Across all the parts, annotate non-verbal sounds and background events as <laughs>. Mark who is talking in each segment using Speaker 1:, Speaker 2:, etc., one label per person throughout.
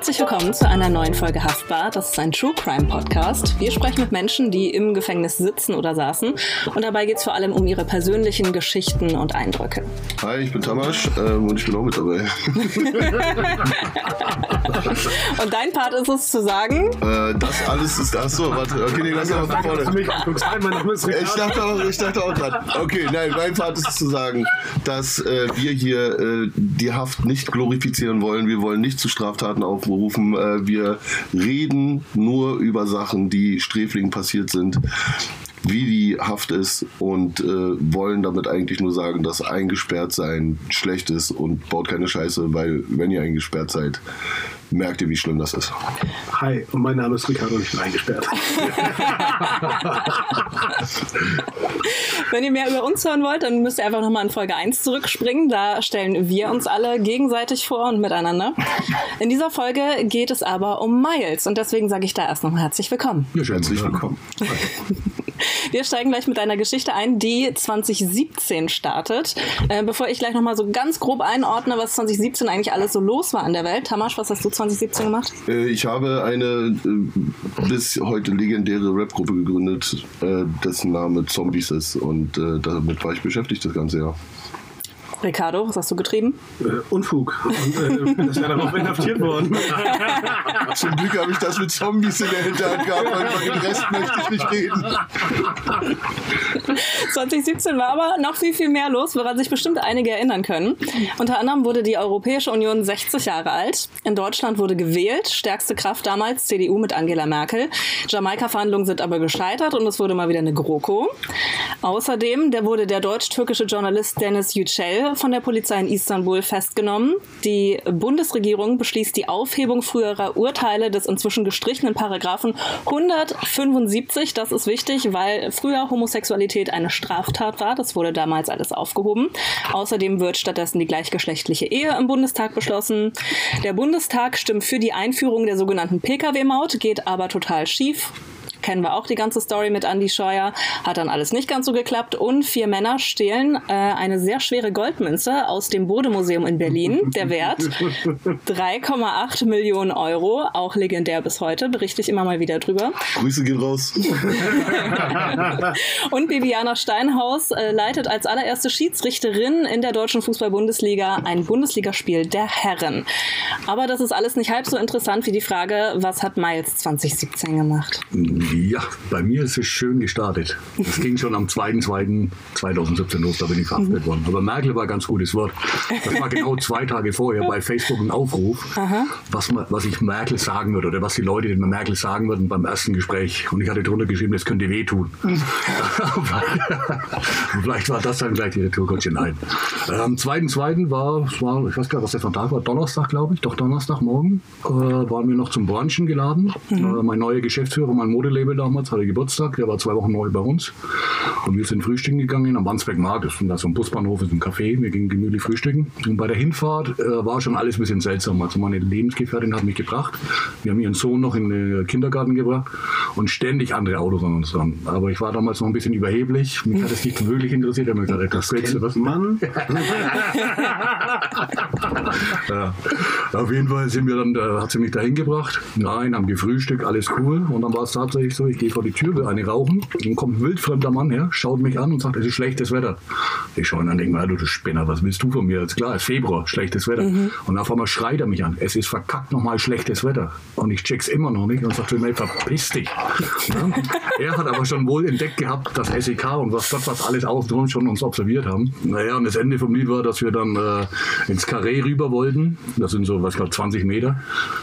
Speaker 1: Herzlich willkommen zu einer neuen Folge Haftbar. Das ist ein True Crime Podcast. Wir sprechen mit Menschen, die im Gefängnis sitzen oder saßen. Und dabei geht es vor allem um ihre persönlichen Geschichten und Eindrücke.
Speaker 2: Hi, ich bin Tamasch ähm, und ich bin auch mit dabei. <laughs>
Speaker 1: und dein Part ist es zu sagen?
Speaker 2: Äh, das alles ist. Achso, warte. Okay, nee, lass mal von vorne. Ich dachte auch, ich dachte auch gerade. Okay, nein, mein Part ist es zu sagen, dass äh, wir hier äh, die Haft nicht glorifizieren wollen. Wir wollen nicht zu Straftaten aufrufen. Äh, wir reden nur über Sachen, die Sträflingen passiert sind wie die Haft ist und äh, wollen damit eigentlich nur sagen, dass eingesperrt sein schlecht ist und baut keine Scheiße, weil wenn ihr eingesperrt seid, merkt ihr, wie schlimm das ist.
Speaker 3: Hi, und mein Name ist Ricardo und ich bin eingesperrt.
Speaker 1: Wenn ihr mehr über uns hören wollt, dann müsst ihr einfach nochmal in Folge 1 zurückspringen. Da stellen wir uns alle gegenseitig vor und miteinander. In dieser Folge geht es aber um Miles und deswegen sage ich da erst nochmal herzlich willkommen.
Speaker 2: Ja, herzlich willkommen. <laughs>
Speaker 1: Wir steigen gleich mit einer Geschichte ein, die 2017 startet. Äh, bevor ich gleich nochmal so ganz grob einordne, was 2017 eigentlich alles so los war in der Welt. Tamasch, was hast du 2017 gemacht?
Speaker 2: Äh, ich habe eine äh, bis heute legendäre Rap-Gruppe gegründet, äh, dessen Name Zombies ist. Und damit war ich beschäftigt das ganze Jahr.
Speaker 1: Ricardo, was hast du getrieben?
Speaker 3: Äh, Unfug. Und äh, das wäre darauf inhaftiert worden. <laughs>
Speaker 2: Zum Glück habe ich das mit Zombies in der Hinterhand gehabt, weil über den Rest möchte ich nicht reden.
Speaker 1: 2017 <laughs> war aber noch viel, viel mehr los, woran sich bestimmt einige erinnern können. Unter anderem wurde die Europäische Union 60 Jahre alt. In Deutschland wurde gewählt. Stärkste Kraft damals CDU mit Angela Merkel. Jamaika-Verhandlungen sind aber gescheitert und es wurde mal wieder eine GroKo. Außerdem der wurde der deutsch-türkische Journalist Dennis Yücel von der Polizei in Istanbul festgenommen. Die Bundesregierung beschließt die Aufhebung früherer Urteile des inzwischen gestrichenen Paragraphen 175. Das ist wichtig, weil früher Homosexualität eine Straftat war. Das wurde damals alles aufgehoben. Außerdem wird stattdessen die gleichgeschlechtliche Ehe im Bundestag beschlossen. Der Bundestag stimmt für die Einführung der sogenannten Pkw-Maut, geht aber total schief kennen wir auch die ganze Story mit Andy Scheuer. Hat dann alles nicht ganz so geklappt. Und vier Männer stehlen äh, eine sehr schwere Goldmünze aus dem Bode-Museum in Berlin. Der Wert <laughs> 3,8 Millionen Euro. Auch legendär bis heute. Berichte ich immer mal wieder drüber.
Speaker 2: Grüße gehen raus. <laughs>
Speaker 1: Und Bibiana Steinhaus äh, leitet als allererste Schiedsrichterin in der deutschen Fußball-Bundesliga ein Bundesligaspiel der Herren. Aber das ist alles nicht halb so interessant wie die Frage, was hat Miles 2017 gemacht?
Speaker 4: Ja, bei mir ist es schön gestartet. Es ging schon am 2.2.2017 los, da bin ich verhaftet worden. Aber Merkel war ein ganz gutes Wort. Das war genau zwei Tage vorher bei Facebook ein Aufruf, was, man, was ich Merkel sagen würde oder was die Leute den Merkel sagen würden beim ersten Gespräch. Und ich hatte drunter geschrieben, das könnte wehtun. <laughs> Vielleicht war das dann gleich die Retourkutsche. Nein. Am 2.2. War, war, ich weiß gar nicht, was der von Tag war, Donnerstag, glaube ich, doch Donnerstagmorgen, äh, waren wir noch zum Brunchen geladen. Mhm. Äh, mein neuer Geschäftsführer, mein Modelabel Label damals, hatte Geburtstag, der war zwei Wochen neu bei uns. Und wir sind frühstücken gegangen am Wandsbeck-Markt, das ist da so ein Busbahnhof, ist ein Café, wir gingen gemütlich frühstücken. Und bei der Hinfahrt äh, war schon alles ein bisschen seltsam. Also meine Lebensgefährtin hat mich gebracht, wir haben ihren Sohn noch in den Kindergarten gebracht und ständig andere Autos an uns dran. Aber ich war damals noch ein bisschen überheblich, mich hat es nicht <laughs> wirklich interessiert, ich habe mir gedacht, das, das kennt was Mann. <laughs> <laughs> ja. Auf jeden Fall sind wir dann, da hat sie mich dahin gebracht, nein, haben gefrühstückt, alles cool. Und dann war es tatsächlich ich so, ich gehe vor die Tür, will eine rauchen. Dann kommt ein wildfremder Mann her, schaut mich an und sagt, es ist schlechtes Wetter. Ich schaue ihn an und denke mir, du Spinner, was willst du von mir? Ist klar, Februar, schlechtes Wetter. Mhm. Und auf einmal schreit er mich an, es ist verkackt nochmal schlechtes Wetter. Und ich check's immer noch nicht und sage zu ihm, verpiss dich. <laughs> Ja? er hat aber schon wohl entdeckt gehabt, dass SEK und was Gott was alles außen schon uns observiert haben. Naja, und das Ende vom Lied war, dass wir dann äh, ins Karree rüber wollten. Das sind so, was glaube 20 Meter.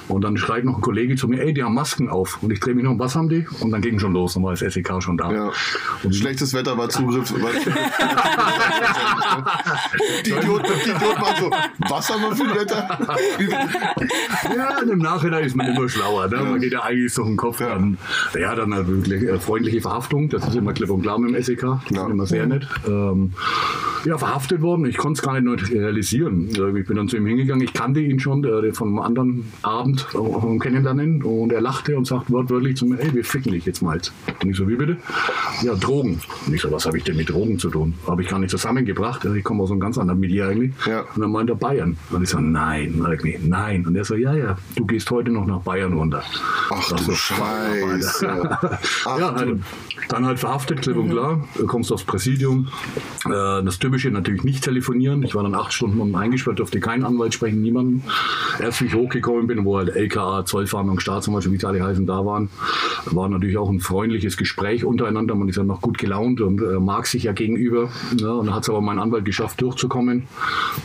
Speaker 4: Und dann schreit noch ein Kollege zu mir, ey, die haben Masken auf. Und ich drehe mich noch, was haben die? Und dann ging schon los, dann war das SEK schon da.
Speaker 2: Ja. Und Schlechtes Wetter war Zugriff. War <laughs> die Idioten Idiot waren so, was haben wir für ein Wetter? <laughs>
Speaker 4: ja, im Nachhinein ist man immer schlauer. Ne? Man geht ja eigentlich so im Kopf ja. an. Ja, dann halt wirklich äh, freundliche Verhaftung, das ist immer klipp und klar mit dem SEK. Das ja. ist immer sehr nett. Ähm, ja, verhaftet worden. Ich konnte es gar nicht realisieren. Ich bin dann zu ihm hingegangen. Ich kannte ihn schon äh, von einem anderen Abend vom Kennenlernen und er lachte und sagt wortwörtlich zu mir, ey, wir ficken dich jetzt mal. Und ich so, wie bitte? Ja, Drogen. Und ich so, was habe ich denn mit Drogen zu tun? Habe ich gar nicht zusammengebracht. Ich komme aus einem ganz anderen Milieu eigentlich.
Speaker 2: Ja.
Speaker 4: Und dann meinte er Bayern. Und ich so, nein, nein. Und er so, ja, ja, du gehst heute noch nach Bayern runter.
Speaker 2: Ach du Scheiße. <laughs> Ach,
Speaker 4: ja, halt, dann halt verhaftet, klipp und klar. Du kommst aufs Präsidium. Äh, das Typische natürlich nicht telefonieren. Ich war dann acht Stunden unten eingesperrt, durfte keinen Anwalt sprechen, niemanden. Erst wie ich hochgekommen bin, wo halt LKA, Zollfahndung, Staatsanwaltschaft, wie sie alle heißen, da waren, war natürlich auch ein freundliches Gespräch untereinander. Man ist ja noch gut gelaunt und äh, mag sich ja gegenüber. Ja, und dann hat es aber mein Anwalt geschafft, durchzukommen.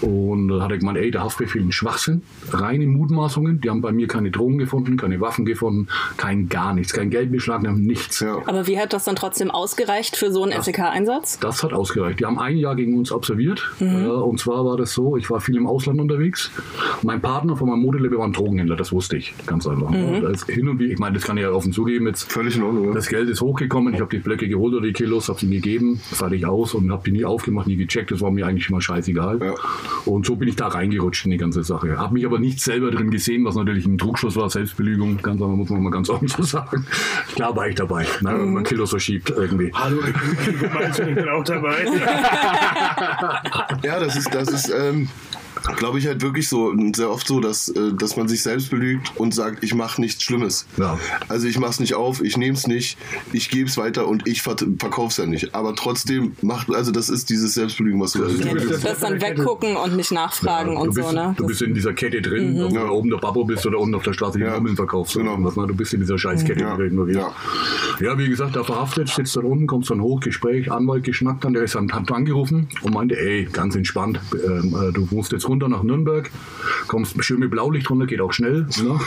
Speaker 4: Und dann hat er gemeint, ey, der Haftbefehl ein Schwachsinn, reine Mutmaßungen. Die haben bei mir keine Drogen gefunden, keine Waffen gefunden, kein gar nichts, kein Geld beschlagnahmt, nichts.
Speaker 2: Ja.
Speaker 1: Aber wie hat das dann trotzdem ausgereicht für so einen SEK-Einsatz?
Speaker 4: Das hat ausgereicht. Die haben ein Jahr gegen uns observiert.
Speaker 1: Mhm.
Speaker 4: Ja, und zwar war das so, ich war viel im Ausland unterwegs. Mein Partner von meinem Modelabel war ein Drogenhändler, das wusste ich ganz einfach.
Speaker 1: Mhm.
Speaker 4: Da ist hin und wieder, ich meine, das kann ich ja offen zugeben jetzt.
Speaker 2: Völlig in Ordnung. Ja.
Speaker 4: Das Geld ist hochgekommen, ich habe die Blöcke geholt oder die Kilos, habe sie gegeben, fertig aus und habe die nie aufgemacht, nie gecheckt. Das war mir eigentlich immer scheißegal.
Speaker 2: Ja.
Speaker 4: Und so bin ich da reingerutscht in die ganze Sache. Habe mich aber nicht selber drin gesehen, was natürlich ein Druckschuss war, Selbstbelügung, ganz einfach, muss man mal ganz <laughs> offen so sagen. Klar war ich dabei, ne, wenn man Kilos verschiebt irgendwie.
Speaker 3: Hallo, ich bin auch dabei. <laughs>
Speaker 2: Ja, das ist, das ist, ähm, glaube ich, halt wirklich so sehr oft so, dass, äh, dass man sich selbst belügt und sagt, ich mache nichts Schlimmes.
Speaker 4: Ja.
Speaker 2: Also ich mache es nicht auf, ich nehme es nicht, ich gebe es weiter und ich ver verkaufe es ja nicht. Aber trotzdem macht, also das ist dieses Selbstbelügen, was du
Speaker 4: Das
Speaker 1: Ja,
Speaker 4: das-
Speaker 1: das, das dann weggucken und nicht nachfragen
Speaker 4: du
Speaker 1: und
Speaker 4: bist,
Speaker 1: so, ne?
Speaker 4: Du bist in dieser Kette drin, ob du
Speaker 2: Ja.
Speaker 4: oben der Babbo bist oder unten auf der Straße die
Speaker 2: Ja.
Speaker 4: Murmeln verkaufst. oder
Speaker 2: Genau.
Speaker 4: irgendwas, ne? Du bist in dieser Scheißkette
Speaker 2: Ja.
Speaker 4: drin wieder.
Speaker 2: Ja.
Speaker 4: Ja, wie gesagt, da verhaftet, sitzt dann unten, kommst dann hoch, Gespräch, Anwalt geschnackt, dann der ist dann hat angerufen und meinte, ey, ganz entspannt, ähm, äh, du musst jetzt runter nach Nürnberg, kommst schön mit Blaulicht runter, geht auch schnell. Ne?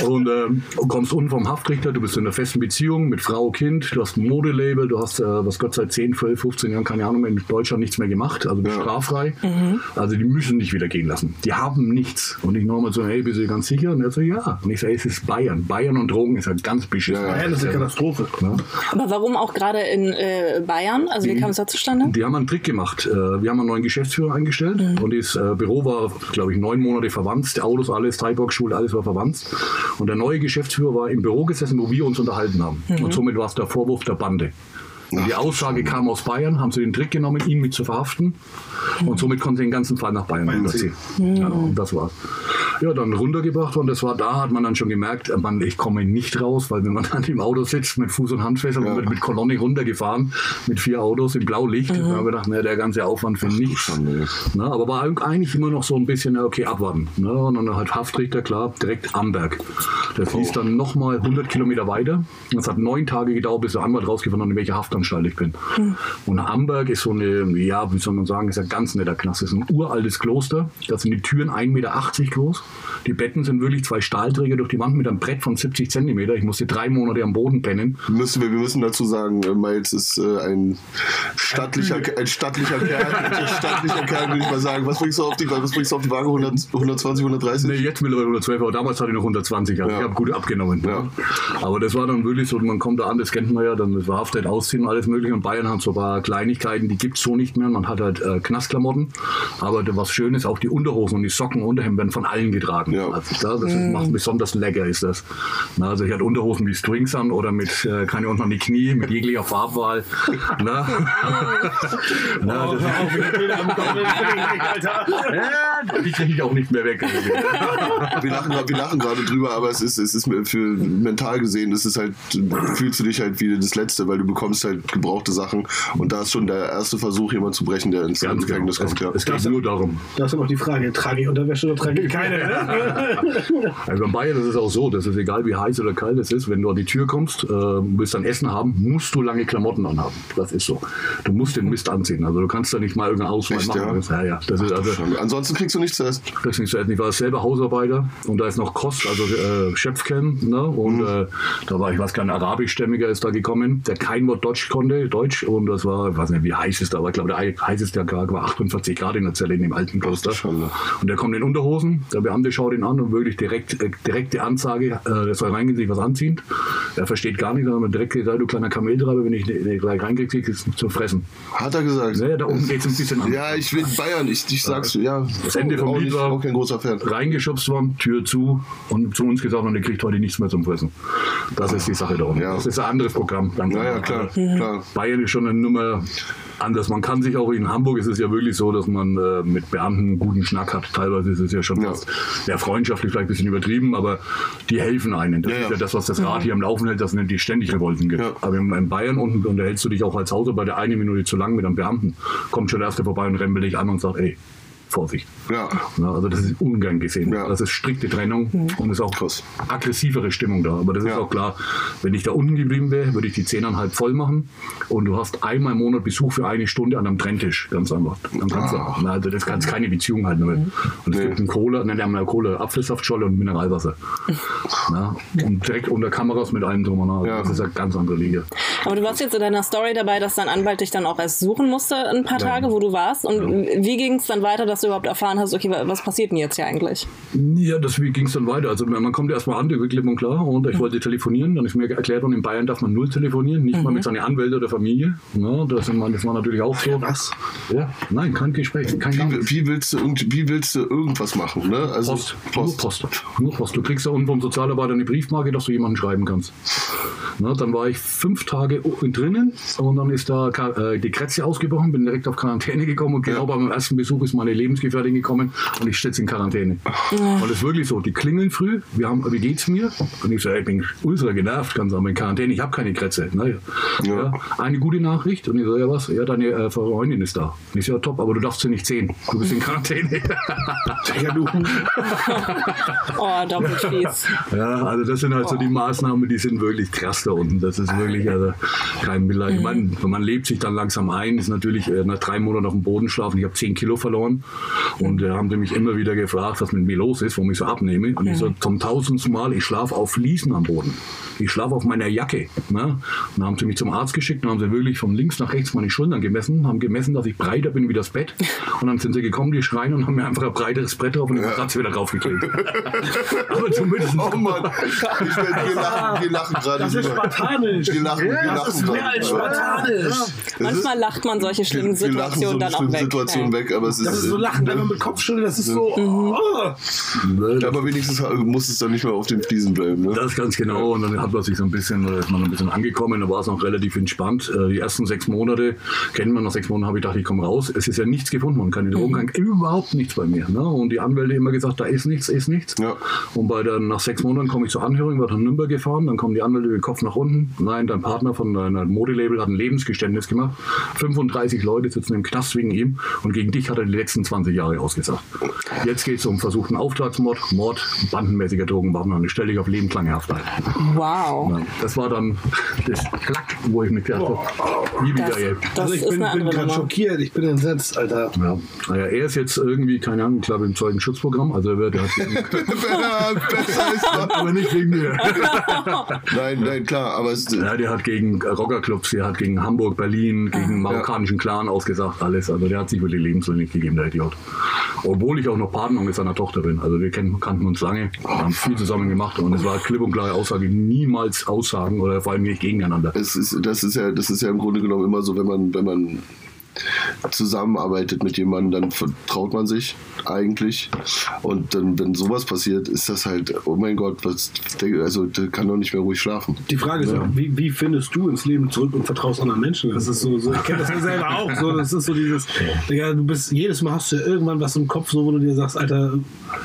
Speaker 4: <laughs> und ähm, kommst unten vom Haftrichter, du bist in einer festen Beziehung mit Frau, Kind, du hast ein Modelabel, du hast, äh, was Gott seit 10, 12, 15 Jahren, keine Ahnung, in Deutschland nichts mehr gemacht, also bist
Speaker 2: Ja.
Speaker 4: straffrei. Also die müssen dich wieder gehen lassen. Die haben nichts. Und ich nochmal so, hey, bist du ganz sicher? Und er so, ja. Und ich so, ey, es ist Bayern. Bayern und Drogen ist halt ganz beschissen.
Speaker 2: Ja,
Speaker 3: das ist eine Katastrophe.
Speaker 4: Ja.
Speaker 1: Aber warum auch gerade in äh, Bayern? Also wie kam es da zustande?
Speaker 4: Die haben einen Trick gemacht. Äh, Wir haben einen neuen Geschäftsführer eingestellt und das äh, Büro war, glaube ich, neun Monate verwandt. Die Autos, alles, Thaibox, Schule, alles war verwandt. Und der neue Geschäftsführer war im Büro gesessen, wo wir uns unterhalten haben. Und somit war es der Vorwurf der Bande. Und die Aussage kam aus Bayern, haben sie den Trick genommen, ihn mit zu verhaften. Und somit konnten sie den ganzen Fall nach Bayern runterziehen. Ja, und das war's. Ja, dann runtergebracht und das war da, hat man dann schon gemerkt, äh, man, ich komme nicht raus, weil wenn man <laughs> dann im Auto sitzt mit Fuß- und Handfesseln und wird mit Kolonne runtergefahren, mit vier Autos im Blaulicht, da haben wir gedacht, na, der ganze Aufwand für nichts. Na, aber war eigentlich immer noch so ein bisschen, na, okay, abwarten. Ne? Und dann halt Haftrichter, klar, direkt Amberg. Das hieß dann nochmal 100 Kilometer weiter. Es hat neun Tage gedauert, bis der Anwalt rausgefunden hat, in welcher Haftanstalt ich bin. Und Amberg ist so eine, ja, wie soll man sagen, ist ein ganz netter Knast. Das ist ein uraltes Kloster. Da sind die Türen 1,80 Meter groß. Die Betten sind wirklich zwei Stahlträger durch die Wand mit einem Brett von 70 Zentimeter. Ich musste drei Monate am Boden pennen.
Speaker 2: Müssen wir, wir müssen dazu sagen, äh, Miles ist äh, ein stattlicher, ein stattlicher Kerl. Ein stattlicher Kerl, würde ich mal sagen. Was bringst du auf die, was bringst du auf die Waage? 100, 120, 130?
Speaker 4: Nee, jetzt mittlerweile 112, aber damals hatte ich noch 120. Also
Speaker 2: Ja.
Speaker 4: ich habe gut abgenommen.
Speaker 2: Ja.
Speaker 4: Aber das war dann wirklich so, man kommt da an, das kennt man ja, dann ist verhaftet, ausziehen, alles mögliche. Und Bayern hat so ein paar Kleinigkeiten, die gibt es so nicht mehr. Man hat halt äh, Knastklamotten. Aber was schön ist, auch die Unterhosen und die Socken und Unterhemden werden von allen getragen.
Speaker 2: Ja.
Speaker 4: Also da, das ist, macht besonders lecker, ist das. Na, also ich hatte Unterhosen wie Strings an oder mit, äh, keine unten an die Knie, mit jeglicher Farbwahl. Na? <laughs> Na,
Speaker 3: Oh,
Speaker 4: das,
Speaker 3: die Alter.
Speaker 4: ja, die kriege ich auch nicht mehr weg.
Speaker 2: Wir lachen, wir lachen gerade drüber, aber es ist, es ist für mental gesehen, ist es halt, fühlst du dich halt wie das Letzte, weil du bekommst halt gebrauchte Sachen und da ist schon der erste Versuch, jemand zu brechen, der ins
Speaker 4: genau.
Speaker 2: Gefängnis
Speaker 4: Es,
Speaker 2: kommt. Ja.
Speaker 4: es geht nur darum.
Speaker 3: Da ist dann auch die Frage, trage ich Unterwäsche oder trage ich <laughs> keine?
Speaker 4: Also bei Bayern ist es auch so, dass es egal wie heiß oder kalt es ist, wenn du an die Tür kommst, äh, willst dann Essen haben, musst du lange Klamotten anhaben. Das ist so. Du musst den Mist anziehen. Also du kannst da nicht mal irgendeine Auswahl machen.
Speaker 2: ja?
Speaker 4: Das, ja, ja. Das ist also
Speaker 2: Ansonsten kriegst du nichts zu essen.
Speaker 4: das ist nicht zu essen. Ich war selber Hausarbeiter und da ist noch Kost, also äh, Chefcam, ne? Und
Speaker 2: Mhm.
Speaker 4: äh, da war, ich weiß gar nicht, ein arabischstämmiger ist da gekommen, der kein Wort Deutsch konnte, Deutsch. Und das war, ich weiß nicht, wie heiß es da war. Ich glaube, der heißeste Tag war 48 Grad in der Zelle in dem alten Kloster. Und der kommt in Unterhosen. Da Beamte schaut ihn an und wirklich direkt, äh, direkte Ansage, äh, der soll reingehen, sich was anziehen. Er versteht gar nicht, sondern direkt gesagt, du kleiner Kameltreiber, wenn ich ne, gleich reingehe, kriegst du es zum Fressen.
Speaker 2: Hat er gesagt.
Speaker 4: Ja, da unten geht es ein bisschen an.
Speaker 2: Ja, ich will Bayern, ich, ich sag's ja.
Speaker 4: Das Ende vom Lied war-
Speaker 2: auch kein großer Fan.
Speaker 4: reingeschubst worden, Tür zu und zu uns gesagt, und ihr kriegt heute nichts mehr zum Fressen. Das ist die Sache darum.
Speaker 2: Ja.
Speaker 4: Das ist ein anderes Programm. Ganz
Speaker 2: Ja, ja, klar, klar.
Speaker 4: Bayern ist schon eine Nummer anders. Man kann sich auch in Hamburg ist es ja wirklich so, dass man äh, mit Beamten einen guten Schnack hat. Teilweise ist es ja schon
Speaker 2: Ja.
Speaker 4: fast ja, freundschaftlich vielleicht ein bisschen übertrieben, aber die helfen einen. Das
Speaker 2: Ja,
Speaker 4: ist
Speaker 2: ja.
Speaker 4: das, was das Rad hier am Laufen hält, dass es die ständig Revolten gibt. Aber in, in Bayern unten unterhältst du dich auch als Hausarbeiter eine Minute zu lang mit einem Beamten. Kommt schon der erste vorbei und rempelt dich an und sagt, ey, Vorsicht.
Speaker 2: Ja.
Speaker 4: Ja, also das ist ungern gesehen.
Speaker 2: Ja.
Speaker 4: Das ist strikte Trennung und ist auch
Speaker 2: Krass.
Speaker 4: aggressivere Stimmung da. Aber das ist
Speaker 2: Ja.
Speaker 4: auch klar, wenn ich da unten geblieben wäre, würde ich die zehneinhalb voll machen und du hast einmal im Monat Besuch für eine Stunde an einem Trenntisch. Ganz einfach. Dann kannst
Speaker 2: Ah.
Speaker 4: du, also das kannst keine Beziehung halten damit. Und es
Speaker 2: Nee.
Speaker 4: gibt einen Cola, nein, wir haben eine Cola, Apfelsaftscholle und Mineralwasser. <laughs> Na, und direkt unter Kameras mit allem drum und dran.
Speaker 2: Ja.
Speaker 4: Das ist eine ganz andere Liga.
Speaker 1: Aber du warst jetzt in deiner Story dabei, dass dein Anwalt dich dann auch erst suchen musste, ein paar Tage, wo du warst. Und wie ging es dann weiter, dass du überhaupt erfahren hast, okay, wa- was passiert denn jetzt hier eigentlich?
Speaker 4: Ja, das ging es dann weiter. Also man kommt erstmal an, der wird klipp und klar und ich wollte telefonieren. Dann ist mir erklärt worden, in Bayern darf man null telefonieren, nicht mal mit seinen Anwälten oder Familie. Ja, das, sind, das war natürlich auch so.
Speaker 3: Was?
Speaker 4: Ja, nein, kein Gespräch, kein.
Speaker 2: Wie, wie, willst du, irgend- wie willst du irgendwas machen? Ne? Also,
Speaker 4: Post. Nur Post. Nur Post. Du kriegst da unten vom Sozialarbeiter eine Briefmarke, dass du jemanden schreiben kannst. Na, dann war ich fünf Tage drinnen und dann ist da äh, die Kretze ausgebrochen, bin direkt auf Quarantäne gekommen und genau
Speaker 2: Ja.
Speaker 4: bei meinem ersten Besuch ist meine Lebensgefährtin gekommen und ich sitze in Quarantäne. Und es ist wirklich so, die klingeln früh, wir haben, wie geht's mir? Und ich sage, ich bin ultra genervt, ganz einfach in Quarantäne, ich habe keine Kretze. Naja.
Speaker 2: Ja.
Speaker 4: Ja. Eine gute Nachricht und ich so, ja was? Ja, deine äh, Freundin ist da. Und ich so, ja top, aber du darfst sie nicht sehen. Du bist in Quarantäne.
Speaker 3: Ja, du. <laughs>
Speaker 1: Oh, doppelt fies.
Speaker 4: Ja, also das sind halt so die Maßnahmen, die sind wirklich krass da unten. Das ist wirklich also kein Mitleid. Ich meine, man lebt sich dann langsam ein, ist natürlich äh, nach drei Monaten auf dem Boden schlafen. Ich habe zehn Kilo verloren und äh, haben sie mich immer wieder gefragt, was mit mir los ist, warum ich so abnehme. Und ich so zum tausendsten Mal, ich schlafe auf Fliesen am Boden. Ich schlafe auf meiner Jacke. Ne? Und dann haben sie mich zum Arzt geschickt und haben sie wirklich von links nach rechts meine Schultern gemessen, haben gemessen, dass ich breiter bin wie das Bett. Und dann sind sie gekommen, die Schreien, und haben mir einfach ein breiteres Brett drauf und den Satz wieder draufgeklebt. <laughs> Aber zumindest
Speaker 2: Oh Mann, ich werd, wir lachen, wir lachen gerade.
Speaker 3: Das ist spartanisch.
Speaker 2: Wir lachen, wir
Speaker 3: Das
Speaker 2: lachen
Speaker 3: ist mehr als spartanisch.
Speaker 2: Das
Speaker 1: Manchmal lacht man solche schlimmen
Speaker 2: wir, wir lachen so
Speaker 1: Situationen
Speaker 2: eine
Speaker 1: dann auch weg.
Speaker 2: Situation
Speaker 1: Ja.
Speaker 2: weg, aber es ist.
Speaker 3: Das ist so Lachen, wenn man mit Kopfschütteln, das ist so.
Speaker 2: Mhm.
Speaker 3: Oh.
Speaker 2: aber wenigstens muss es dann nicht mehr auf den Fliesen bleiben. Ne?
Speaker 4: Das ganz genau. Und dann hat man sich so ein bisschen, da ist man ein bisschen angekommen, da war es noch relativ entspannt. Äh, Die ersten sechs Monate kennen wir, nach sechs Monaten habe ich gedacht, ich komme raus. Es ist ja nichts gefunden worden, keine Drogen, kein, überhaupt nichts bei mir. Ne? Und die Anwälte immer gesagt, da ist nichts, ist nichts.
Speaker 2: Ja.
Speaker 4: Und bei der, nach sechs Monaten komme ich zur Anhörung, war nach Nürnberg gefahren, dann kommen die Anwälte mit dem Kopf nach unten. Nein, dein Partner von deiner Modelabel hat ein Lebensgeständnis gemacht. 35 Leute sitzen im Knast wegen ihm und gegen dich hat er die letzten 20 Jahre ausgesagt. Jetzt geht es um versuchten Auftragsmord, Mord, bandenmäßiger Drogenwaffen und ich stelle dich auf lebenslange Haft ein.
Speaker 1: Wow.
Speaker 4: Ja, das war dann das Klack, wo ich mir gedacht habe, wie wieder
Speaker 1: das
Speaker 3: Also ich
Speaker 1: ist
Speaker 3: bin, bin gerade schockiert, ich bin entsetzt, Alter.
Speaker 4: Ja, naja, er ist jetzt irgendwie, keine Ahnung, ich glaube im Zeugenschutzprogramm, also er wird, <laughs> er hat,
Speaker 2: Besser ist das. <laughs>
Speaker 4: aber nicht wegen mir. <laughs>
Speaker 2: Nein, nein, klar, aber es,
Speaker 4: Ja, der hat gegen Rockerclubs, der hat gegen Hamburg, Berlin, gegen den marokkanischen Clan ausgesagt, alles. Also der hat sich wirklich lebenslänglich gegeben, der Idiot. Obwohl ich auch noch Partner mit seiner Tochter bin. Also wir kennen, kannten uns lange, haben viel zusammen gemacht und es war klipp und klare Aussage, niemals Aussagen oder vor allem nicht gegeneinander.
Speaker 2: es ist, das ist ja, das ist ja im Grunde genommen immer so, wenn man, wenn man zusammenarbeitet mit jemandem, dann vertraut man sich eigentlich. Und dann, wenn sowas passiert, ist das halt, oh mein Gott, was, der, also der kann doch nicht mehr ruhig schlafen.
Speaker 3: Die Frage ist ja, wie, wie findest du ins Leben zurück und vertraust anderen Menschen? Das ist so, so ich kenne das ja selber auch. So, das ist so dieses, ja, du bist, jedes Mal hast du ja irgendwann was im Kopf, so, wo du dir sagst, Alter,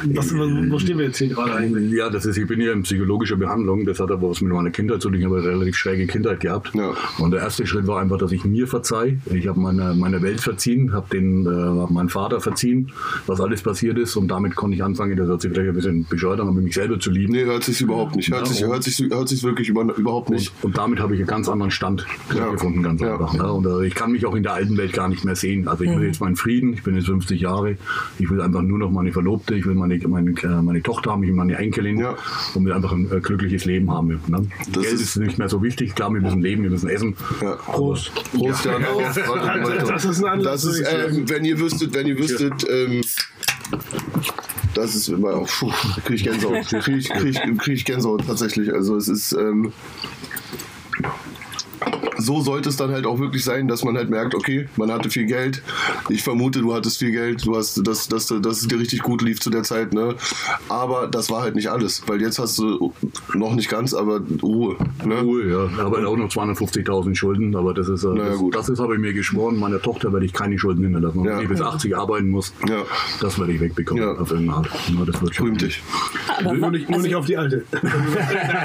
Speaker 3: was, wo stehen wir jetzt hier gerade eigentlich?
Speaker 4: Ja, das ist, ich bin ja in psychologischer Behandlung. Das hat aber was mit meiner Kindheit zu tun. Ich habe eine relativ schräge Kindheit gehabt.
Speaker 2: Ja.
Speaker 4: Und der erste Schritt war einfach, dass ich mir verzeih. Ich habe meine, meine Welt verziehen, habe den, äh, meinen Vater verziehen, was alles passiert ist. Und damit konnte ich anfangen, das hört sich vielleicht ein bisschen bescheuert an, aber mich selber zu lieben.
Speaker 2: Nee, hört sich überhaupt nicht. Hört sich, hört sich, hört sich wirklich über, überhaupt nicht.
Speaker 4: Und, und damit habe ich einen ganz anderen Stand
Speaker 2: Ja.
Speaker 4: gefunden, ganz
Speaker 2: Ja.
Speaker 4: einfach. Ne? Und äh, ich kann mich auch in der alten Welt gar nicht mehr sehen. Also ich will jetzt meinen Frieden, ich bin jetzt 50 Jahre, ich will einfach nur noch meine Verlobte, ich will meine, meine, meine Tochter haben, ich will meine Enkelin
Speaker 2: Ja.
Speaker 4: und will einfach ein äh, glückliches Leben haben. Ne?
Speaker 2: Das
Speaker 4: Geld
Speaker 2: ist-
Speaker 4: ist, nicht mehr so wichtig, klar, wir müssen leben, wir müssen essen.
Speaker 2: Ja.
Speaker 3: Prost.
Speaker 2: Prost, ja.
Speaker 3: Das ist ein Anlass,
Speaker 2: Das ist, ähm, wenn ihr wüsstet, wenn ihr wüsstet, ähm, das ist immer, oh, puh, kriege ich Gänsehaut. Kriege ich, krieg ich, krieg ich Gänsehaut tatsächlich. Also es ist, ähm, so sollte es dann halt auch wirklich sein, dass man halt merkt, okay, man hatte viel Geld. Ich vermute, du hattest viel Geld, du hast, dass, dass, dass es dir richtig gut lief zu der Zeit, ne? Aber das war halt nicht alles, weil jetzt hast du noch nicht ganz, aber Ruhe. Ne?
Speaker 4: Ruhe, ja. Aber auch noch 250.000 Schulden, aber das ist, äh,
Speaker 2: Naja,
Speaker 4: das,
Speaker 2: gut.
Speaker 4: das ist, habe ich mir geschworen, meiner Tochter werde ich keine Schulden hinterlassen.
Speaker 2: Ja.
Speaker 4: wenn ich bis 80 arbeiten muss,
Speaker 2: Ja.
Speaker 4: das werde ich wegbekommen.
Speaker 2: Ja.
Speaker 4: Auf irgendeine Art. Ja, das wird schon.
Speaker 2: Rühm dich.
Speaker 3: Nur nicht, nur nicht auf die alte. <laughs> <laughs>
Speaker 4: nein,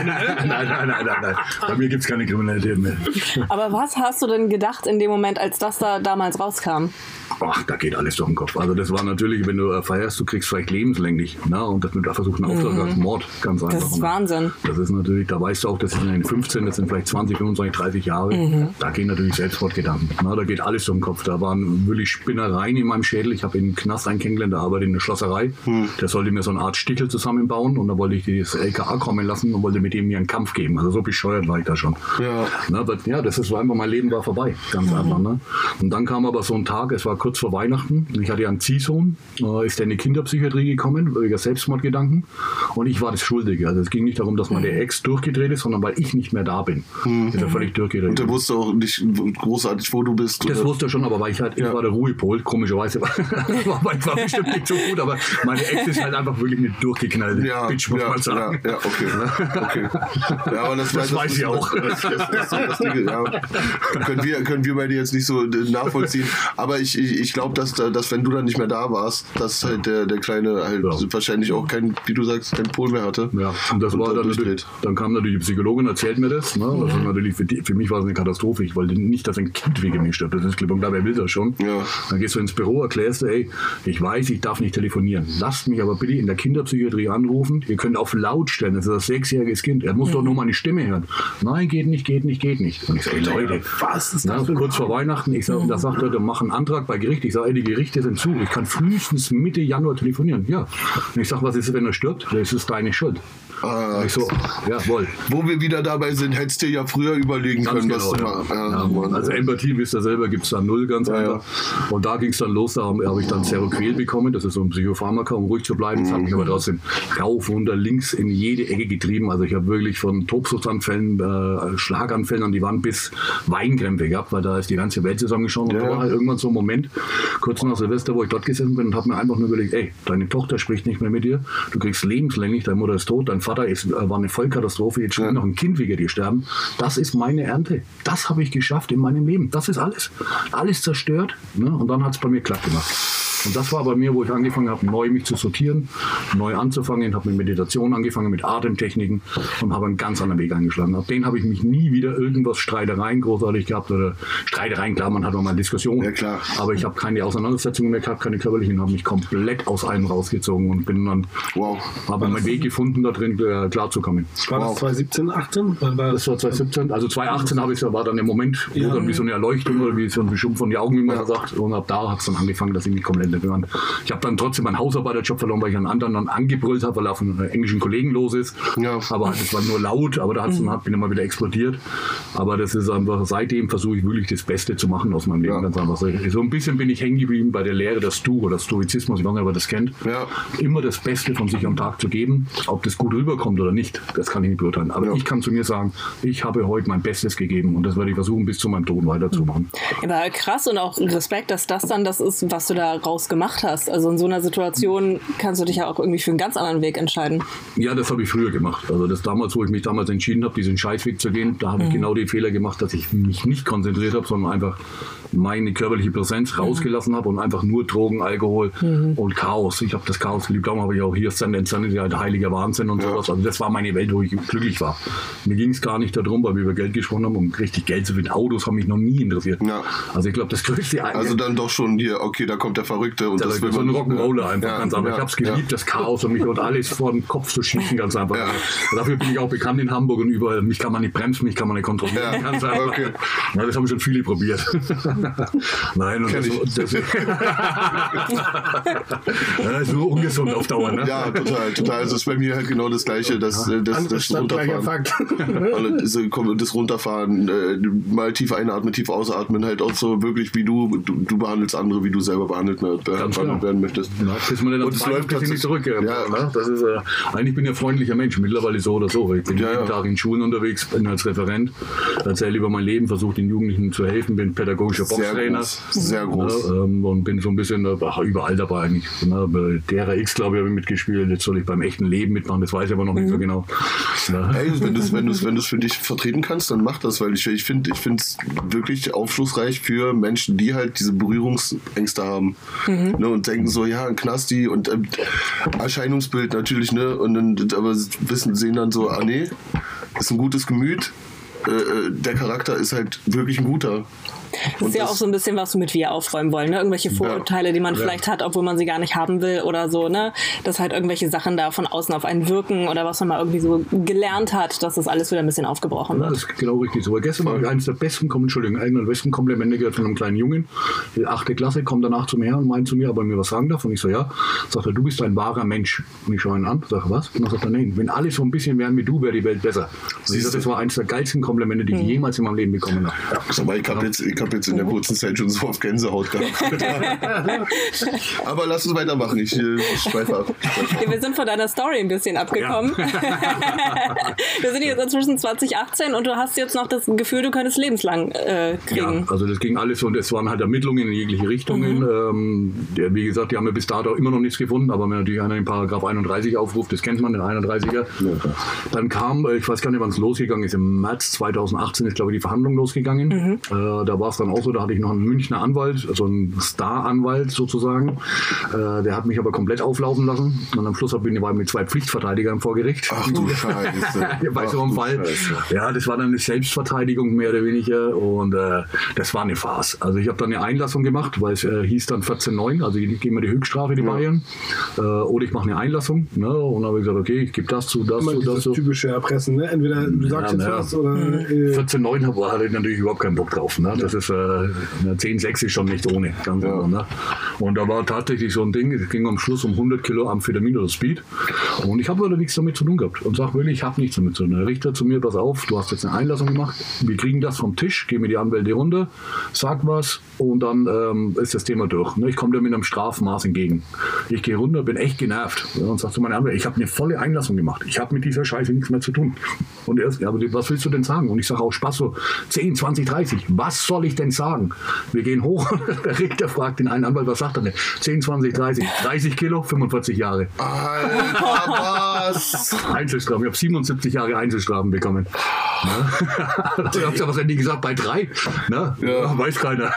Speaker 4: nein, nein, nein, nein. Bei mir gibt es keine Kriminalität mehr. <laughs>
Speaker 1: Aber was hast du denn gedacht in dem Moment, als das da damals rauskam?
Speaker 4: Ach, da geht alles durch den Kopf. Also das war natürlich, wenn du äh, feierst, du kriegst vielleicht lebenslänglich. Ne? Und das mit der versuchten Auftrag als Mord, ganz einfach.
Speaker 1: Mhm. Das ist
Speaker 4: Und
Speaker 1: Wahnsinn.
Speaker 4: Das ist natürlich, da weißt du auch, das sind in den 15, das sind vielleicht 20, 25, 30 Jahre.
Speaker 1: Mhm.
Speaker 4: Da gehen natürlich Selbstmordgedanken. Na, da geht alles durch den Kopf. Da waren wirklich Spinnereien in meinem Schädel. Ich habe in Knast einen kennengelernt, der arbeitet in der Schlosserei.
Speaker 1: Mhm.
Speaker 4: Der sollte mir so eine Art Stickel zusammenbauen und da wollte ich das LKA kommen lassen und wollte mit dem mir einen Kampf geben. Also so bescheuert war ich da schon.
Speaker 2: Ja.
Speaker 4: Na, aber, ja, das ist war einfach, mein Leben war vorbei, ganz einfach. Ne? Und dann kam aber so ein Tag, es war kurz vor Weihnachten, ich hatte ja einen Ziehsohn, äh, ist der in die Kinderpsychiatrie gekommen, wegen Selbstmordgedanken. Und ich war das Schuldige. Also es ging nicht darum, dass meine Ex durchgedreht ist, sondern weil ich nicht mehr da bin. Ist er völlig durchgedreht.
Speaker 2: Und der wusste auch nicht großartig, wo du bist.
Speaker 4: Das
Speaker 2: oder?
Speaker 4: wusste er schon, aber weil ich halt, ich
Speaker 2: Ja.
Speaker 4: war der Ruhepol, komischerweise. <laughs> war, ich war bestimmt nicht so gut, aber meine Ex ist halt einfach wirklich eine durchgeknallte
Speaker 2: ja,
Speaker 4: Bitch, muss
Speaker 2: ja,
Speaker 4: man sagen.
Speaker 2: Ja, ja, okay. okay. Ja, aber das,
Speaker 4: Das weiß ich auch.
Speaker 2: Das, das, das, das, das, ja, <laughs> können, wir, können wir beide jetzt nicht so nachvollziehen. Aber ich, ich, ich glaube, dass, da- dass wenn du dann nicht mehr da warst, dass halt der, der Kleine halt
Speaker 4: Ja.
Speaker 2: wahrscheinlich auch kein, wie du sagst, kein Pol mehr hatte.
Speaker 4: Ja, und das war dann, natürlich, dann kam natürlich die Psychologin, erzählt mir das. Ne? Das war natürlich für, die, für mich war es eine Katastrophe. Ich wollte nicht, dass ein Kind wegen mir stirbt. Das ist klipp und klar, wer will das schon?
Speaker 2: Ja.
Speaker 4: Dann gehst du ins Büro, erklärst du, ey, ich weiß, ich darf nicht telefonieren. Lasst mich aber bitte in der Kinderpsychiatrie anrufen. Ihr könnt auf laut stellen. Das ist ein sechsjähriges Kind. Er muss doch nur meine Stimme hören. Nein, geht nicht, geht nicht, geht nicht. Und ich sage, Leute,
Speaker 3: Was ist
Speaker 4: na,
Speaker 3: das ein
Speaker 4: kurz vor Weihnachten, ich sag, da sagt er, mach einen Antrag bei Gericht. Ich sage, ey, die Gerichte sind zu. Ich kann frühestens Mitte Januar telefonieren. Ja. Und ich sage, was ist, wenn er stirbt? Das ist deine Schuld.
Speaker 2: Ah,
Speaker 4: so, jawohl.
Speaker 2: wo wir wieder dabei sind, hättest du dir ja früher überlegen
Speaker 4: Ganz
Speaker 2: können,
Speaker 4: genau,
Speaker 2: was du
Speaker 4: ja.
Speaker 2: machst. Ja,
Speaker 4: Ja, also Empathie, wisst ihr selber, gibt es da null ganz
Speaker 2: Ja,
Speaker 4: einfach. Und da ging es dann los, da habe hab ich dann Seroquel bekommen, das ist so ein Psychopharmaka, um ruhig zu bleiben. Das hat mich aber trotzdem rauf, runter, links in jede Ecke getrieben. Also ich habe wirklich von Tobsuchtsanfällen, äh, Schlaganfällen an die Wand bis Weinkrämpfe gehabt, weil da ist die ganze Welt zusammengeschaut. Und
Speaker 2: Ja.
Speaker 4: da war halt irgendwann so ein Moment, kurz nach Silvester, wo ich dort gesessen bin und habe mir einfach nur überlegt, ey, deine Tochter spricht nicht mehr mit dir, du kriegst lebenslänglich, deine Mutter ist tot, dein Vater ist, äh, war eine Vollkatastrophe, jetzt will noch ein Kind wegen dir sterben. Das ist meine Ernte. Das habe ich geschafft in meinem Leben. Das ist alles. Alles zerstört. Ne? Und dann hat es bei mir klack gemacht. Und das war bei mir, wo ich angefangen habe, neu mich zu sortieren, neu anzufangen, habe mit Meditation angefangen, mit Atemtechniken und habe einen ganz anderen Weg eingeschlagen. Ab den habe ich mich nie wieder irgendwas Streitereien großartig gehabt oder Streitereien, klar, man hat auch mal Diskussionen.
Speaker 2: Ja, klar.
Speaker 4: Aber ich habe keine Auseinandersetzungen mehr gehabt, keine körperlichen, habe mich komplett aus allem rausgezogen und bin dann,
Speaker 2: Wow.
Speaker 4: habe meinen Weg gefunden, da drin äh, klarzukommen.
Speaker 3: War das 2017, 18? Wann war
Speaker 4: Das war 2017, also 2018 habe ich, war dann der Moment, wo
Speaker 3: Ja.
Speaker 4: dann wie so eine Erleuchtung oder wie so ein Beschub von die Augen, wie man so sagt. Und ab da hat es dann angefangen, dass ich mich komplett entfernt. Ich habe dann trotzdem meinen Hausarbeiterjob verloren, weil ich einen anderen dann angebrüllt habe, weil er auf einen englischen Kollegen los ist.
Speaker 2: Ja.
Speaker 4: Aber es war nur laut, aber da hat's dann, hat bin immer wieder explodiert. Aber das ist einfach, seitdem versuche ich wirklich das Beste zu machen aus meinem Leben.
Speaker 2: Ja.
Speaker 4: So so ein bisschen bin ich hängen geblieben bei der Lehre der Stu oder Stoizismus, ich weiß nicht, ob ihr das kennt.
Speaker 2: Ja.
Speaker 4: Immer das Beste von sich am Tag zu geben. Ob das gut rüberkommt oder nicht, das kann ich nicht beurteilen. Aber
Speaker 2: Ja.
Speaker 4: ich kann zu mir sagen, ich habe heute mein Bestes gegeben und das werde ich versuchen, bis zu meinem Tod weiterzumachen.
Speaker 1: Aber krass und auch Respekt, dass das dann das ist, was du da raus gemacht hast. Also in so einer Situation kannst du dich ja auch irgendwie für einen ganz anderen Weg entscheiden.
Speaker 4: Ja, das habe ich früher gemacht. Also das damals, wo ich mich damals entschieden habe, diesen Scheißweg zu gehen, da habe ich genau den Fehler gemacht, dass ich mich nicht konzentriert habe, sondern einfach meine körperliche Präsenz rausgelassen habe und einfach nur Drogen, Alkohol und Chaos. Ich habe das Chaos geliebt. Darum habe ich auch hier Stand Insanity, halt heiliger Wahnsinn und sowas. Also das war meine Welt, wo ich glücklich war. Mir ging es gar nicht darum, weil wir über Geld gesprochen haben, um richtig Geld zu finden. Autos haben mich noch nie interessiert.
Speaker 2: Ja.
Speaker 4: Also ich glaube, das größte
Speaker 2: Also dann doch schon hier, okay, da kommt der Verrückte und
Speaker 4: das
Speaker 2: das will
Speaker 4: so ein
Speaker 2: man.
Speaker 4: Rock'n'Roller einfach
Speaker 2: Ja,
Speaker 4: ganz einfach.
Speaker 2: ja,
Speaker 4: ich habe es
Speaker 2: ja.
Speaker 4: geliebt, das Chaos und mich und alles <laughs> vor den Kopf zu schießen, ganz einfach. Dafür bin ich auch bekannt in Hamburg und überall. Mich kann man nicht bremsen, mich kann man nicht kontrollieren.
Speaker 2: Ja,
Speaker 4: Ganz einfach.
Speaker 2: okay.
Speaker 4: Ja, das haben schon viele probiert. <laughs> Nein, und
Speaker 2: Kenn
Speaker 4: das, das, das ist <laughs> nur ungesund auf Dauer. Ne?
Speaker 2: Ja, total, total. Also es ist bei mir halt genau das Gleiche, das, äh, das, das
Speaker 3: Stadt, gleicher
Speaker 2: Runterfahren. Und das, äh, das Runterfahren, mal tief einatmen, tief ausatmen, halt auch so wirklich wie du, du, du behandelst andere, wie du selber behandelt behandelt genau. werden möchtest.
Speaker 4: Na, bis man dann und es läuft nicht zurück. Ja. ja. Das ist, äh, eigentlich bin ich ein freundlicher Mensch, mittlerweile so oder so. Ich bin ja, jeden ja. Tag in Schulen unterwegs, bin als Referent, erzähle über mein Leben, versuche den Jugendlichen zu helfen, bin pädagogischer Boxtrainer.
Speaker 2: Sehr groß.
Speaker 4: Ja, ähm, und bin so ein bisschen ach, überall dabei eigentlich. Na, bei DRX, glaube ich, habe ich mitgespielt. Jetzt soll ich beim echten Leben mitmachen, das weiß ich aber noch mhm. nicht so genau.
Speaker 2: Hey, wenn du es wenn wenn für dich vertreten kannst, dann mach das, weil ich, ich finde es wirklich aufschlussreich für Menschen, die halt diese Berührungsängste haben mhm. ne, und denken so, ja, ein Knasti und äh, Erscheinungsbild natürlich, ne, und dann, aber wissen, sehen dann so, ah nee, ist ein gutes Gemüt, äh, äh der Charakter ist halt wirklich ein guter.
Speaker 1: Das ist ja auch so ein bisschen, was mit wir aufräumen wollen, ne? Irgendwelche Vorurteile, ja. die man ja. vielleicht hat, obwohl man sie gar nicht haben will oder so, ne? Dass halt irgendwelche Sachen da von außen auf einen wirken oder was man mal irgendwie so gelernt hat, dass das alles wieder ein bisschen aufgebrochen wird. Ja,
Speaker 4: das ist genau richtig so. Gestern war eines der besten, Entschuldigung, einer der besten Komplimente gehört von einem kleinen Jungen. Die achte Klasse kommt danach zu mir und meint zu mir, ob er mir was sagen darf. Und ich so, ja. Sagt er, du bist ein wahrer Mensch. Und ich schaue ihn an, sage, was? Und dann sagt er, nein, wenn alle so ein bisschen wären wie du, wäre die Welt besser. Und ich sage, das war eines der geilsten Komplimente, die ich mhm. jemals in meinem Leben bekommen habe.
Speaker 2: Ja, ich habe jetzt, hab jetzt in der kurzen Zeit schon so auf Gänsehaut gehabt. <laughs> Aber lass uns weitermachen. Ich, äh, ich schweife ab.
Speaker 1: Wir sind von deiner Story ein bisschen abgekommen. Ja. <laughs> Wir sind jetzt inzwischen 2018 und du hast jetzt noch das Gefühl, du könntest lebenslang äh, kriegen.
Speaker 4: Ja, also das ging alles und es waren halt Ermittlungen in jegliche Richtungen. Mhm. Ähm, der, wie gesagt, die haben ja bis dato immer noch nichts gefunden, aber wenn natürlich einer den Paragraph 31 aufruft, das kennt man, den 31er. Ja. Dann kam, äh, ich weiß gar nicht, wann es losgegangen ist, im März 2018 ist, glaube ich, die Verhandlung losgegangen. Mhm. Äh, da war es dann auch so, da hatte ich noch noch ein Münchner Anwalt, also ein Star-Anwalt sozusagen. Äh, der hat mich aber komplett auflaufen lassen. Und am Schluss bin ich mit zwei Pflichtverteidigern vor Gericht.
Speaker 2: Ach du <laughs> Scheiße.
Speaker 4: Bei so einem Fall. Scheiße. Ja, das war dann eine Selbstverteidigung mehr oder weniger. Und äh, das war eine Farce. Also ich habe dann eine Einlassung gemacht, weil es äh, hieß dann 14,9. Also ich gebe mir die Höchststrafe, die ja. Bayern. Äh, oder ich mache eine Einlassung. Ne? Und dann habe ich gesagt, okay, ich gebe das zu, das zu, das zu.
Speaker 3: typische Erpressen. Ne? Entweder du sagst ja, jetzt ja. was oder...
Speaker 4: Äh 14,9 hatte ich natürlich überhaupt keinen Bock drauf. Ne? Das ist... Äh, 10,6 ist schon nicht ohne. Ganz ja. ne? Und da war tatsächlich so ein Ding, es ging am Schluss um 100 Kilo Amphetamin oder Speed. Und ich habe aber nichts damit zu tun gehabt. Und sage wirklich, ich habe nichts damit zu tun. Der Richter zu mir, pass auf, du hast jetzt eine Einlassung gemacht, wir kriegen das vom Tisch, gehen mir die Anwälte runter, sag was und dann ähm, ist das Thema durch. Ne? Ich komme dir mit einem Strafmaß entgegen. Ich gehe runter, bin echt genervt und sage zu meinem Anwalt, ich habe eine volle Einlassung gemacht. Ich habe mit dieser Scheiße nichts mehr zu tun. Und er ist, ja, aber was willst du denn sagen? Und ich sage auch Spaß so, 10, 20, 30. Was soll ich denn sagen? Wir gehen hoch. <laughs> Der Richter fragt den einen Anwalt, was sagt er denn? 10, 20, 30. 30 Kilo, 45 Jahre.
Speaker 2: Alter, was?
Speaker 4: Einzelstrafen. Ich habe 77 Jahre Einzelstrafen bekommen. Ne? ich habe ja was nie gesagt, bei drei. Ne? Ja. Weiß keiner.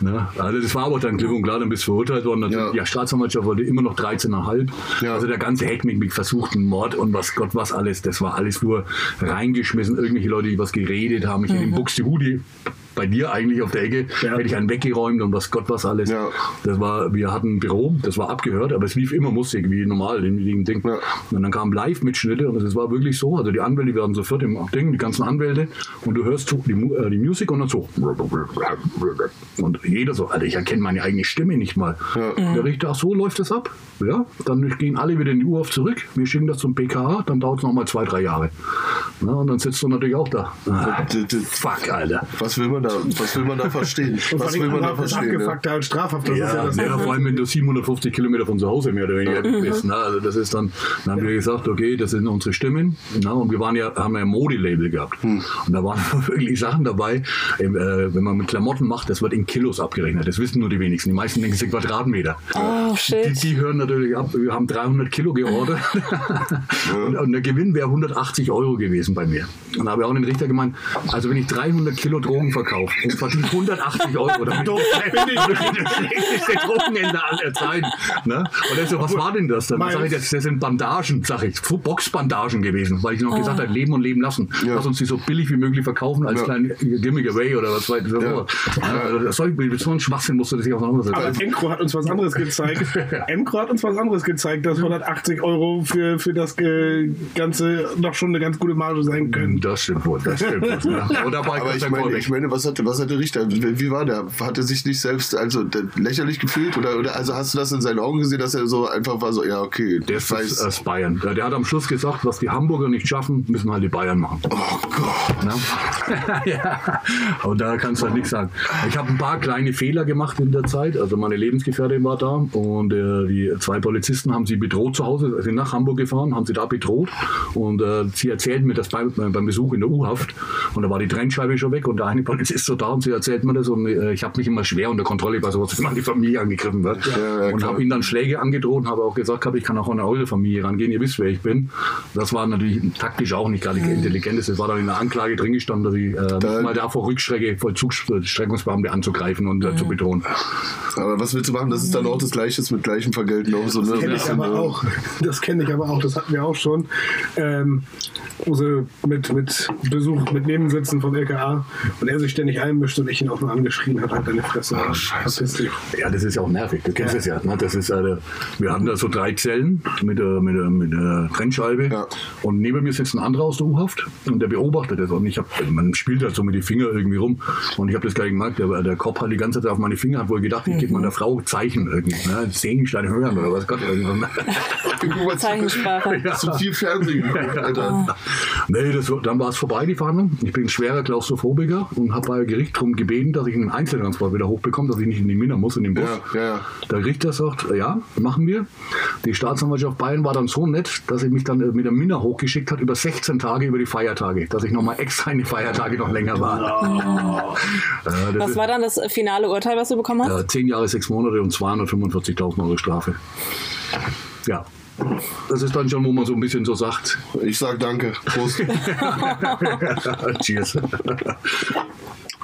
Speaker 4: Ne? Also das war aber dann klipp und klar, dann bist du verurteilt worden. Ja. ja, Staatsanwaltschaft wollte immer noch 13,5. Ja. Also der ganze Heck mit, mit versuchten Mord und was Gott was alles, das war alles nur reingeschmissen. Irgendwelche Leute, die was geredet haben. Ich mhm. in den Buxtehude bei dir eigentlich auf der Ecke, ja. hätte ich einen weggeräumt und was Gott was alles. Ja. Das war, wir hatten ein Büro, das war abgehört, aber es lief immer Musik, wie normal in dem Ding. Ja. Und dann kamen Live-Mitschnitte und es war wirklich so, also die Anwälte werden sofort im Ding, die ganzen Anwälte und du hörst die, äh, die Musik und dann so. Und jeder so, Alter, ich erkenne meine eigene Stimme nicht mal. Ja. Der Richter, ach so läuft das ab. Ja, dann gehen alle wieder in die Urhof zurück, wir schicken das zum PKA, dann dauert es nochmal zwei, drei Jahre. Ja, und dann sitzt du natürlich auch da. Ah,
Speaker 2: fuck, Alter. Was will man da, was will man da verstehen? was will man da verstehen?
Speaker 3: Abgefuckt ja? strafhaft.
Speaker 4: Das ja, ja, das ja, vor allem wenn du 750 Kilometer von zu Hause mehr oder weniger mhm. bist. Na, also das ist dann, dann haben wir gesagt, okay, das sind unsere Stimmen. Na, und wir waren ja, haben ja ein Modelabel gehabt. Hm. Und da waren <laughs> wirklich Sachen dabei, äh, wenn man mit Klamotten macht, das wird in Kilos abgerechnet. Das wissen nur die wenigsten. Die meisten denken, es sind Quadratmeter.
Speaker 1: Oh, shit.
Speaker 4: Die, die hören natürlich ab. Wir haben 300 Kilo geordert. <laughs> <laughs> und, und der Gewinn wäre 180 Euro gewesen bei mir. Und da habe ich auch den Richter gemeint, also wenn ich 300 Kilo Drogen verkaufe und verdiene 180 Euro, <laughs> bin ich <laughs> der Drogenhändler aller Zeiten. Ne? Und er so, was war denn das? Dann sage ich, das, das sind Bandagen, sag ich, Boxbandagen gewesen, weil ich noch gesagt habe, leben und leben lassen. Ja. Lass uns die so billig wie möglich verkaufen als ja. kleinen Gimmick Away oder was weiß ich. Ja. Also, mit so einem Schwachsinn musst du das sich auseinandersetzen.
Speaker 3: Aber Emcro hat uns was anderes gezeigt. <laughs> Emcro hat uns was anderes gezeigt, dass 180 Euro für, für das Ganze noch schon eine ganz gute Marge sein können.
Speaker 4: Das stimmt wohl, das stimmt wohl. Ja. Oder bei
Speaker 2: Aber ich meine, ich meine, was was hat der Richter, wie war der? Hat er sich nicht selbst also lächerlich gefühlt? Oder, oder also hast du das in seinen Augen gesehen, dass er so einfach war, so, ja, okay,
Speaker 4: Der ist
Speaker 2: weiß.
Speaker 4: aus Bayern. Der, der hat am Schluss gesagt, was die Hamburger nicht schaffen, müssen halt die Bayern machen.
Speaker 2: oh Gott. <laughs>
Speaker 4: Ja, und da kannst du halt nichts sagen. Ich habe ein paar kleine Fehler gemacht in der Zeit. Also meine Lebensgefährtin war da und äh, die zwei Polizisten haben sie bedroht zu Hause, sind nach Hamburg gefahren, haben sie da bedroht und äh, sie erzählten mir das beim, beim Besuch in der U-Haft und da war die Trennscheibe schon weg und der eine Polizist so da und sie erzählt mir das und äh, ich habe mich immer schwer unter Kontrolle bei sowas, wenn die Familie angegriffen wird
Speaker 2: Ja, ja,
Speaker 4: und habe ihnen dann Schläge angedroht und habe auch gesagt, hab, ich kann auch an eure Familie rangehen, ihr wisst, wer ich bin. Das war natürlich taktisch auch nicht gerade intelligent. Es war dann in der Anklage drin gestanden, dass ich äh,
Speaker 2: Da-
Speaker 4: mal davor Rückstrecke, Vollzugsstreckungsbeamte anzugreifen und äh, zu bedrohen.
Speaker 2: Aber was willst du machen? Das ist dann auch das Gleiche mit gleichem Vergelten. Auch so, ne?
Speaker 3: Das kenne ich aber auch. Das kenne ich aber auch. Das hatten wir auch schon. Ähm, sie mit, mit Besuch, mit Nebensitzen vom LKA und er sich ständig einmischt und ich ihn auch nur angeschrien habe, halt deine Fresse.
Speaker 2: Ah, scheiße.
Speaker 4: Ja, das ist ja auch nervig. Du kennst es ja. Ne? Das ist, äh, wir hatten da so drei Zellen mit, der mit, der mit der Trennscheibe.
Speaker 2: Ja.
Speaker 4: Und neben mir sitzt ein anderer aus der U-Haft und der beobachtet das. Und ich hab, man spielt halt so mit den Fingern irgendwie rum. Und ich habe das gar nicht gemerkt. Der, der Kopf hat die ganze Zeit auf meine Finger, hat wohl gedacht, ich gebe meiner Frau Zeichen irgendwie. Ne? Sehenstein hören oder was Gott. irgendwas.
Speaker 2: Guck mal,
Speaker 1: Zeichensprache. <laughs>
Speaker 2: Zu viel Fernsehen Alter.
Speaker 4: Nee, das, dann war es vorbei, die Verhandlung. Ich bin ein schwerer Klaustrophobiker und habe bei Gericht darum gebeten, dass ich einen Einzeltransport wieder hochbekomme, dass ich nicht in die Minna muss, in den Bus.
Speaker 2: Ja, ja, ja.
Speaker 4: Der Richter sagt, ja, machen wir. Die Staatsanwaltschaft Bayern war dann so nett, dass sie mich dann äh, mit der Minna hochgeschickt hat über 16 Tage über die Feiertage, dass ich nochmal extra in die Feiertage noch länger war. Äh, <laughs>
Speaker 1: Was war dann das finale Urteil, was du bekommen hast?
Speaker 4: äh, 10 Jahre, 6 Monate und 245.000 Euro Strafe. Ja. Das ist dann schon, wo man so ein bisschen so sagt,
Speaker 2: Ich sag danke. Prost. <laughs>
Speaker 4: Cheers.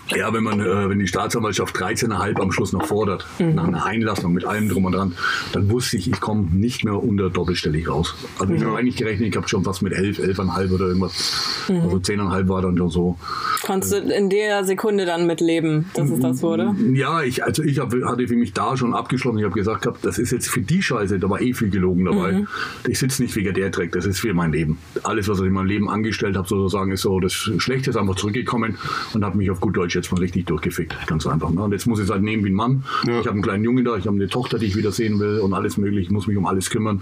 Speaker 4: Ja, wenn man, äh, wenn die Staatsanwaltschaft 13,5 am Schluss noch fordert, nach einer Einlassung mit allem drum und dran, dann wusste ich, ich komme nicht mehr unter doppelstellig raus. Also ich habe eigentlich gerechnet, ich habe schon fast mit 11, 11,5 oder irgendwas. Also 10,5 war dann schon so.
Speaker 1: Konntest du in der Sekunde dann mitleben, dass es das wurde?
Speaker 4: Ja, ich, also ich hab, hatte für mich da schon abgeschlossen. Ich habe gesagt, gehabt, das ist jetzt für die Scheiße, da war eh viel gelogen dabei. Ich sitze nicht wegen der Dreck, das ist für mein Leben. Alles, was ich in meinem Leben angestellt habe, sozusagen, ist so, das Schlechte ist einfach zurückgekommen und hat mich auf gut Deutsch jetzt mal richtig durchgefickt. Ganz einfach. Ne? Und jetzt muss ich es halt nehmen wie ein Mann.
Speaker 2: Ja.
Speaker 4: Ich habe einen kleinen Jungen da, ich habe eine Tochter, die ich wieder sehen will und alles mögliche. Ich muss mich um alles kümmern.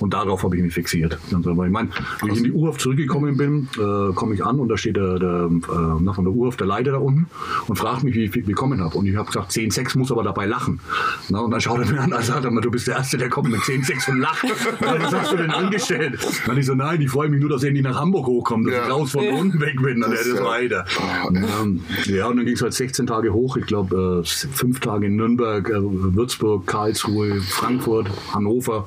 Speaker 4: Und darauf habe ich mich fixiert. Einfach. Ich meine, wenn ich in die Urhaft zurückgekommen bin, äh, komme ich an und da steht der, der äh, von der Urhaft der Leiter da unten und fragt mich, wie ich bekommen habe. Und ich habe gesagt, 10,6 muss aber dabei lachen. Na, und dann schaut er mir an und sagt er mal, du bist der Erste, der kommt mit 10,6 und lacht. <laughs> Na, was hast du denn angestellt? Dann ich so, nein, ich freue mich nur, dass er nicht nach Hamburg hochkommt, dass
Speaker 2: Ja.
Speaker 4: ich raus von unten weg bin. Dann
Speaker 2: Das
Speaker 4: das
Speaker 2: ist ja-
Speaker 4: weiter.
Speaker 2: Oh,
Speaker 4: Ähm, ja, und dann ging es halt 16 Tage hoch. Ich glaube, äh, fünf Tage in Nürnberg, äh, Würzburg, Karlsruhe, Frankfurt, Hannover.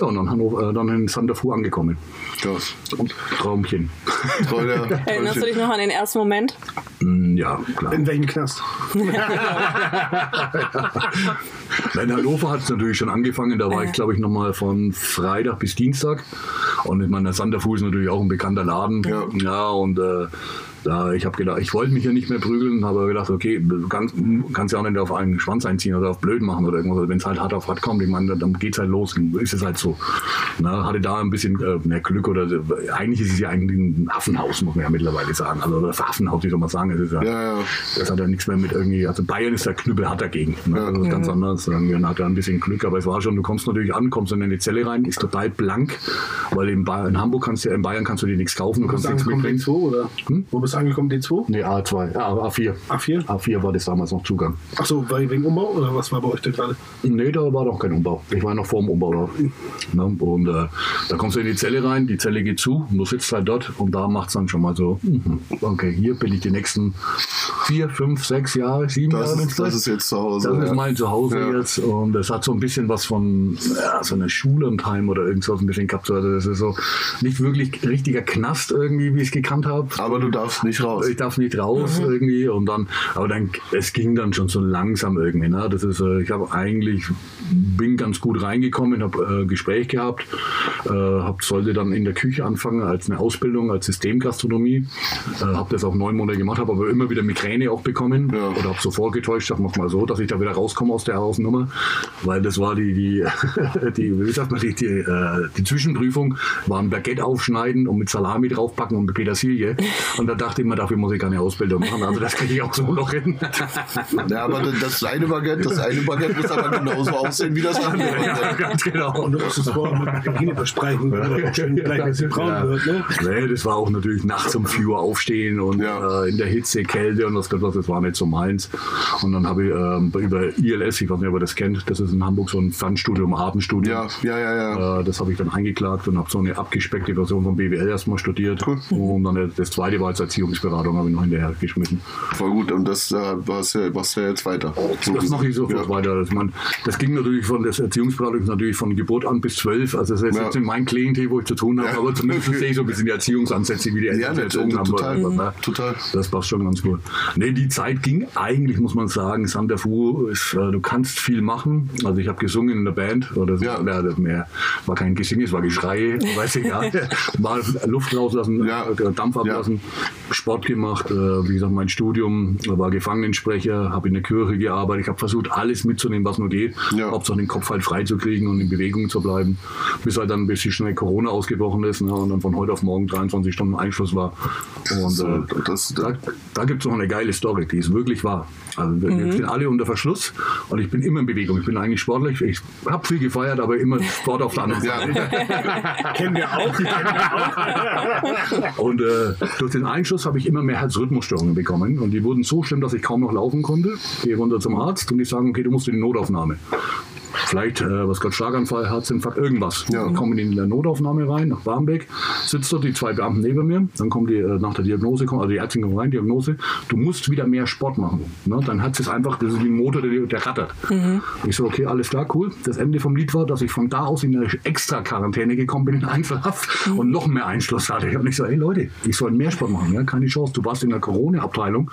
Speaker 4: Ja, und dann, Hannover, äh, dann in Santa Fu angekommen.
Speaker 2: Krass.
Speaker 4: Und Traumchen.
Speaker 2: Toll, ja. <laughs>
Speaker 1: Erinnerst du dich noch an den ersten Moment?
Speaker 4: Mm, Ja, klar.
Speaker 3: In welchem Knast? <laughs>
Speaker 4: In Hannover hat es natürlich schon angefangen. Da war ich, glaube ich, nochmal von Freitag bis Dienstag. Und ich meine, der Santa Fu ist natürlich auch ein bekannter Laden.
Speaker 2: Ja.
Speaker 4: und äh, da, ich habe gedacht, ich wollte mich ja nicht mehr prügeln, habe gedacht, okay, du kannst, kannst ja auch nicht auf einen Schwanz einziehen oder auf blöd machen oder irgendwas. Wenn es halt hart auf hart kommt, ich meine, dann geht's halt los, ist es halt so. Na, hatte da ein bisschen äh, mehr Glück oder eigentlich ist es ja eigentlich ein Affenhaus, muss man ja mittlerweile sagen. Also das Affenhaus, wie soll man sagen, es ist ja,
Speaker 2: Ja, ja.
Speaker 4: das hat ja nichts mehr mit irgendwie, also Bayern ist der knüppelhart dagegen. Ne?
Speaker 2: Ja.
Speaker 4: Das ist ganz anders. Man hat da ein bisschen Glück, aber es war schon, du kommst natürlich an, kommst in eine Zelle rein, ist total blank, weil in, ba in Hamburg kannst du, in Bayern kannst du dir nichts kaufen, du
Speaker 3: Wo bist
Speaker 4: kannst
Speaker 3: du
Speaker 4: nichts mitbringen.
Speaker 3: D2 oder? Wo bist angekommen, D2?
Speaker 4: Nee, A2, ja, A4.
Speaker 3: A4?
Speaker 4: A4 war das damals noch Zugang.
Speaker 3: Achso, wegen Umbau oder was war bei euch denn gerade?
Speaker 4: Nee, da war noch kein Umbau. Ich war noch vor dem Umbau da. Ne? Und äh, da kommst du in die Zelle rein, die Zelle geht zu, und du sitzt halt dort und da macht es dann schon mal so, mhm, okay, hier bin ich die nächsten vier, fünf, sechs Jahre, sieben
Speaker 2: Das
Speaker 4: Jahre.
Speaker 2: ist, das ist jetzt zu Hause.
Speaker 4: Das ist
Speaker 2: ja.
Speaker 4: mein Zuhause
Speaker 2: Ja.
Speaker 4: jetzt und es hat so ein bisschen was von ja, so einer Schulentheim oder irgendwas ein bisschen gehabt. Also das ist so nicht wirklich richtiger Knast irgendwie, wie ich es gekannt habe.
Speaker 2: Aber du darfst darfst nicht raus.
Speaker 4: Ich darf nicht raus mhm. irgendwie und dann, aber dann, es ging dann schon so langsam irgendwie. Ne? Das ist, äh, ich habe eigentlich, bin ganz gut reingekommen, habe äh, Gespräch gehabt, äh, hab, sollte dann in der Küche anfangen als eine Ausbildung, als Systemgastronomie. Äh, habe das auch neun Monate gemacht, habe aber immer wieder Migräne auch bekommen ja. oder habe so vorgetäuscht, sag mal so, dass ich da wieder rauskomme aus der Hausnummer, weil das war die, die, <laughs> die wie sagt man, die, die, äh, die Zwischenprüfung, war ein Baguette aufschneiden und mit Salami draufpacken und mit Petersilie. Und da dachte ich mir, dafür muss ich keine Ausbildung machen. Also das kriege ich auch so <laughs> noch hin.
Speaker 2: Ja, aber das eine Baguette, das eine Baguette muss aber genauso aussehen wie das andere. Ja,
Speaker 3: ganz genau. Und du musst es vorher mit Margarine besprechen, ja. schön gleich, wenn sie braun ja. wird. Ne?
Speaker 4: Nee, das war auch natürlich nachts um 4 Uhr aufstehen und ja. äh, in der Hitze, Kälte und das, das war nicht so meins. Und dann habe ich äh, über ILS, ich weiß nicht, ob ihr das kennt, das ist in Hamburg so ein Fernstudium, Abendstudium.
Speaker 2: Ja, ja, ja. ja.
Speaker 4: Äh, das habe ich dann eingeklagt und habe so eine abgespeckte Version von BWL erstmal studiert. Cool. Und dann das zweite war als Erziehungsberatung, habe ich noch hinterher geschmissen.
Speaker 2: Voll gut, und das äh, was ja, was ja jetzt weiter.
Speaker 4: So das mache ich sofort ja. weiter. Das, man, das ging natürlich von der Erziehungsberatung natürlich von Geburt an bis zwölf. Also das ist ja. jetzt in meinem Klientel, wo ich zu tun habe, ja. aber zumindest sehe ich so ein bisschen die Erziehungsansätze, wie die Eltern ja, erzogen haben.
Speaker 2: Total, oder, ne? total.
Speaker 4: Das passt schon ganz gut. Nee, die Zeit ging eigentlich, muss man sagen, Sander Fu ist, äh, du kannst viel machen. Also ich habe gesungen in der Band oder so. Ja. Mehr, war kein Gesing, es war Geschrei, <laughs> weiß ich ja. Mal Luft rauslassen, ja. Äh, Dampf ablassen, Sport gemacht, äh, wie gesagt, mein Studium, war Gefangenensprecher, habe in der Kirche gearbeitet. Ich habe versucht, alles mitzunehmen, was nur geht. Ja. Hauptsache den Kopf halt frei zu kriegen und in Bewegung zu bleiben. Bis halt dann ein bisschen schnell Corona ausgebrochen ist ne, und dann von heute auf morgen 23 Stunden Einschluss war. Und so, äh, das, da, da gibt es noch eine geile Story, die ist wirklich wahr. Also wir mhm. sind alle unter Verschluss und ich bin immer in Bewegung. Ich bin eigentlich sportlich. Ich habe viel gefeiert, aber immer Sport auf der anderen Seite.
Speaker 3: Ja. <laughs> Kennen wir auch. Kennen wir
Speaker 4: auch. <laughs> und äh, durch den Einschuss habe ich immer mehr Herzrhythmusstörungen bekommen und die wurden so schlimm, dass ich kaum noch laufen konnte. Gehe runter zum Arzt und die sagen, okay, du musst in die Notaufnahme vielleicht, äh, was Gott, Schlaganfall, Herzinfarkt, irgendwas. Ja. Dann kommen die in der Notaufnahme rein, nach Barmbek, sitzt dort die zwei Beamten neben mir, dann kommen die äh, nach der Diagnose, kommen, also die Ärztin kommt rein, Diagnose, du musst wieder mehr Sport machen. Ne? Dann hat es einfach, das ist wie ein Motor, der, der rattert. Mhm. Ich so, okay, alles klar, cool. Das Ende vom Lied war, dass ich von da aus in eine extra Quarantäne gekommen bin, in Einzelhaft mhm. und noch mehr Einschluss hatte. Ich habe nicht so, hey Leute, ich soll mehr Sport machen, ja? keine Chance. Du warst in der Corona-Abteilung,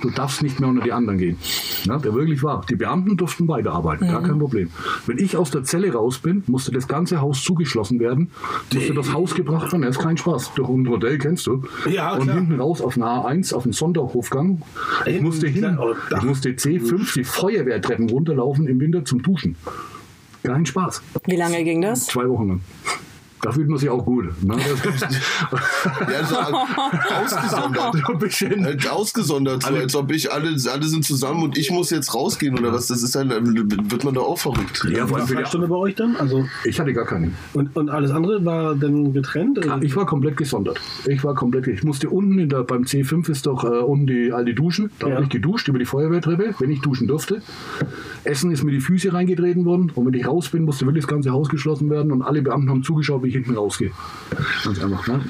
Speaker 4: du darfst nicht mehr unter die anderen gehen. Ja? Der wirklich war. Die Beamten durften weiterarbeiten, mhm. gar kein Problem. Wenn ich aus der Zelle raus bin, musste das ganze Haus zugeschlossen werden, musste das Haus gebracht werden. Das ist kein Spaß. Durch ein Hotel kennst du. Ja, und hinten raus auf eine A1 auf den Sonderhofgang. Ich musste hin, ich musste C5 die Feuerwehrtreppen runterlaufen im Winter zum Duschen. Kein Spaß.
Speaker 1: Wie lange ging das?
Speaker 4: Zwei Wochen lang. Da fühlt man sich auch gut. Ne? <laughs>
Speaker 2: ja, so ausgesondert. ein bisschen. Halt ausgesondert, so, als ob ich alle, alle sind zusammen und ich muss jetzt rausgehen oder was. Das ist dann, wird man da auch verrückt.
Speaker 3: Ja, war Freistunde bei euch dann? Also
Speaker 4: ich hatte gar keine.
Speaker 3: Und, und alles andere war dann getrennt?
Speaker 4: Oder? Ich war komplett gesondert. Ich war komplett, ich musste unten in der, beim C5 ist doch äh, unten die alte Duschen. Da ja. habe ich geduscht über die Feuerwehrtreppe, wenn ich duschen durfte. Essen ist mir die Füße reingetreten worden und wenn ich raus bin, musste wirklich das ganze Haus geschlossen werden und alle Beamten haben zugeschaut, wie ich hinten rausgehe. Ganz einfach. Ne?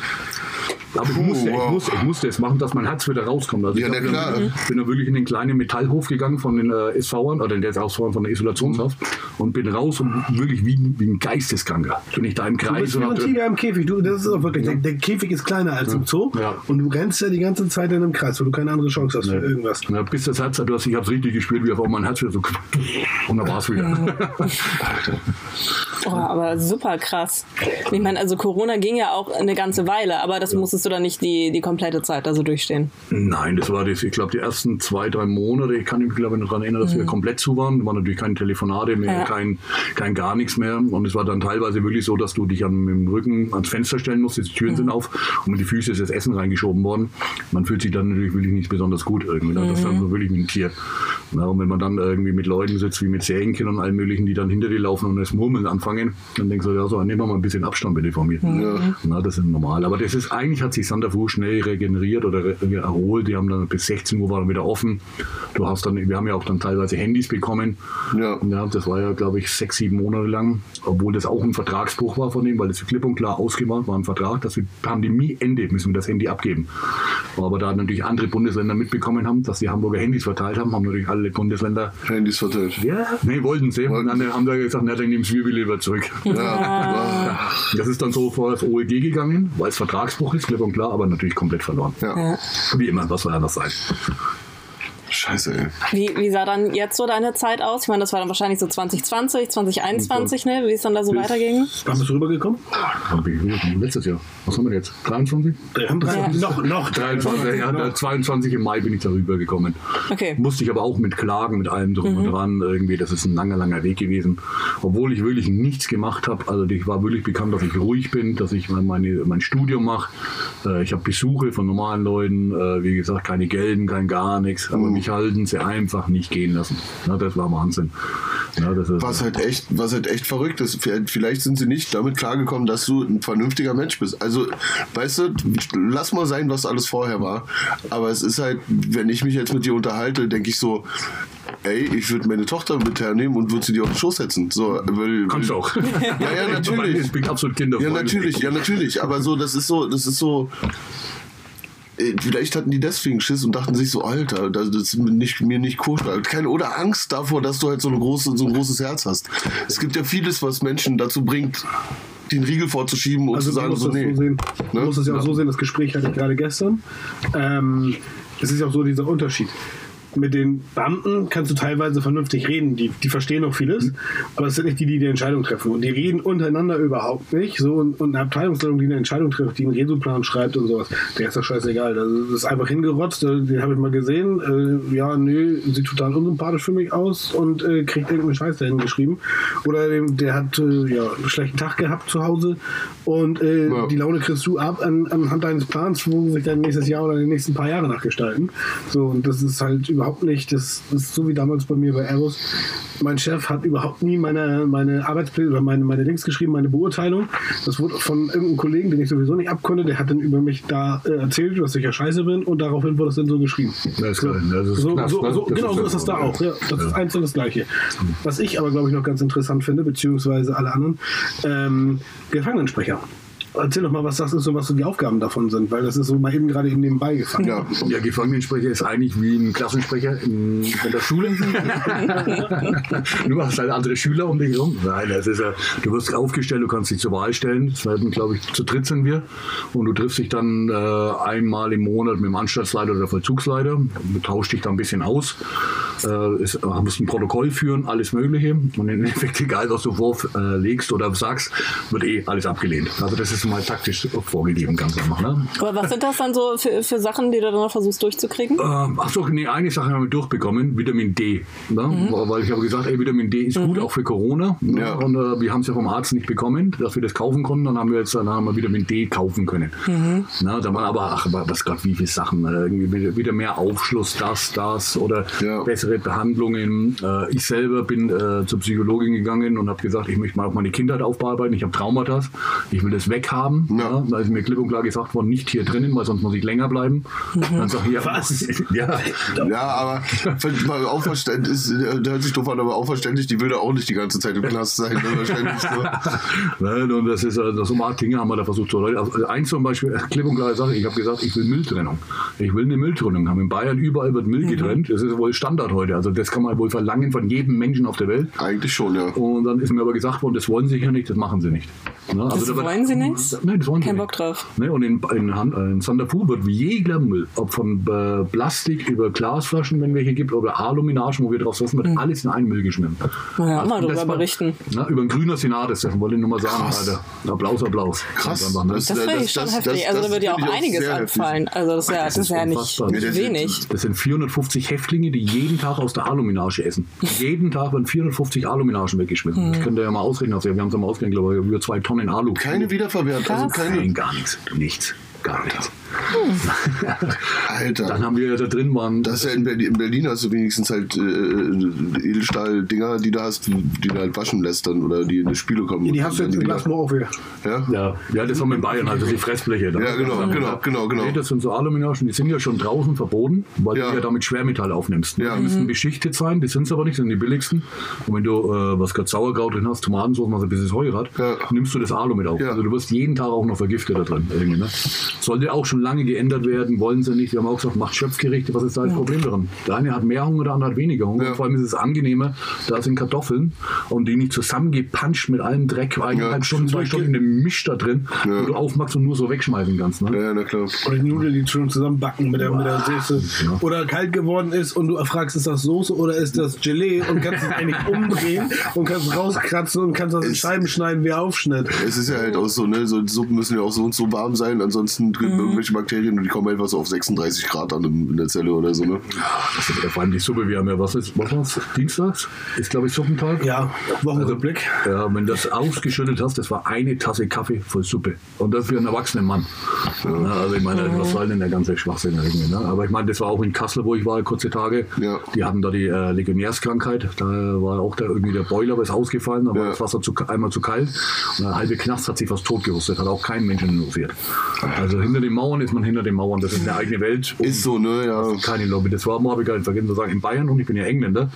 Speaker 4: Aber ich musste, ich, musste, ich musste es machen, dass mein Herz wieder rauskommt. Also
Speaker 2: ja,
Speaker 4: ich
Speaker 2: klar.
Speaker 4: Bin, bin da wirklich in den kleinen Metallhof gegangen von den äh, SVern oder der SVern von der Isolationshaft und bin raus und wirklich wie, wie ein Geisteskranker. Bin ich da im Kreis. Du
Speaker 3: bist wie ein Tiger im Käfig. Du, das ist auch wirklich, ja. der, der, Käfig ist kleiner als ja. im Zoo ja. und du rennst ja die ganze Zeit in einem Kreis, weil du keine andere Chance hast für irgendwas.
Speaker 4: Ja, bis das Herz, du hast, ich habe es richtig gespürt, wie auf mein Herz wieder so und dann war es wieder. <laughs>
Speaker 1: oh, aber super krass. Ich meine, also Corona ging ja auch eine ganze Weile, aber das musstest du dann nicht die, die komplette Zeit also durchstehen?
Speaker 4: Nein, das war das, ich glaube, die ersten zwei, drei Monate, ich kann mich glaube noch daran erinnern, dass mhm. wir komplett zu waren. Da war natürlich keine Telefonate mehr, ja. kein, kein gar nichts mehr. Und es war dann teilweise wirklich so, dass du dich mit dem Rücken ans Fenster stellen musstest, die Türen mhm. sind auf und mit die Füße ist das Essen reingeschoben worden. Man fühlt sich dann natürlich wirklich nicht besonders gut irgendwie. Ne? Das ist dann so wirklich wie ein Tier. Ja, und wenn man dann irgendwie mit Leuten sitzt, wie mit Serienkindern und allen möglichen, die dann hinter dir laufen und das Murmeln anfangen, dann denkst du, ja, so, nehmen wir mal ein bisschen Abstand bitte von mir. Mhm. Ja, das ist normal. Aber das ist, eigentlich hat sich Sander Fu schnell regeneriert oder erholt. Die haben dann bis 16 Uhr waren wieder offen. Du hast dann, wir haben ja auch dann teilweise Handys bekommen. Ja. ja das war ja, glaube ich, sechs, sieben Monate lang, obwohl das auch ein Vertragsbruch war von denen, weil das klipp und klar ausgemacht war, ein Vertrag, dass wir Pandemieende müssen wir das Handy abgeben. Aber da natürlich andere Bundesländer mitbekommen haben, dass die Hamburger Handys verteilt haben, haben natürlich alle Bundesländer.
Speaker 2: Handys verteilt.
Speaker 4: Ja, nee, wollten sie. Und dann haben sie gesagt, na, dann nehmen wir lieber zurück.
Speaker 2: Ja.
Speaker 4: Das ist dann so vor das OEG gegangen, weil es Vertragsbruch ist, und klar, aber natürlich komplett verloren.
Speaker 2: ja.
Speaker 4: Wie immer, was soll anders sein?
Speaker 2: Scheiße, ey.
Speaker 1: Wie, wie sah dann jetzt so deine Zeit aus? Ich meine, das war dann wahrscheinlich so 2020, 2021, ne? Wie es dann da so weiterging?
Speaker 3: Wann bist du rübergekommen?
Speaker 4: Letztes Jahr. Was haben wir jetzt? 23?
Speaker 3: Wir haben drei,
Speaker 1: Ja.
Speaker 3: noch, noch
Speaker 4: 23, ja, der 22 im Mai bin ich darüber gekommen.
Speaker 1: Okay.
Speaker 4: Musste ich aber auch mit Klagen, mit allem drum und dran. Irgendwie, das ist ein langer, langer Weg gewesen. Obwohl ich wirklich nichts gemacht habe. Also ich war wirklich bekannt, dass ich ruhig bin, dass ich meine, mein Studium mache. Äh, ich habe Besuche von normalen Leuten. Äh, wie gesagt, keine Gelden, kein gar nichts. Aber mich halten sie einfach nicht gehen lassen. Ja, das war Wahnsinn. Ja, das ist,
Speaker 2: Was halt echt, was halt echt verrückt ist. Vielleicht sind sie nicht damit klargekommen, dass du ein vernünftiger Mensch bist. Also, weißt du, lass mal sein, was alles vorher war. Aber es ist halt, wenn ich mich jetzt mit dir unterhalte, denke ich so, ey, ich würde meine Tochter mit hernehmen und würde sie dir auf den Schoß setzen. So, weil,
Speaker 4: Kannst du auch.
Speaker 2: Ja, ja, natürlich.
Speaker 4: Ich bin absolut
Speaker 2: Ja,
Speaker 4: kinderfreundlich.
Speaker 2: natürlich, ja, natürlich. Aber so, das ist so, das ist so. Äh, Vielleicht hatten die deswegen Schiss und dachten sich so, Alter, das ist mir nicht, mir nicht koscher. Keine, oder Angst davor, dass du halt so, eine große, so ein großes Herz hast. Es gibt ja vieles, was Menschen dazu bringt, den Riegel vorzuschieben und
Speaker 3: Also
Speaker 2: zu sagen, so,
Speaker 3: das
Speaker 2: nee.
Speaker 3: so sehen. Du
Speaker 2: Ne?
Speaker 3: musst es ja auch
Speaker 2: Ja.
Speaker 3: so sehen, das Gespräch hatte ich gerade gestern. Ähm, es ist ja auch so dieser Unterschied. Mit den Beamten kannst du teilweise vernünftig reden, die, die verstehen auch vieles, aber es sind nicht die, die die Entscheidung treffen. Und die reden untereinander überhaupt nicht. So, und, und eine Abteilungsleitung, die eine Entscheidung trifft, die einen Resuplan schreibt und sowas, der ist doch scheißegal. Das ist einfach hingerotzt, äh, den habe ich mal gesehen. Äh, ja, nö, sieht total unsympathisch für mich aus und äh, kriegt irgendeinen Scheiß dahin geschrieben. Oder dem, der hat äh, ja, einen schlechten Tag gehabt zu Hause und äh,
Speaker 2: Ja.
Speaker 3: die Laune kriegst du ab an, anhand deines Plans, wo sich dein nächstes Jahr oder die nächsten paar Jahre nachgestalten. So, und das ist halt überhaupt nicht, das, das ist so wie damals bei mir bei Airbus. Mein Chef hat überhaupt nie meine, meine Arbeitspläne oder meine, meine Links geschrieben, meine Beurteilung. Das wurde von irgendeinem Kollegen, den ich sowieso nicht abkonnte, der hat dann über mich da äh, erzählt, dass ich ja scheiße bin und daraufhin wurde es dann so geschrieben.
Speaker 4: Das ist geil. Das ist
Speaker 3: So,
Speaker 4: Knast,
Speaker 3: so,
Speaker 4: ne?
Speaker 3: so,
Speaker 4: Das
Speaker 3: genau, so
Speaker 4: ist
Speaker 3: das da
Speaker 4: ja.
Speaker 3: auch. Ja, das ist eins und das Gleiche. Was ich aber, glaube ich, noch ganz interessant finde, beziehungsweise alle anderen, ähm, Gefangenensprecher. Erzähl doch mal, was das ist und was so die Aufgaben davon sind, weil das ist so mal eben gerade eben nebenbei gefangen.
Speaker 2: Ja.
Speaker 4: Der Gefangenensprecher ist eigentlich wie ein Klassensprecher in, in der Schule. <laughs> du hast halt andere Schüler um dich herum. Nein, das ist ja, du wirst aufgestellt, du kannst dich zur Wahl stellen. Das werden, glaube ich, zu dritt sind wir. Und du triffst dich dann äh, einmal im Monat mit dem Anstaltsleiter oder Vollzugsleiter. Du tauschst dich da ein bisschen aus. Äh, ist, musst ein Protokoll führen, alles Mögliche. Und im Endeffekt, <laughs> egal was du vorlegst oder sagst, wird eh alles abgelehnt. Also das ist mal taktisch vorgegeben, ganz einfach. Ne?
Speaker 1: Aber was sind das dann so für, für Sachen, die du dann noch versuchst durchzukriegen?
Speaker 4: Ähm, ach so, nee, eine Sache haben wir durchbekommen, Vitamin D. Ne?
Speaker 1: Mhm.
Speaker 4: Weil ich habe gesagt, ey, Vitamin D ist gut, auch für Corona. Ne?
Speaker 2: Ja.
Speaker 4: Und äh, wir haben es ja vom Arzt nicht bekommen, dass wir das kaufen konnten. Dann haben wir jetzt dann haben wir Vitamin D kaufen können.
Speaker 1: Mhm.
Speaker 4: Na, da waren aber, ach, was Gott, wie viele Sachen. Äh, irgendwie wieder- mehr Aufschluss, das, das oder
Speaker 2: Ja.
Speaker 4: bessere Behandlungen. Äh, ich selber bin äh, zur Psychologin gegangen und habe gesagt, ich möchte mal auf meine Kindheit aufbearbeiten. Ich habe Traumata. Ich will das weghaben.
Speaker 2: Ja.
Speaker 4: Ja. Da ist mir klipp und klar gesagt worden, nicht hier drinnen, weil sonst muss ich länger bleiben. Dann sag ich, ja,
Speaker 3: Was? <laughs>
Speaker 4: ja,
Speaker 2: Ja, aber mal auch verständlich, ist, der hört sich doof an, aber auch verständlich, die will da auch nicht die ganze Zeit im Knast sein. ne. <laughs>
Speaker 4: Nein, und das ist äh, so ein paar Dinge haben wir da versucht zu erläutern. Also eins zum Beispiel, äh, klipp und klare Sache, ich habe gesagt, ich will Mülltrennung. Ich will eine Mülltrennung haben. In Bayern überall wird Müll getrennt. Das ist wohl Standard heute. Also das kann man wohl verlangen von jedem Menschen auf der Welt.
Speaker 2: Eigentlich schon, ja.
Speaker 4: Und dann ist mir aber gesagt worden, das wollen sie hier nicht, das machen sie nicht. Ne? Also
Speaker 1: Das
Speaker 4: da wird-
Speaker 1: wollen sie nicht?
Speaker 4: Nein, das wollen
Speaker 1: Kein Bock
Speaker 4: nicht.
Speaker 1: drauf.
Speaker 4: Ne? Und in, in, äh, in Sandafu wird jeder Müll, ob von äh, Plastik über Glasflaschen, wenn welche gibt, oder Aluminagen, wo wir drauf sitzen, wird alles in einen Müll geschmissen.
Speaker 1: Naja,
Speaker 4: Also,
Speaker 1: mal
Speaker 4: das
Speaker 1: darüber
Speaker 4: war-
Speaker 1: berichten.
Speaker 4: Na, über ein grüner Senat ist das, wollte ich nur mal sagen. Alter. Applaus, Applaus.
Speaker 2: Krass.
Speaker 4: Einfach, ne?
Speaker 2: Das-
Speaker 1: Das finde ich schon
Speaker 2: das-
Speaker 1: heftig.
Speaker 2: das-
Speaker 1: also da
Speaker 2: das
Speaker 1: wird ja auch einiges anfallen. Also das ist ja, das ist ja nicht,
Speaker 2: Ja, das-
Speaker 1: wenig.
Speaker 4: Das sind 450 Häftlinge, die jeden Tag aus der Aluminage essen. jeden Tag werden 450 Aluminagen weggeschmissen. Das könnt ihr ja mal ausrechnen. Also wir haben es ja mal ausgerechnet, glaube ich, über zwei Tonnen Alu.
Speaker 2: Keine wiederverwertet. Also keine.
Speaker 4: Nein, gar nichts. Nichts. Gar nichts. <laughs> Dann
Speaker 2: Alter.
Speaker 4: haben wir da drin waren.
Speaker 2: Das ist ja in Berlin, in Berlin hast du wenigstens halt äh, Edelstahl-Dinger, die du hast, die du halt waschen lässt dann oder die in die Spiele kommen.
Speaker 3: Die hast du jetzt in
Speaker 2: wieder.
Speaker 3: Glasmoor auch wieder.
Speaker 2: Ja?
Speaker 4: ja, ja, das haben wir in Bayern, also die Fressbleche. da.
Speaker 2: Ja, genau, genau, genau, genau.
Speaker 4: Nee, das sind so Aluminagen, die sind ja schon draußen verboten, weil
Speaker 2: Ja.
Speaker 4: du ja damit Schwermetall aufnimmst.
Speaker 2: Ja.
Speaker 4: Die müssen beschichtet sein, die sind es aber nicht, sind die billigsten. Und wenn du, äh, was gerade Sauerkraut drin hast, Tomatensauce, was ein bisschen Säure hat,
Speaker 2: Ja.
Speaker 4: nimmst du das Alu mit auf.
Speaker 2: Ja.
Speaker 4: Also du wirst jeden Tag auch noch vergiftet da drin. Irgendwie, ne? Sollte auch schon lange lange geändert werden, wollen sie nicht. Wir haben auch gesagt, macht Schöpfgerichte, was ist da das Problem daran? Der eine hat mehr Hunger, der andere hat weniger Hunger.
Speaker 2: Ja.
Speaker 4: Vor allem ist es angenehmer, da sind Kartoffeln und die nicht zusammengepanscht mit allem Dreck, eineinhalb
Speaker 2: Ja.
Speaker 4: Stunden, zwei Stunden in dem Misch da drin,
Speaker 2: Ja.
Speaker 4: wo du aufmachst und nur so wegschmeißen kannst. Ne?
Speaker 2: Ja, na klar.
Speaker 3: Oder die Nudeln, die schon zusammenbacken mit der, mit der Soße.
Speaker 4: Ja.
Speaker 3: Oder kalt geworden ist und du fragst, ist das Soße oder ist das Gelee und kannst es eigentlich umdrehen und kannst rauskratzen und kannst das in Scheiben schneiden wie Aufschnitt.
Speaker 2: Es ist ja halt auch so, ne, so Suppen müssen ja auch so und so warm sein, ansonsten gibt
Speaker 1: Mhm.
Speaker 2: Irgendwelche Bakterien und die kommen einfach so auf 36 Grad an in der Zelle oder so, ne?
Speaker 4: Das ist ja vor allem die Suppe, wir haben ja, was ist, was war's? Dienstags? Ist, glaube ich, Suppentag.
Speaker 3: Ja, Wochenrückblick.
Speaker 4: Ja, wenn du das ausgeschüttet hast, das war eine Tasse Kaffee voll Suppe. Und das für einen erwachsenen Mann. Ja, also ich meine, was soll denn der ganze Schwachsinn irgendwie? Ne? Aber ich meine, das war auch in Kassel, wo ich war, kurze Tage.
Speaker 2: Ja.
Speaker 4: Die hatten da die äh, Legionärskrankheit. Da war auch da irgendwie der Boiler ist ausgefallen, da war
Speaker 2: Ja.
Speaker 4: das Wasser zu, einmal zu kalt. Und der halbe Knast hat sich fast totgerüstet, hat auch kein Mensch interessiert. Also hinter den Mauern ist man hinter den Mauern, das ist eine eigene Welt. Und
Speaker 2: Ist so, ne? Ja.
Speaker 4: keine Lobby. Das war, habe ich gar nicht vergessen zu sagen, in Bayern, und ich bin ja Engländer,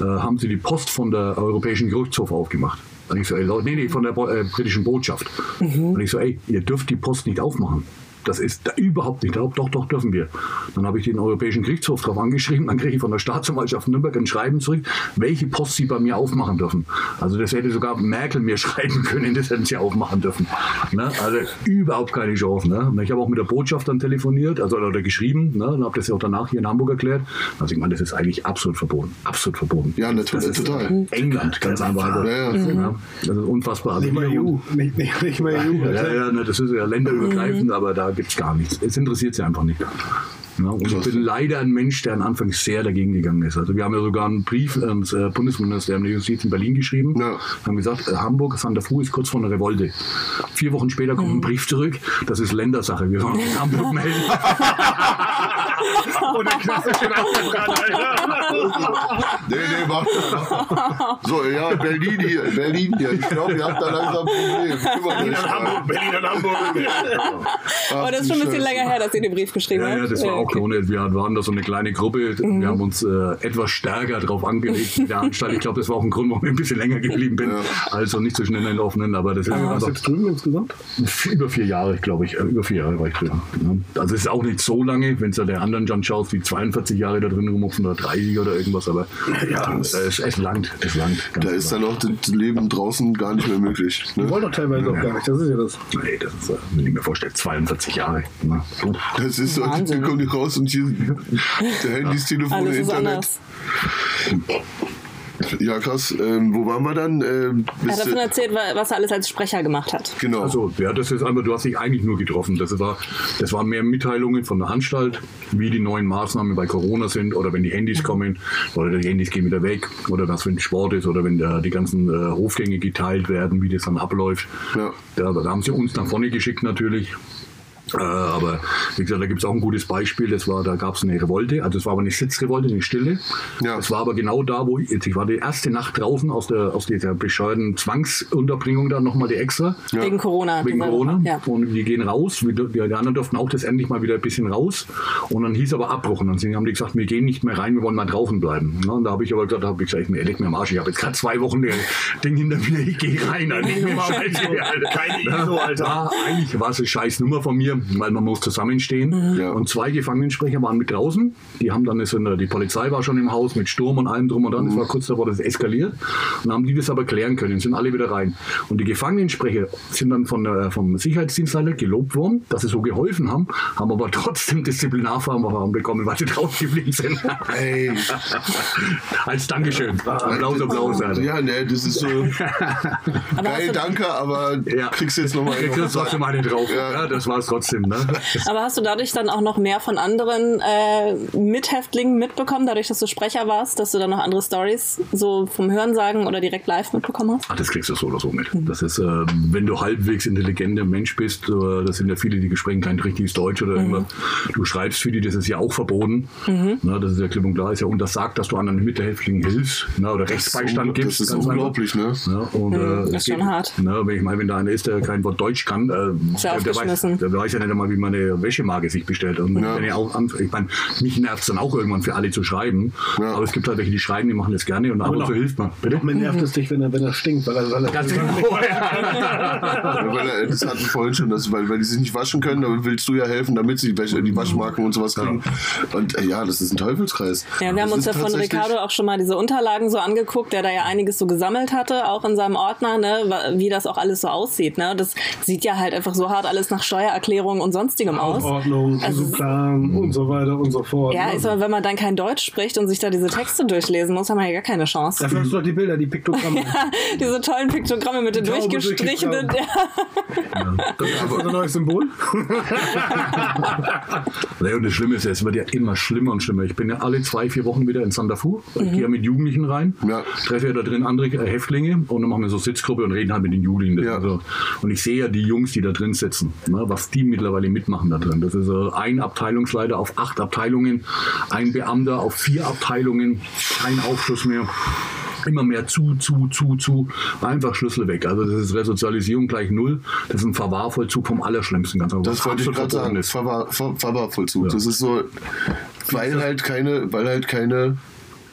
Speaker 4: äh, haben sie die Post von der Europäischen Gerichtshof aufgemacht. Und ich so, ey Leute, nee, nee, von der äh, britischen Botschaft. Und ich so, ey, ihr dürft die Post nicht aufmachen. Das ist da überhaupt nicht. Doch, doch, doch, dürfen wir. Dann habe ich den Europäischen Gerichtshof darauf angeschrieben. Dann kriege ich von der Staatsanwaltschaft Nürnberg ein Schreiben zurück, welche Post sie bei mir aufmachen dürfen. Also das hätte sogar Merkel mir <laughs> schreiben können, das hätten sie aufmachen dürfen. Ne? Also überhaupt keine Chance. Ne? Ich habe auch mit der Botschaft dann telefoniert, also oder geschrieben, ne? und habe das ja auch danach hier in Hamburg erklärt. Also ich meine, das ist eigentlich absolut verboten. Absolut verboten.
Speaker 2: Ja, natürlich,
Speaker 4: das ist
Speaker 2: total.
Speaker 4: England, ganz einfach.
Speaker 2: Ja, ja.
Speaker 4: Ja, das ist unfassbar. Also
Speaker 3: Nicht mal
Speaker 4: hier-
Speaker 3: EU. Nicht, nicht, nicht mal EU.
Speaker 4: ja, ja, das ist ja länderübergreifend, aber da gibt es gar nichts. Es interessiert sie einfach nicht. Ja, und ich bin leider ein Mensch, der am Anfang sehr dagegen gegangen ist. Also wir haben ja sogar einen Brief ans äh, Bundesministerium der Justiz in Berlin geschrieben,
Speaker 2: Ja.
Speaker 4: haben gesagt, äh, Hamburg, Santa Fu ist kurz vor einer Revolte. Vier Wochen später kommt ein Brief zurück, das ist Ländersache, wir sollen uns Hamburg melden. <laughs>
Speaker 3: Und der Knast ist schon abgebrannt, Alter.
Speaker 2: Nee, nee, mach. So, ja, Berlin hier, Berlin hier. Ich glaube, ihr habt da langsam ein Problem. Kümmert euch mal.
Speaker 3: Berlin und Hamburg.
Speaker 1: Aber das ist schon ein bisschen länger her, dass ihr den Brief geschrieben
Speaker 4: Ja,
Speaker 1: habt.
Speaker 4: ja, das war auch
Speaker 1: okay.
Speaker 4: ohne. Wir waren da so eine kleine Gruppe. Wir haben uns äh, etwas stärker drauf angelegt mit der Anstalt. Ich glaube, das war auch ein Grund, warum ich ein bisschen länger geblieben bin.
Speaker 2: Ja.
Speaker 4: Also nicht so schnell in den offenen, aber das ist
Speaker 3: Was
Speaker 4: einfach
Speaker 3: jetzt drüben insgesamt?
Speaker 4: über vier Jahre, glaube ich. Äh, über vier Jahre war ich drin. Ja. Also es ist auch nicht so lange, wenn du der anderen John schaust, die 42 Jahre da drin rumhupfen oder 30 oder irgendwas, aber
Speaker 3: Ja.
Speaker 4: es, es, es langt, es langt.
Speaker 2: Da ist
Speaker 4: klar.
Speaker 2: dann auch das Leben draußen gar nicht mehr möglich.
Speaker 3: Die
Speaker 2: Ne?
Speaker 3: wollen doch teilweise auch gar nicht. Das ist ja das.
Speaker 4: Nee, das ist, äh, wenn ich mir vorstelle, 42 Jahre. Ne?
Speaker 2: Das ist so, dann kommt die raus und hier der Handys, Telefone,
Speaker 1: Alles ist
Speaker 2: Internet.
Speaker 1: anders.
Speaker 2: Ja, krass. Ähm, wo waren wir dann? Ähm,
Speaker 1: Er hat davon erzählt, wa- was er alles als Sprecher gemacht hat.
Speaker 2: genau.
Speaker 4: Also, ja, das ist einfach, du hast dich eigentlich nur getroffen. Das, war, das waren mehr Mitteilungen von der Anstalt, wie die neuen Maßnahmen bei Corona sind oder wenn die Handys kommen oder die Handys gehen wieder weg oder was, wenn Sport ist oder wenn da die ganzen äh, Hofgänge geteilt werden, wie das dann abläuft.
Speaker 2: Ja.
Speaker 4: Da, da haben sie uns nach vorne geschickt natürlich. Äh, aber wie gesagt, da gibt es auch ein gutes Beispiel. Das war, da gab es eine Revolte, also es war aber eine Sitzrevolte, eine Stille.
Speaker 2: Ja.
Speaker 4: Das war aber genau da, wo ich, ich war die erste Nacht draußen aus, der, aus dieser bescheuerten Zwangsunterbringung da nochmal die extra.
Speaker 1: Wegen Corona.
Speaker 4: Wegen Corona.
Speaker 1: Ja.
Speaker 4: Und die gehen raus. Wir- Die, die anderen durften auch das endlich mal wieder ein bisschen raus. Und dann hieß aber Abbruch. Und dann haben die gesagt, wir gehen nicht mehr rein, wir wollen mal draußen bleiben. Ja, und da habe ich aber gesagt, da habe ich gesagt, ich mir ehrlich mir am Arsch. Ich habe jetzt gerade zwei Wochen das Ding hinter mir, ich gehe rein. Scheiße, Alter.
Speaker 3: Keine ISO, Alter.
Speaker 4: War, eigentlich war es eine scheiß Nummer von mir, weil man muss zusammenstehen.
Speaker 2: Ja.
Speaker 4: Und zwei Gefangenensprecher waren mit draußen. Die haben dann, ist, die Polizei war schon im Haus mit Sturm und allem drum und dran. Es war kurz davor, dass es eskaliert. Und haben die das aber klären können, sind alle wieder rein. Und die Gefangenensprecher sind dann von der, vom Sicherheitsdienstleiter gelobt worden, dass sie so geholfen haben, haben aber <laughs> trotzdem Disziplinarverfahren bekommen, weil sie <laughs> drauf geblieben sind.
Speaker 2: Ey,
Speaker 4: Als Dankeschön. Applaus, Applaus. Alter.
Speaker 2: ja, ne, das ist so <laughs> geil,
Speaker 1: du-
Speaker 2: danke, aber
Speaker 4: Ja.
Speaker 2: kriegst jetzt nochmal
Speaker 4: Du kriegst trotzdem eine drauf.
Speaker 2: Ja.
Speaker 4: Ja. das war es trotzdem. Ne? <laughs>
Speaker 1: Aber hast du dadurch dann auch noch mehr von anderen äh, Mithäftlingen mitbekommen, dadurch, dass du Sprecher warst, dass du dann noch andere Stories so vom Hörensagen oder direkt live mitbekommen hast?
Speaker 4: Ach, das kriegst du so oder so mit. Das ist, äh, wenn du halbwegs intelligenter Mensch bist, äh, das sind ja viele, die sprechen kein richtiges Deutsch oder irgendwas. Du schreibst für die, das ist ja auch verboten. Na, das ist ja klipp und klar, ist ja untersagt, dass du anderen Mithäftlingen hilfst na, oder Rechtsbeistand
Speaker 2: das
Speaker 4: gibst.
Speaker 2: ist
Speaker 4: ganz
Speaker 2: unglaublich, ne?
Speaker 4: einfach. Ja, und, äh,
Speaker 1: das
Speaker 4: es
Speaker 1: ist schon
Speaker 4: geht-
Speaker 1: hart.
Speaker 4: Na, wenn ich meine, wenn da einer ist, der kein Wort Deutsch kann, äh,
Speaker 1: Ist
Speaker 4: der, der, weiß, der weiß ja nicht einmal, wie meine Wäschemarke sich bestellt. Und
Speaker 2: Ja.
Speaker 4: wenn ich auch ich meine, mich nervt es dann auch irgendwann für alle zu schreiben.
Speaker 2: Ja.
Speaker 4: Aber es gibt halt welche, die schreiben, die machen das gerne und ab und zu hilft man. Bitte?
Speaker 3: Mir nervt es dich, wenn er, wenn er stinkt, weil er, weil er
Speaker 4: Ganz genau.
Speaker 2: Ja, weil, er- das hatten vorhin schon, dass, weil, weil die sich nicht waschen können, aber willst du ja helfen, damit sie die, die Waschmarken und sowas kriegen. Und äh, ja, das ist ein Teufelskreis.
Speaker 1: Ja, wir haben
Speaker 2: Das
Speaker 1: uns ja von Ricardo auch schon mal diese Unterlagen so angeguckt, der da ja einiges so gesammelt hatte, auch in seinem Ordner, ne, wie das auch alles so aussieht. Ne? Das sieht ja halt einfach so hart alles nach Steuererklärung und sonstigem aus.
Speaker 3: Ordnung,
Speaker 1: Also-
Speaker 3: Plan und so weiter und so fort.
Speaker 1: Ja,
Speaker 3: ne?
Speaker 1: sag mal, wenn man dann kein Deutsch spricht und sich da diese Texte durchlesen muss, haben wir ja gar keine Chance.
Speaker 3: Dafür hast du doch die Bilder, die Piktogramme. <laughs>
Speaker 1: Diese tollen Piktogramme mit den
Speaker 3: Taube
Speaker 1: durchgestrichenen. Ja.
Speaker 3: Das ist unser neues Symbol. <laughs>
Speaker 4: Nee, und das Schlimme ist, ja, es wird ja immer schlimmer und schlimmer. Ich bin ja alle zwei, vier Wochen wieder in Santa Fu. Ich gehe ja mit Jugendlichen rein,
Speaker 2: Ja.
Speaker 4: treffe ja da drin andere äh, Häftlinge und dann machen wir so Sitzgruppe und reden halt mit den Jugendlichen.
Speaker 2: Ja.
Speaker 4: Also, und ich sehe ja die Jungs, die da drin sitzen, ne, was die mittlerweile mitmachen da drin. Das ist äh, ein Abteilungsleiter auf acht Abteilungen, ein Beamter auf vier Abteilungen, kein Aufschluss mehr. Immer mehr zu, zu, zu, zu, einfach Schlüssel weg. Also das ist Resozialisierung gleich null. Das ist ein Verwahrvollzug vom Allerschlimmsten. Ganz
Speaker 2: Das wollte ich gerade sagen.
Speaker 4: ist.
Speaker 2: Verwahr- Ver- Verwahrvollzug.
Speaker 4: Ja.
Speaker 2: Das ist so, weil halt keine, weil halt keine,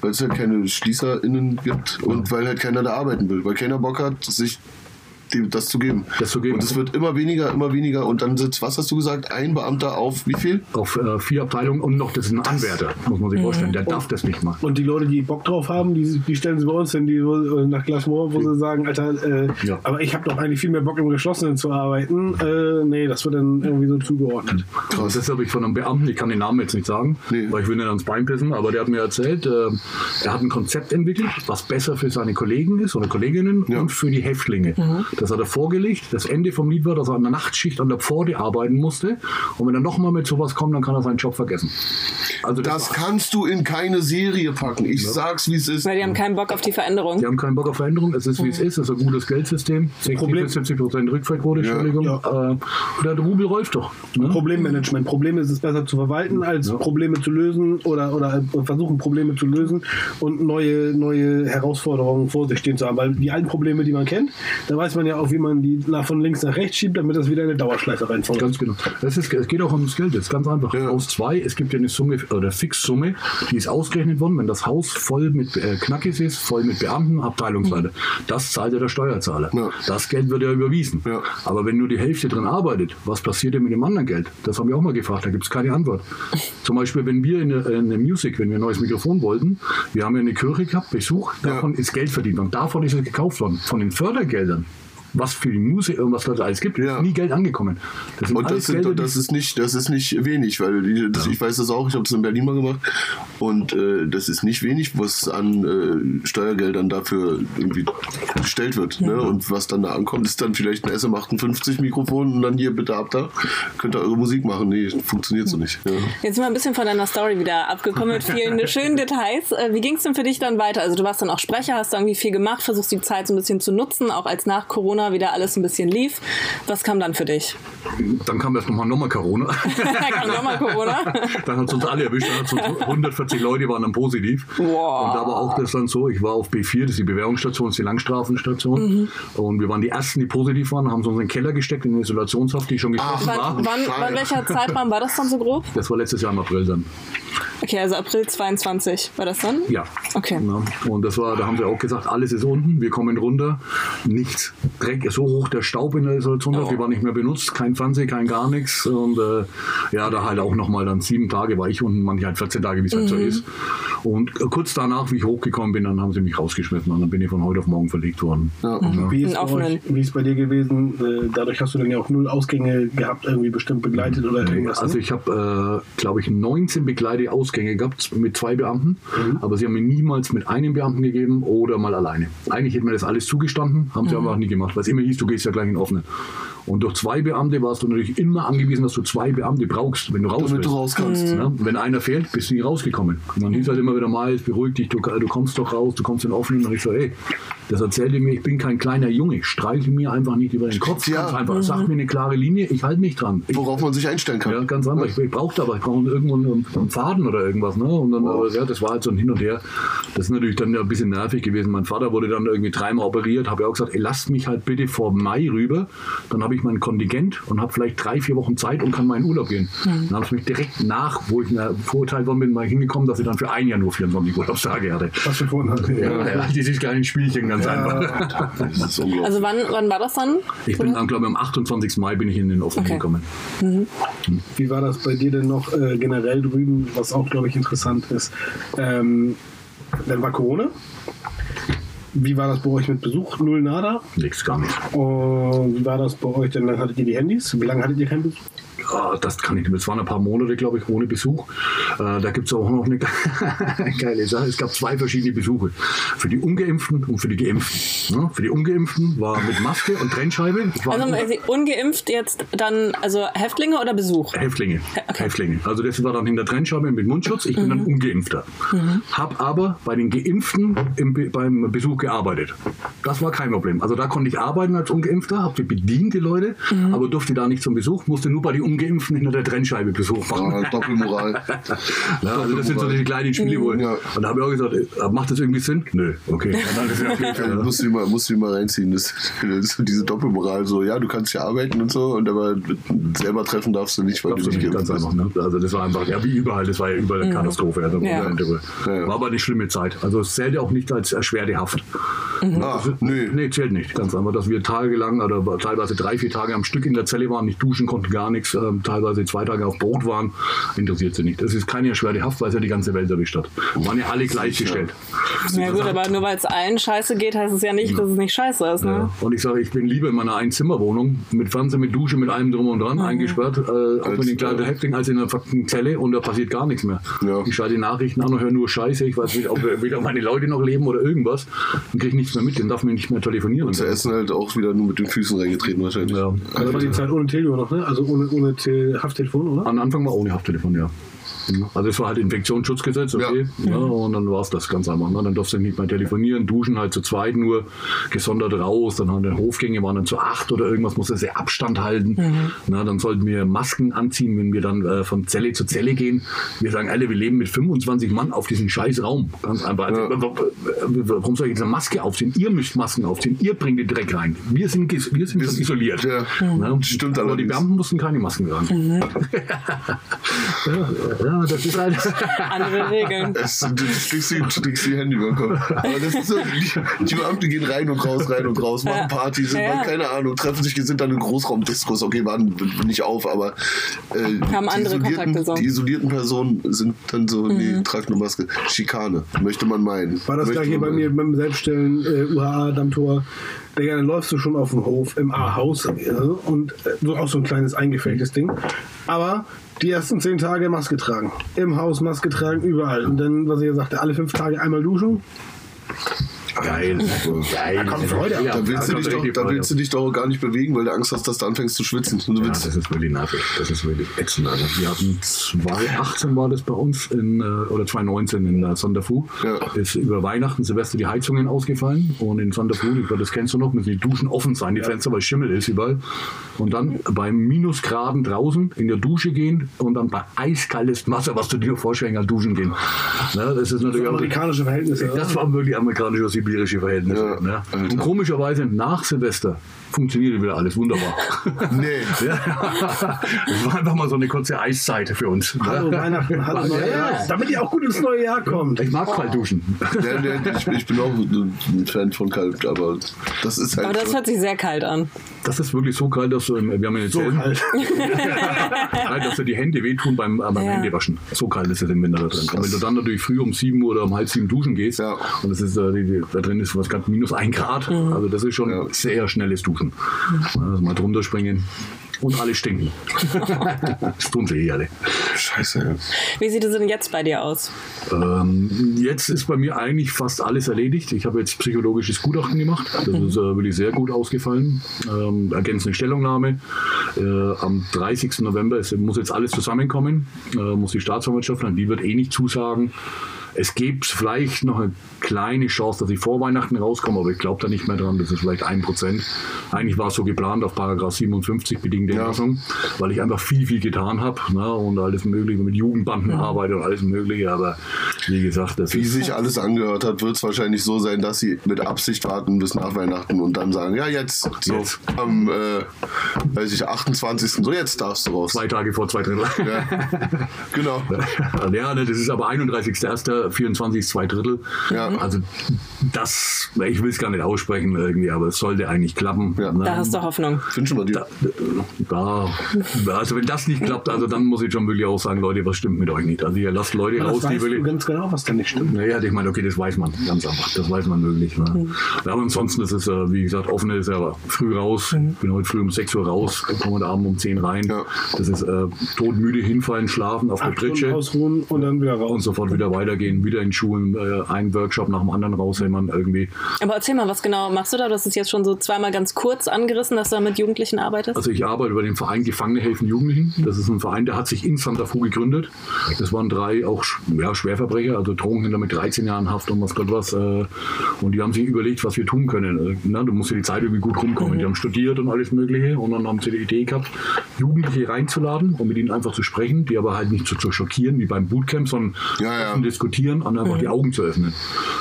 Speaker 2: weil es halt keine SchließerInnen gibt und weil halt keiner da arbeiten will, weil keiner Bock hat, sich dem, das zu geben.
Speaker 4: Das zu geben.
Speaker 2: Und es wird immer weniger, immer weniger und dann sitzt, was hast du gesagt, ein Beamter auf wie viel?
Speaker 4: auf äh, vier Abteilungen und noch das ist ein Anwärter, muss man sich vorstellen. Der darf das nicht machen.
Speaker 3: Und die Leute, die Bock drauf haben, die, die stellen sie bei uns hin, die wo- äh, nach Glasmoor, wo sie sagen, Alter, äh,
Speaker 4: Ja.
Speaker 3: aber ich habe doch eigentlich viel mehr Bock im Geschlossenen zu arbeiten. Äh, nee, das wird dann irgendwie so zugeordnet.
Speaker 4: Und das habe ich von einem Beamten, ich kann den Namen jetzt nicht sagen,
Speaker 2: Nee.
Speaker 4: weil ich will nicht ans Bein pissen, aber der hat mir erzählt, äh, er hat ein Konzept entwickelt, was besser für seine Kollegen ist oder Kolleginnen
Speaker 2: Ja.
Speaker 4: und für die Häftlinge. Das hat er vorgelegt. Das Ende vom Lied war, dass er an der Nachtschicht an der Pforte arbeiten musste. Und wenn er nochmal mit sowas kommt, dann kann er seinen Job vergessen. Also
Speaker 2: Das kannst du in keine Serie packen. Ich sag's, wie es ist.
Speaker 1: Weil die haben keinen Bock auf die Veränderung.
Speaker 4: Die haben keinen Bock auf Veränderung. Es ist, wie es ist. Es ist ein gutes Geldsystem. 60
Speaker 3: Problem-
Speaker 4: bis 70 Prozent Rückfallquote,
Speaker 2: Ja.
Speaker 4: Entschuldigung.
Speaker 3: Ja.
Speaker 4: Äh, der Rubel läuft doch. Ne?
Speaker 3: Problemmanagement. Probleme ist es besser zu verwalten, als
Speaker 4: Ja.
Speaker 3: Probleme zu lösen oder, oder versuchen, Probleme zu lösen und neue, neue Herausforderungen vor sich stehen zu haben. Weil die alten Probleme, die man kennt, da weiß man ja auch, wie man die nach, von links nach rechts schiebt, damit das wieder in eine Dauerschleife reinfällt.
Speaker 4: Ganz genau. Es, ist, es geht auch ums Geld. Das ist ganz einfach.
Speaker 2: Ja.
Speaker 4: Aus zwei, es gibt ja eine Summe oder Fixsumme, die ist ausgerechnet worden, wenn das Haus voll mit äh, Knackis ist, voll mit Beamten, Abteilungsleiter. Das zahlt ja der Steuerzahler.
Speaker 2: Ja.
Speaker 4: Das Geld wird ja überwiesen.
Speaker 2: Ja.
Speaker 4: Aber wenn nur die Hälfte drin arbeitet, was passiert denn mit dem anderen Geld? Das haben wir auch mal gefragt, da gibt es keine Antwort. Zum Beispiel, wenn wir in der, in der Music, wenn wir ein neues Mikrofon wollten, wir haben ja eine Kirche gehabt, Besuch, davon ist Geld verdient worden. Davon ist es gekauft worden. Von den Fördergeldern. Was für die Musik und was da alles gibt,
Speaker 2: Ja.
Speaker 4: ist nie Geld angekommen. Das sind
Speaker 2: Und das, sind,
Speaker 4: Gelder,
Speaker 2: das, ist nicht, das ist nicht wenig, weil die, das, ich weiß das auch, ich habe das in Berlin mal gemacht und äh, das ist nicht wenig, was an äh, Steuergeldern dafür irgendwie gestellt wird. Ne? Und was dann da ankommt, ist dann vielleicht ein SM58 Mikrofon und dann hier bitte ab da, könnt ihr eure Musik machen. Nee, funktioniert so nicht. Ja.
Speaker 1: Jetzt sind wir ein bisschen von deiner Story wieder abgekommen mit vielen <laughs> schönen Details. Äh, Wie ging es denn für dich dann weiter? Also du warst dann auch Sprecher, hast da irgendwie viel gemacht, versuchst die Zeit so ein bisschen zu nutzen, auch als nach Corona wieder alles ein bisschen lief. Was kam dann für dich?
Speaker 4: Dann kam erst nochmal nochmal Corona. <laughs>
Speaker 1: kam nochmal Corona. <laughs>
Speaker 4: dann hat es uns alle erwischt. Dann uns 140 Leute waren dann positiv.
Speaker 1: Wow.
Speaker 4: Und da war auch das dann so, ich war auf B4, das ist die Bewährungsstation, das ist die Langstrafenstation.
Speaker 1: Mhm.
Speaker 4: Und wir waren die Ersten, die positiv waren, haben sie uns in den Keller gesteckt, in eine Isolationshaft, die schon geschlossen
Speaker 1: Wann,
Speaker 4: war.
Speaker 1: wann, wann, welcher Zeitraum war das dann so grob?
Speaker 4: Das war letztes Jahr im April dann.
Speaker 1: Okay, also April 22 war das dann?
Speaker 4: Ja.
Speaker 1: Okay.
Speaker 4: Ja. Und das war, da haben sie auch gesagt, alles ist unten, wir kommen runter, nichts. Dreck, so hoch der Staub in der Isolationshaft,
Speaker 1: Oh.
Speaker 4: die war nicht mehr benutzt, kein Fernsehen, kein gar nichts. Und äh, ja, da halt auch nochmal dann sieben Tage war ich unten, manche halt 14 Tage, wie es halt so ist. Und kurz danach, wie ich hochgekommen bin, dann haben sie mich rausgeschmissen und dann bin ich von heute auf morgen verlegt worden.
Speaker 2: Ja.
Speaker 3: Wie ist,
Speaker 1: Einen
Speaker 3: bei
Speaker 1: offenen.
Speaker 3: euch, wie ist bei dir gewesen? Äh, dadurch hast du dann ja auch null Ausgänge gehabt, irgendwie bestimmt begleitet oder irgendwas.
Speaker 4: Also
Speaker 3: ne?
Speaker 4: ich habe, äh, glaube ich, 19 begleitete Ausgänge gehabt mit zwei Beamten, aber sie haben mir niemals mit einem Beamten gegeben oder mal alleine. Eigentlich hätte mir das alles zugestanden, haben sie aber auch nie gemacht, weil es immer hieß, du gehst ja gleich in offene. Und durch zwei Beamte warst du natürlich immer angewiesen, dass du zwei Beamte brauchst, wenn du raus
Speaker 2: Damit du raus kannst.
Speaker 4: Ja, wenn einer fehlt, bist du nie rausgekommen. Und dann hieß halt immer wieder mal, beruhig dich, du, du kommst doch raus, du kommst in den offenen. Und ich so, ey, das erzählte mir, ich bin kein kleiner Junge, streiche mir einfach nicht über den Kopf.
Speaker 2: Ja.
Speaker 4: Ganz einfach, sag mir eine klare Linie, ich halte mich dran. Ich
Speaker 2: Worauf man sich einstellen kann.
Speaker 4: ja, ganz einfach. Ich, ich brauchte aber, ich brauche irgendwo einen, einen Faden oder irgendwas. Ne? Und dann, aber, ja, das war halt so ein Hin und Her. Das ist natürlich dann ja ein bisschen nervig gewesen. Mein Vater wurde dann irgendwie dreimal operiert, habe ja auch gesagt, ey, lasst mich halt bitte vor Mai rüber. Dann habe ich habe ich mein Kontingent und habe vielleicht drei, vier Wochen Zeit und kann mal in Urlaub gehen. Dann habe ich mich direkt nach, wo ich mir verurteilt worden bin, mal hingekommen, dass ich dann für ein Jahr nur 24 Urlaubstage hatte.
Speaker 3: Was vorhin hatten.
Speaker 4: Ja, ja, dieses kleine Spielchen ganz einfach.
Speaker 2: Ist unglaublich.
Speaker 1: Also wann, wann war das dann?
Speaker 4: Ich bin dann, glaube ich, am 28. Mai bin ich in den Offen
Speaker 1: Okay.
Speaker 4: gekommen.
Speaker 3: Wie war das bei dir denn noch äh, generell drüben, was auch, glaube ich, interessant ist? Ähm, dann war Corona. Wie war das bei euch mit Besuch? Null nada.
Speaker 4: Nix, gar nicht.
Speaker 3: Und wie war das bei euch denn? Dann hattet ihr die Handys. Wie lange hattet ihr kein Besuch?
Speaker 4: Ja, das kann ich nicht. Es waren ein paar Monate, glaube ich, ohne Besuch. Äh, da gibt es auch noch eine <laughs> geile Sache. Es gab zwei verschiedene Besuche. Für die Ungeimpften und für die Geimpften. Ja, für die Ungeimpften war mit Maske und Trennscheibe.
Speaker 1: Also ungeimpft jetzt dann, also Häftlinge oder Besuch?
Speaker 4: Häftlinge. Häftlinge. Also das war dann hinter Trennscheibe mit Mundschutz. Ich bin dann Ungeimpfter. Hab aber bei den Geimpften im, Be- beim Besuch gearbeitet. Das war kein Problem. Also da konnte ich arbeiten als Ungeimpfter, hab die bedient, die Leute, aber durfte da nicht zum Besuch, musste nur bei den Ungeimpften hinter der Trennscheibe Besuch machen.
Speaker 2: Ah, Doppelmoral. <laughs>
Speaker 4: Ja, also das sind so die kleinen Spiele wohl.
Speaker 2: Ja.
Speaker 4: Und da habe ich auch gesagt, äh, macht das irgendwie Sinn? Nö, okay. <laughs> Ja.
Speaker 2: Ja, musst du mal, musst du mal reinziehen. Das, das diese Doppelmoral. So, ja, du kannst ja arbeiten und so, und aber selber treffen darfst du nicht, weil
Speaker 4: Glaubst
Speaker 2: du nicht
Speaker 4: ganz einfach. Ne? Also das war einfach, ja wie überall, das war ja überall eine Katastrophe. Also
Speaker 1: Ja.
Speaker 2: Ja.
Speaker 4: War aber eine schlimme Zeit. Also es zählte auch nicht als erschwerte Haft.
Speaker 2: Ah, nö.
Speaker 4: Nee, zählt nicht. Ganz einfach, dass wir tagelang oder teilweise drei, vier Tage am Stück in der Zelle waren, nicht duschen konnten, gar nichts, ähm, teilweise zwei Tage auf Brot waren, interessiert sie nicht. Das ist keine erschwerte Haft, weil es ja die ganze Welt erwischt hat. Waren ja alle gleichgestellt.
Speaker 1: Ja gut, aber nur weil es allen scheiße geht, heißt es ja nicht, dass es nicht scheiße ist. Ne?
Speaker 4: Ja. Und ich sage, ich bin lieber in meiner Einzimmerwohnung mit Fernseher, mit Dusche, mit allem drum und dran eingesperrt, äh, auch mit den kleinen Häftling, als in einer fucking Zelle und da passiert gar nichts mehr.
Speaker 2: Ja.
Speaker 4: Ich schalte die Nachrichten an und höre nur Scheiße. Ich weiß nicht, ob <laughs> wieder meine Leute noch leben oder irgendwas. Und kriege nichts mehr mit, dann darf man nicht mehr telefonieren.
Speaker 2: Zu essen halt auch wieder nur mit den Füßen reingetreten wahrscheinlich.
Speaker 4: Ja.
Speaker 3: Das war die Zeit ohne Telio noch, ne? Also ohne, ohne Te Hafttelefon, oder?
Speaker 4: Am Anfang war ohne Hafttelefon, ja. Also es war halt Infektionsschutzgesetz, okay. Ja. und dann war es das ganz einfach. Ne? Dann durfte ich nicht mehr telefonieren, duschen halt zu zweit nur, gesondert raus. Dann haben die Hofgänge waren dann zu acht oder irgendwas, musste sehr Abstand halten. Na, dann sollten wir Masken anziehen, wenn wir dann äh, von Zelle zu Zelle gehen. Wir sagen alle, wir leben mit 25 Mann auf diesem scheiß Raum. Ganz einfach. Also,
Speaker 2: Ja.
Speaker 4: Warum soll ich jetzt eine Maske aufziehen? Ihr müsst Masken aufziehen, ihr bringt den Dreck rein. Wir sind, wir sind
Speaker 2: sind-
Speaker 4: isoliert.
Speaker 2: ja.
Speaker 4: Na,
Speaker 2: Stimmt
Speaker 4: aber die
Speaker 2: allerdings.
Speaker 4: Beamten mussten keine Masken tragen. <laughs> Ja, das ist halt. <laughs>
Speaker 1: Andere Regeln.
Speaker 2: Es, du steckst die, Hände über den Kopf. Aber das ist so, die, die Beamten gehen rein und raus, rein und raus, machen
Speaker 1: Ja.
Speaker 2: Party, sind
Speaker 1: Ja.
Speaker 2: dann, keine Ahnung, treffen sich, sind dann in Großraumdiskos, okay, waren nicht auf, aber äh,
Speaker 1: Haben
Speaker 2: die,
Speaker 1: andere Kontakte
Speaker 2: isolierten,
Speaker 1: so. Mhm.
Speaker 2: die isolierten Personen sind dann so, nee, tragt eine Maske. Schikane, möchte man meinen.
Speaker 3: War das
Speaker 2: möchte
Speaker 3: gleich hier
Speaker 2: man
Speaker 3: bei mir beim Selbststellen äh, UHA Dammtor? Digga, dann läufst du schon auf dem Hof im A-Haus und äh, so auch so ein kleines eingefälltes Ding. Aber die ersten zehn Tage Maske tragen. Im Haus Maske tragen, überall. Und dann, was ich ja sagte, alle fünf Tage einmal duschen.
Speaker 4: Geil. <laughs> Geil.
Speaker 3: Da kommt Freude.
Speaker 2: Da willst, du dich doch, da willst du dich doch gar nicht bewegen, weil du Angst hast, dass du anfängst zu schwitzen. Und du
Speaker 4: Ja, das ist wirklich nervig. Das ist wirklich ätzend. Also wir hatten 2018 war das bei uns in, äh, oder 2019 in äh, Sonderfu.
Speaker 2: Ja.
Speaker 4: Ist über Weihnachten, Silvester die Heizungen ausgefallen und in Sonderfu, das kennst du noch, müssen die Duschen offen sein, die Fenster, weil Schimmel ist überall. Und dann bei Minusgraden draußen in der Dusche gehen und dann bei eiskaltes Wasser, was du dir vorstellen kannst, duschen gehen. Ne, das ist natürlich auch
Speaker 3: Amerikanische Verhältnisse.
Speaker 4: das waren wirklich amerikanische, sibirische Verhältnisse.
Speaker 2: Ja,
Speaker 4: ne? Und komischerweise nach Silvester funktionierte wieder alles wunderbar. <laughs>
Speaker 2: nee.
Speaker 4: Ja, das war einfach mal so eine kurze Eiszeit für uns.
Speaker 3: Hallo Weihnachten, hallo Neujahr.
Speaker 4: Ja.
Speaker 3: Damit ihr auch gut ins neue Jahr kommt.
Speaker 4: Ich mag kalt duschen.
Speaker 2: Ja, nee, ich, ich bin auch ein Fan von kalt, aber das ist halt.
Speaker 1: Aber das
Speaker 2: so.
Speaker 1: hört sich sehr kalt an.
Speaker 4: Das ist wirklich so kalt, dass du, im- wir haben eine
Speaker 3: So kalt. <laughs>
Speaker 4: Dass dir die Hände wehtun beim, beim
Speaker 1: Ja.
Speaker 4: Händewaschen. So kalt ist es im Winter da drin. Und wenn du dann natürlich früh um 7 Uhr oder um halb sieben duschen gehst
Speaker 2: Ja.
Speaker 4: und das ist, äh, die, die, da drin ist was ganz minus ein Grad, also das ist schon
Speaker 2: Ja.
Speaker 4: sehr schnelles Duschen. Also mal drunter springen und alle stinken. <laughs> das tun sie eh alle.
Speaker 2: Scheiße.
Speaker 1: Wie sieht es denn jetzt bei dir aus?
Speaker 4: Ähm, jetzt ist bei mir eigentlich fast alles erledigt. Ich habe jetzt psychologisches Gutachten gemacht. Das ist äh, wirklich sehr gut ausgefallen. Ähm, ergänzende Stellungnahme. Äh, am 30. November ist, muss jetzt alles zusammenkommen. Äh, muss die Staatsanwaltschaft, an die wird eh nicht zusagen. Es gibt vielleicht noch eine kleine Chance, dass ich vor Weihnachten rauskomme, aber ich glaube da nicht mehr dran. Das ist vielleicht ein Prozent. Eigentlich war es so geplant auf Paragraph 57 bedingte Entlassung, weil ich einfach viel, viel getan habe ne, und alles Mögliche mit Jugendbanden arbeite und alles Mögliche. Aber wie gesagt, das
Speaker 2: Wie sich alles angehört hat, wird es wahrscheinlich so sein, dass sie mit Absicht warten bis nach Weihnachten und dann sagen, ja jetzt, so
Speaker 4: Jetzt.
Speaker 2: am äh, weiß ich, 28. So jetzt darfst du raus.
Speaker 4: Zwei Tage vor zwei Drittel.
Speaker 2: Ja. <laughs> genau.
Speaker 4: Ja, ne, das ist aber 31.01., 24 zwei Drittel.
Speaker 2: Ja.
Speaker 4: Also das, ich will es gar nicht aussprechen irgendwie, aber es sollte eigentlich klappen.
Speaker 2: Ja.
Speaker 4: Ne?
Speaker 1: Da hast du Hoffnung.
Speaker 2: Wünschen wir dir.
Speaker 4: Ja, also wenn das nicht klappt, also dann muss ich schon wirklich auch sagen, Leute, was stimmt mit euch nicht? Also ihr lasst Leute
Speaker 3: Das
Speaker 4: raus, die wirklich...
Speaker 3: ganz genau, was da nicht stimmt.
Speaker 4: Naja, ich meine, okay, das weiß man ganz einfach. Das weiß man möglich. Ne? Ja, aber ansonsten ist es, äh, wie gesagt, offen ist ja früh raus. Ich bin heute früh um 6 Uhr raus, komme heute Abend um 10 rein.
Speaker 2: Ja.
Speaker 4: Das ist äh, todmüde hinfallen, schlafen auf der
Speaker 3: Acht Stunden
Speaker 4: Pritsche
Speaker 3: ausruhen und dann wieder
Speaker 4: und
Speaker 3: raus.
Speaker 4: sofort wieder weitergehen, wieder in Schulen, äh, einen Workshop nach dem anderen raushämmern irgendwie.
Speaker 1: Aber erzähl mal, was genau machst du da? Du hast es jetzt schon so zweimal ganz kurz angerissen, dass du da mit Jugendlichen arbeitest.
Speaker 4: Also ich arbeite über den Verein Gefangene helfen Jugendlichen. Das ist ein Verein, der hat sich in Santa Fu gegründet. Das waren drei auch ja, Schwerverbrecher, also Drogenhändler mit 13 Jahren Haft und was Gott was. äh, Und die haben sich überlegt, was wir tun können. Äh, Na, du musst ja die Zeit irgendwie gut rumkommen. Die haben studiert und alles Mögliche und dann haben sie die Idee gehabt, Jugendliche reinzuladen und mit ihnen einfach zu sprechen, die aber halt nicht so zu schockieren wie beim Bootcamp, sondern
Speaker 2: Ja, ja.
Speaker 4: offen diskutieren und einfach die Augen zu öffnen.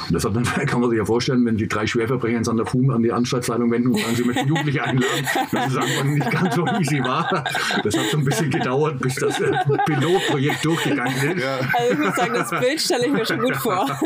Speaker 4: Und das hat dann, kann man sich ja vorstellen, wenn die drei Schwerverbrecher in Santa Fu an die Anstaltsleitung wenden und sagen, sie möchten Jugendliche einladen, es am Anfang nicht ganz so easy war. Das hat so ein bisschen gedauert, bis das äh, Pilotprojekt durchgegangen ist.
Speaker 2: Ja.
Speaker 1: Also ich muss sagen, das Bild stelle ich mir schon gut vor. <laughs>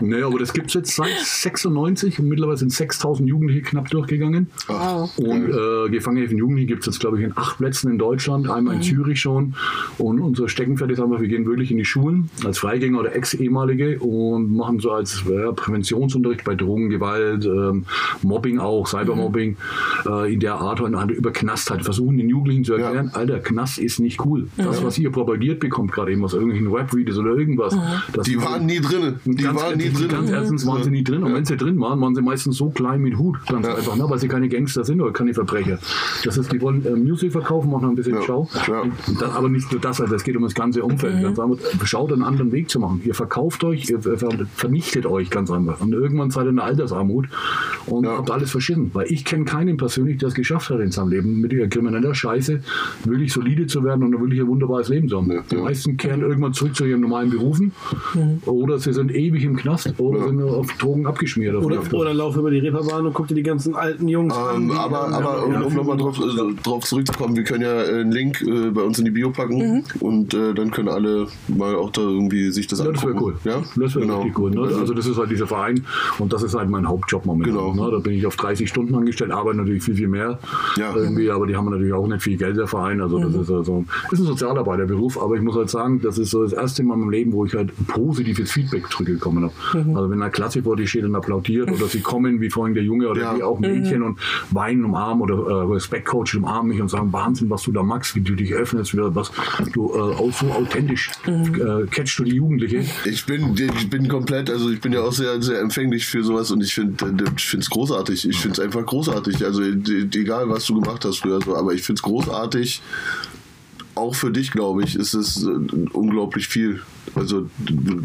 Speaker 4: Nee, aber das gibt es jetzt seit 96 und mittlerweile sind 6000 Jugendliche knapp durchgegangen.
Speaker 1: Wow.
Speaker 4: Und äh, Gefangenenhilfen Jugendliche gibt es jetzt, glaube ich, in acht Plätzen in Deutschland, einmal in Zürich schon. Und unser Steckenpferd ist einfach, wir gehen wirklich in die Schulen als Freigänger oder Ex-Ehemalige und machen so als ja, Präventionsunterricht bei Drogen, Gewalt, ähm, Mobbing auch, Cybermobbing, äh, in der Art und Weise über Knast halt. Versuchen den Jugendlichen zu erklären, Alter, Knast ist nicht cool. Das, was ihr propagiert bekommt, gerade eben aus irgendwelchen Rap-Videos oder irgendwas. das
Speaker 2: Die waren nie drin. Die
Speaker 4: ganz,
Speaker 2: waren nie drin.
Speaker 4: Ganz erstens waren sie nie drin. Und wenn sie drin waren, waren sie meistens so klein mit Hut. Ganz einfach, ne? weil sie keine Gangster sind oder keine Verbrecher. Das ist, die wollen äh, Music verkaufen, machen ein bisschen
Speaker 2: Ja,
Speaker 4: Schau.
Speaker 2: ja.
Speaker 4: Das, aber nicht nur das, also es geht um das ganze Umfeld. Ganz einfach, schaut einen anderen Weg zu machen. Ihr verkauft euch, ihr ver- vernichtet euch ganz einfach. Und irgendwann seid ihr in der Altersarmut und
Speaker 2: Ja.
Speaker 4: habt alles verschissen. Weil ich kenne keinen persönlich, der es geschafft hat in seinem Leben, mit ihrer krimineller Scheiße wirklich solide zu werden und wirklich ein wunderbares Leben zu haben.
Speaker 2: Ja,
Speaker 4: Die meisten kehren irgendwann zurück zu ihren normalen Berufen oder sie sind ewig im Knast oder sind auf Drogen abgeschmiert. auf
Speaker 3: Oder,
Speaker 4: die-
Speaker 3: oder lauf über die Reeperbahn und guck dir die ganzen alten Jungs an.
Speaker 2: Ähm,
Speaker 3: die-
Speaker 2: aber aber um,
Speaker 3: ja,
Speaker 2: um nochmal drauf, äh, drauf zurückzukommen, wir können ja äh, einen Link äh, bei uns in die Bio packen und äh, dann können alle mal auch da irgendwie sich das
Speaker 4: Ja, das
Speaker 2: angucken.
Speaker 4: Wäre cool.
Speaker 2: Ja,
Speaker 4: Das wäre
Speaker 2: genau.
Speaker 4: richtig cool. Ne? Also das ist halt dieser Verein und das ist halt mein Hauptjob momentan.
Speaker 2: Genau.
Speaker 4: Ne? Da bin ich auf 30 Stunden angestellt, arbeite natürlich viel, viel mehr.
Speaker 2: Ja.
Speaker 4: Irgendwie, aber die haben natürlich auch nicht viel Geld, der Verein. Also das ist also ist ein Sozialarbeiterberuf, aber ich muss halt sagen, das ist so das erste Mal in meinem Leben, wo ich halt positives Feedback zurückgekommen habe. Also wenn eine Klasse vor dir steht und applaudiert oder sie kommen, wie vorhin der Junge oder
Speaker 2: Ja.
Speaker 4: wie auch Mädchen und weinen umarmen oder äh, Respektcoach umarmen mich und sagen, Wahnsinn, was du da magst, wie du dich öffnest, wie, was du äh, auch so authentisch äh, catchst du die Jugendliche.
Speaker 2: Ich bin, ich bin komplett, also ich bin ja auch sehr, sehr empfänglich für sowas und ich finde es großartig. Ich finde es einfach großartig. Also egal, was du gemacht hast früher, so, aber ich finde es großartig. Auch für dich, glaube ich, ist es äh, unglaublich viel. Also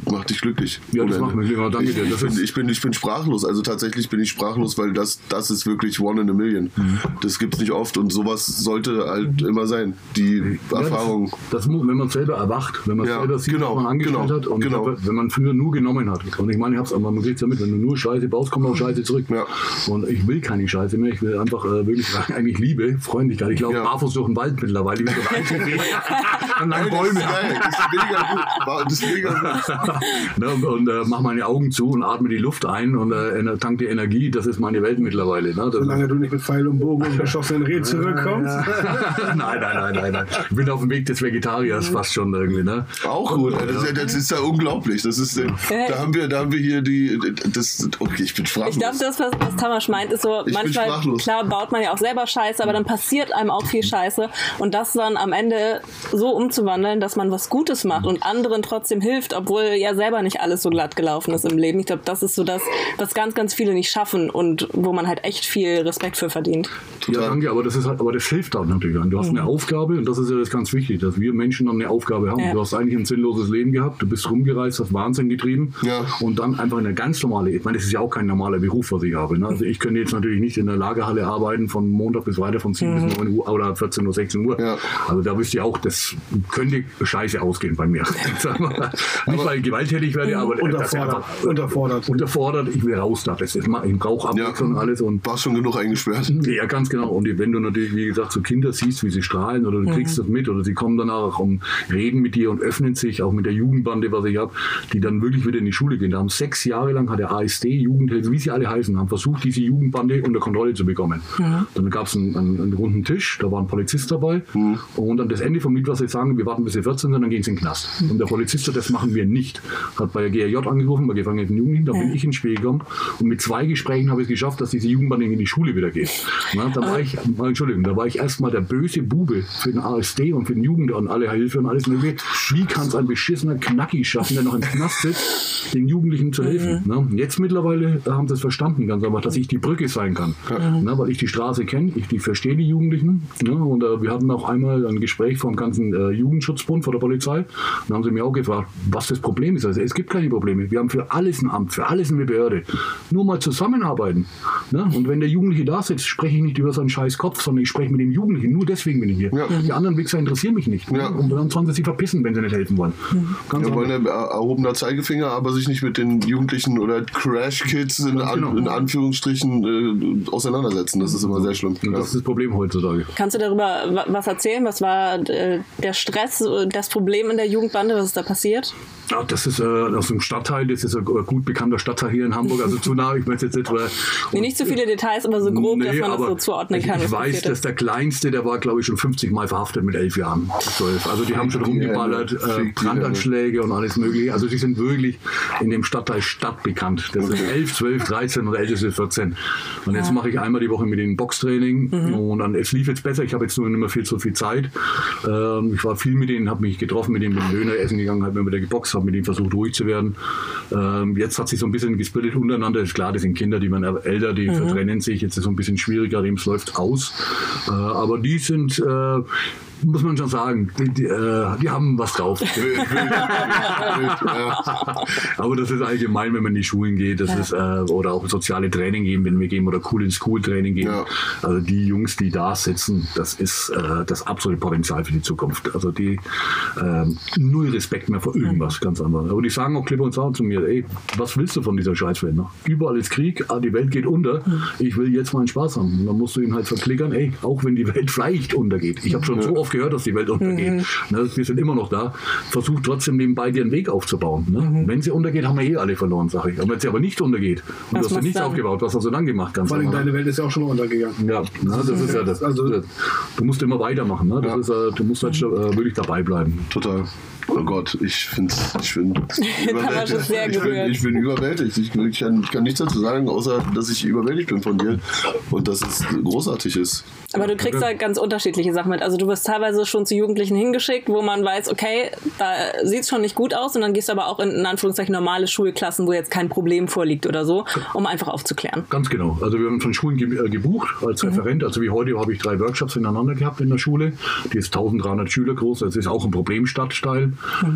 Speaker 2: macht dich glücklich.
Speaker 4: Ja, das macht mich
Speaker 2: Ende.
Speaker 4: glücklich. Danke
Speaker 2: ich,
Speaker 4: dir. Das
Speaker 2: ich, bin, ich, bin, ich bin sprachlos. Also tatsächlich bin ich sprachlos, weil das, das ist wirklich one in a million.
Speaker 4: Mhm.
Speaker 2: Das gibt es nicht oft und sowas sollte halt immer sein. Die Erfahrung.
Speaker 4: Ja, das, das, muss- wenn man selber erwacht, wenn man
Speaker 2: Ja,
Speaker 4: selber sieht,
Speaker 2: genau,
Speaker 4: was man angestellt
Speaker 2: genau,
Speaker 4: hat und
Speaker 2: genau.
Speaker 4: wenn man früher nur genommen hat. Und ich meine, ich hab's, aber man kriegt ja mit, wenn du nur Scheiße baust, kommt auch Scheiße zurück.
Speaker 2: Ja.
Speaker 4: Und ich will keine Scheiße mehr, ich will einfach äh, wirklich eigentlich Liebe, Freundlichkeit. Ich laufe
Speaker 2: Ja.
Speaker 4: barfuß durch den Wald mittlerweile, ein <laughs> Einzelweg <laughs> an langen Bäumen.
Speaker 2: Das ist mega gut. Das ist mega gut. <laughs>
Speaker 4: ne, und und äh, mach meine Augen zu und atme die Luft ein und äh, tank die Energie. Das ist meine Welt mittlerweile. Ne? Das
Speaker 3: Solange du nicht mit Pfeil und Bogen und geschossenen Reh <laughs> zurückkommst.
Speaker 4: nein, nein, nein, nein, nein. Ich bin auf dem Weg des Vegetariers fast schon irgendwie. Ne?
Speaker 2: Auch gut. Das ist, ja, das ist ja unglaublich. Das ist, äh, da haben wir, da haben wir hier die, das, okay, ich bin sprachlos.
Speaker 1: Ich glaube, das, was, was Tamasch meint, ist so,
Speaker 2: bin
Speaker 1: manchmal, klar, baut man ja auch selber Scheiße, aber dann passiert einem auch viel Scheiße. Und das dann am Ende Dinge so umzuwandeln, dass man was Gutes macht und anderen trotzdem hilft, obwohl ja selber nicht alles so glatt gelaufen ist im Leben. Ich glaube, das ist so das, was ganz, ganz viele nicht schaffen und wo man halt echt viel Respekt für verdient.
Speaker 4: Ja, danke, aber das ist halt, aber das hilft auch natürlich. Du hast eine Aufgabe und das ist ja das ganz wichtig, dass wir Menschen dann eine Aufgabe haben.
Speaker 1: Ja.
Speaker 4: Du hast eigentlich ein sinnloses Leben gehabt, du bist rumgereist, hast Wahnsinn getrieben
Speaker 2: Ja.
Speaker 4: und dann einfach eine ganz normale, ich meine, das ist ja auch kein normaler Beruf, was ich habe. Ne? Also ich könnte jetzt natürlich nicht in der Lagerhalle arbeiten von Montag bis weiter von 7 bis 9 Uhr oder 14 Uhr, 16 Uhr.
Speaker 2: Ja.
Speaker 4: Also da wüsste ich auch, das könnte scheiße ausgehen bei mir. <laughs> Nicht weil ich gewalttätig werde, aber
Speaker 3: Unterfordert.
Speaker 4: einfach
Speaker 3: Unterfordert.
Speaker 4: unterfordert. Ich will raus da. Das ist, ich brauche Abwechslung und alles und
Speaker 2: War schon genug eingesperrt.
Speaker 4: ja, ganz genau. Und wenn du natürlich, wie gesagt, so Kinder siehst, wie sie strahlen oder du kriegst das mit oder sie kommen danach und reden mit dir und öffnen sich, auch mit der Jugendbande, was ich habe, die dann wirklich wieder in die Schule gehen. Da haben sechs Jahre lang hat der ASD, Jugendhilfe, wie sie alle heißen, haben versucht, diese Jugendbande unter Kontrolle zu bekommen. Dann gab es einen, einen, einen runden Tisch, da war ein Polizist dabei und an das Ende vom Lied, was sie sagen, wir warten bis sie 14 sind, dann gehen sie in den Knast. Und der Polizist sagt, das machen wir nicht. Hat bei der GRJ angerufen, bei Gefangenen Jugendlichen, da bin ich ins Spiel gekommen und mit zwei Gesprächen habe ich es geschafft, dass diese Jugendbande in die Schule wieder geht. Na, da war ich, mal, Entschuldigung, da war ich erstmal der böse Bube für den ASD und für den Jugend und alle Hilfe und alles mögliche. Wie kann es ein beschissener Knacki schaffen, der noch im Knast sitzt, den Jugendlichen zu helfen? Ne? Und Jetzt mittlerweile äh, haben sie es verstanden, ganz einfach, dass ich die Brücke sein kann. Ne? Weil ich die Straße kenne, ich die verstehe die Jugendlichen. Und äh, wir hatten auch einmal ein Gespräch vom ganzen äh, Jugendschutzbund vor der Polizei. Und da haben sie mir auch gefragt, was das Problem ist. Also es gibt keine Probleme. Wir haben für alles ein Amt, für alles eine Behörde. Nur mal zusammenarbeiten. Ne? Und wenn der Jugendliche da sitzt, spreche ich nicht über seinen scheiß Kopf, sondern ich spreche mit dem Jugendlichen. Nur deswegen bin ich hier.
Speaker 2: Ja.
Speaker 4: Die anderen Wichser interessieren mich nicht.
Speaker 2: Ja.
Speaker 4: Und dann sollen sie sich verpissen, wenn sie nicht helfen wollen. Ganz
Speaker 2: Wir wollen ein erhobener Zeigefinger, aber sich nicht mit den Jugendlichen oder Crash-Kids in, an,
Speaker 4: genau.
Speaker 2: in Anführungsstrichen äh, auseinandersetzen. Das ist immer sehr schlimm. Ja.
Speaker 4: das ist das Problem heutzutage.
Speaker 1: Kannst du darüber wa- was erzählen? Was war äh, der Stress, äh, das Problem in der Jugendbande? Was ist da passiert?
Speaker 4: Ja, das ist äh, aus dem Stadtteil, das ist ein gut bekannter Stadtteil hier in Hamburg. Also zu nah, ich möchte jetzt nicht. weil-
Speaker 1: Nee, nicht zu viele Details, aber so grob, dass
Speaker 4: Nee,
Speaker 1: man das so zuordnen kann.
Speaker 4: Ich weiß, dass der Kleinste, der war, glaube ich, schon 50 Mal verhaftet mit elf Jahren. 12. Also die haben schon rumgeballert,
Speaker 2: Fick die
Speaker 4: äh. Brandanschläge und alles mögliche. Also die sind wirklich in dem Stadtteil Stadt bekannt. Das sind 11, 12, 13 und älteste 14. Und jetzt mache ich einmal die Woche mit ihnen Boxtraining
Speaker 1: Mhm.
Speaker 4: und dann, es lief jetzt besser. Ich habe jetzt nur nicht mehr viel zu viel Zeit. Ähm, ich war viel mit ihnen, habe mich getroffen mit ihnen, bin Döner essen gegangen, habe mir wieder geboxt, habe mit ihnen versucht ruhig zu werden. Ähm, jetzt hat sich so ein bisschen gesplittet untereinander. Ist klar, das sind Kinder, die werden älter, die vertrennen sich. Jetzt ist es so ein bisschen schwieriger, dem es läuft aus. Äh, aber die sind, äh, muss man schon sagen, die, die, äh, die haben was drauf. <laughs>
Speaker 2: Ja. <laughs>
Speaker 4: Aber das ist allgemein, wenn man in die Schulen geht, das ist, äh, oder auch soziale Training geben, wenn wir gehen, oder cool in School Training gehen.
Speaker 2: Ja.
Speaker 4: Also die Jungs, die da sitzen, das ist äh, das absolute Potenzial für die Zukunft. Also die ähm, null Respekt mehr vor irgendwas, ganz einfach. Aber die sagen auch klipp und klar zu mir, ey, was willst du von dieser Scheißwelt noch? Überall ist Krieg, ah, die Welt geht unter, ich will jetzt meinen Spaß haben. Und dann musst du ihn halt verklickern, ey, auch wenn die Welt vielleicht untergeht. Ich habe schon so oft gehört, dass die Welt untergeht. Ne, wir sind immer noch da. Versuch trotzdem nebenbei dir einen Weg aufzubauen. Ne? Wenn sie untergeht, haben wir eh alle verloren, sage ich. Aber wenn sie aber nicht untergeht und
Speaker 1: Was
Speaker 4: du hast sie
Speaker 1: du dann?
Speaker 4: aufgebaut, was hast du dann gemacht? Ganz
Speaker 3: Vor allem
Speaker 4: ne?
Speaker 3: deine Welt ist ja auch schon untergegangen.
Speaker 4: Ja, na, das ist ja das.
Speaker 3: Also-
Speaker 4: du musst immer weitermachen. Ne? Das
Speaker 2: Ja.
Speaker 4: ist, du musst halt äh, wirklich dabei bleiben.
Speaker 2: Total. Oh Gott, ich finde ich
Speaker 1: ist <laughs> sehr
Speaker 2: ich, bin, ich bin überwältigt. Ich, ich, kann, ich kann nichts dazu sagen, außer dass ich überwältigt bin von dir und dass es großartig ist.
Speaker 1: Aber du kriegst da ganz unterschiedliche Sachen mit. Also du wirst teilweise schon zu Jugendlichen hingeschickt, wo man weiß, okay, da sieht es schon nicht gut aus und dann gehst du aber auch in, in Anführungszeichen normale Schulklassen, wo jetzt kein Problem vorliegt oder so, um einfach aufzuklären.
Speaker 4: Ganz genau. Also wir haben von Schulen ge äh, gebucht als Referent. Also wie heute habe ich drei Workshops hintereinander gehabt in der Schule. Die ist 1300 Schüler groß. Das ist auch ein Problemstadtteil.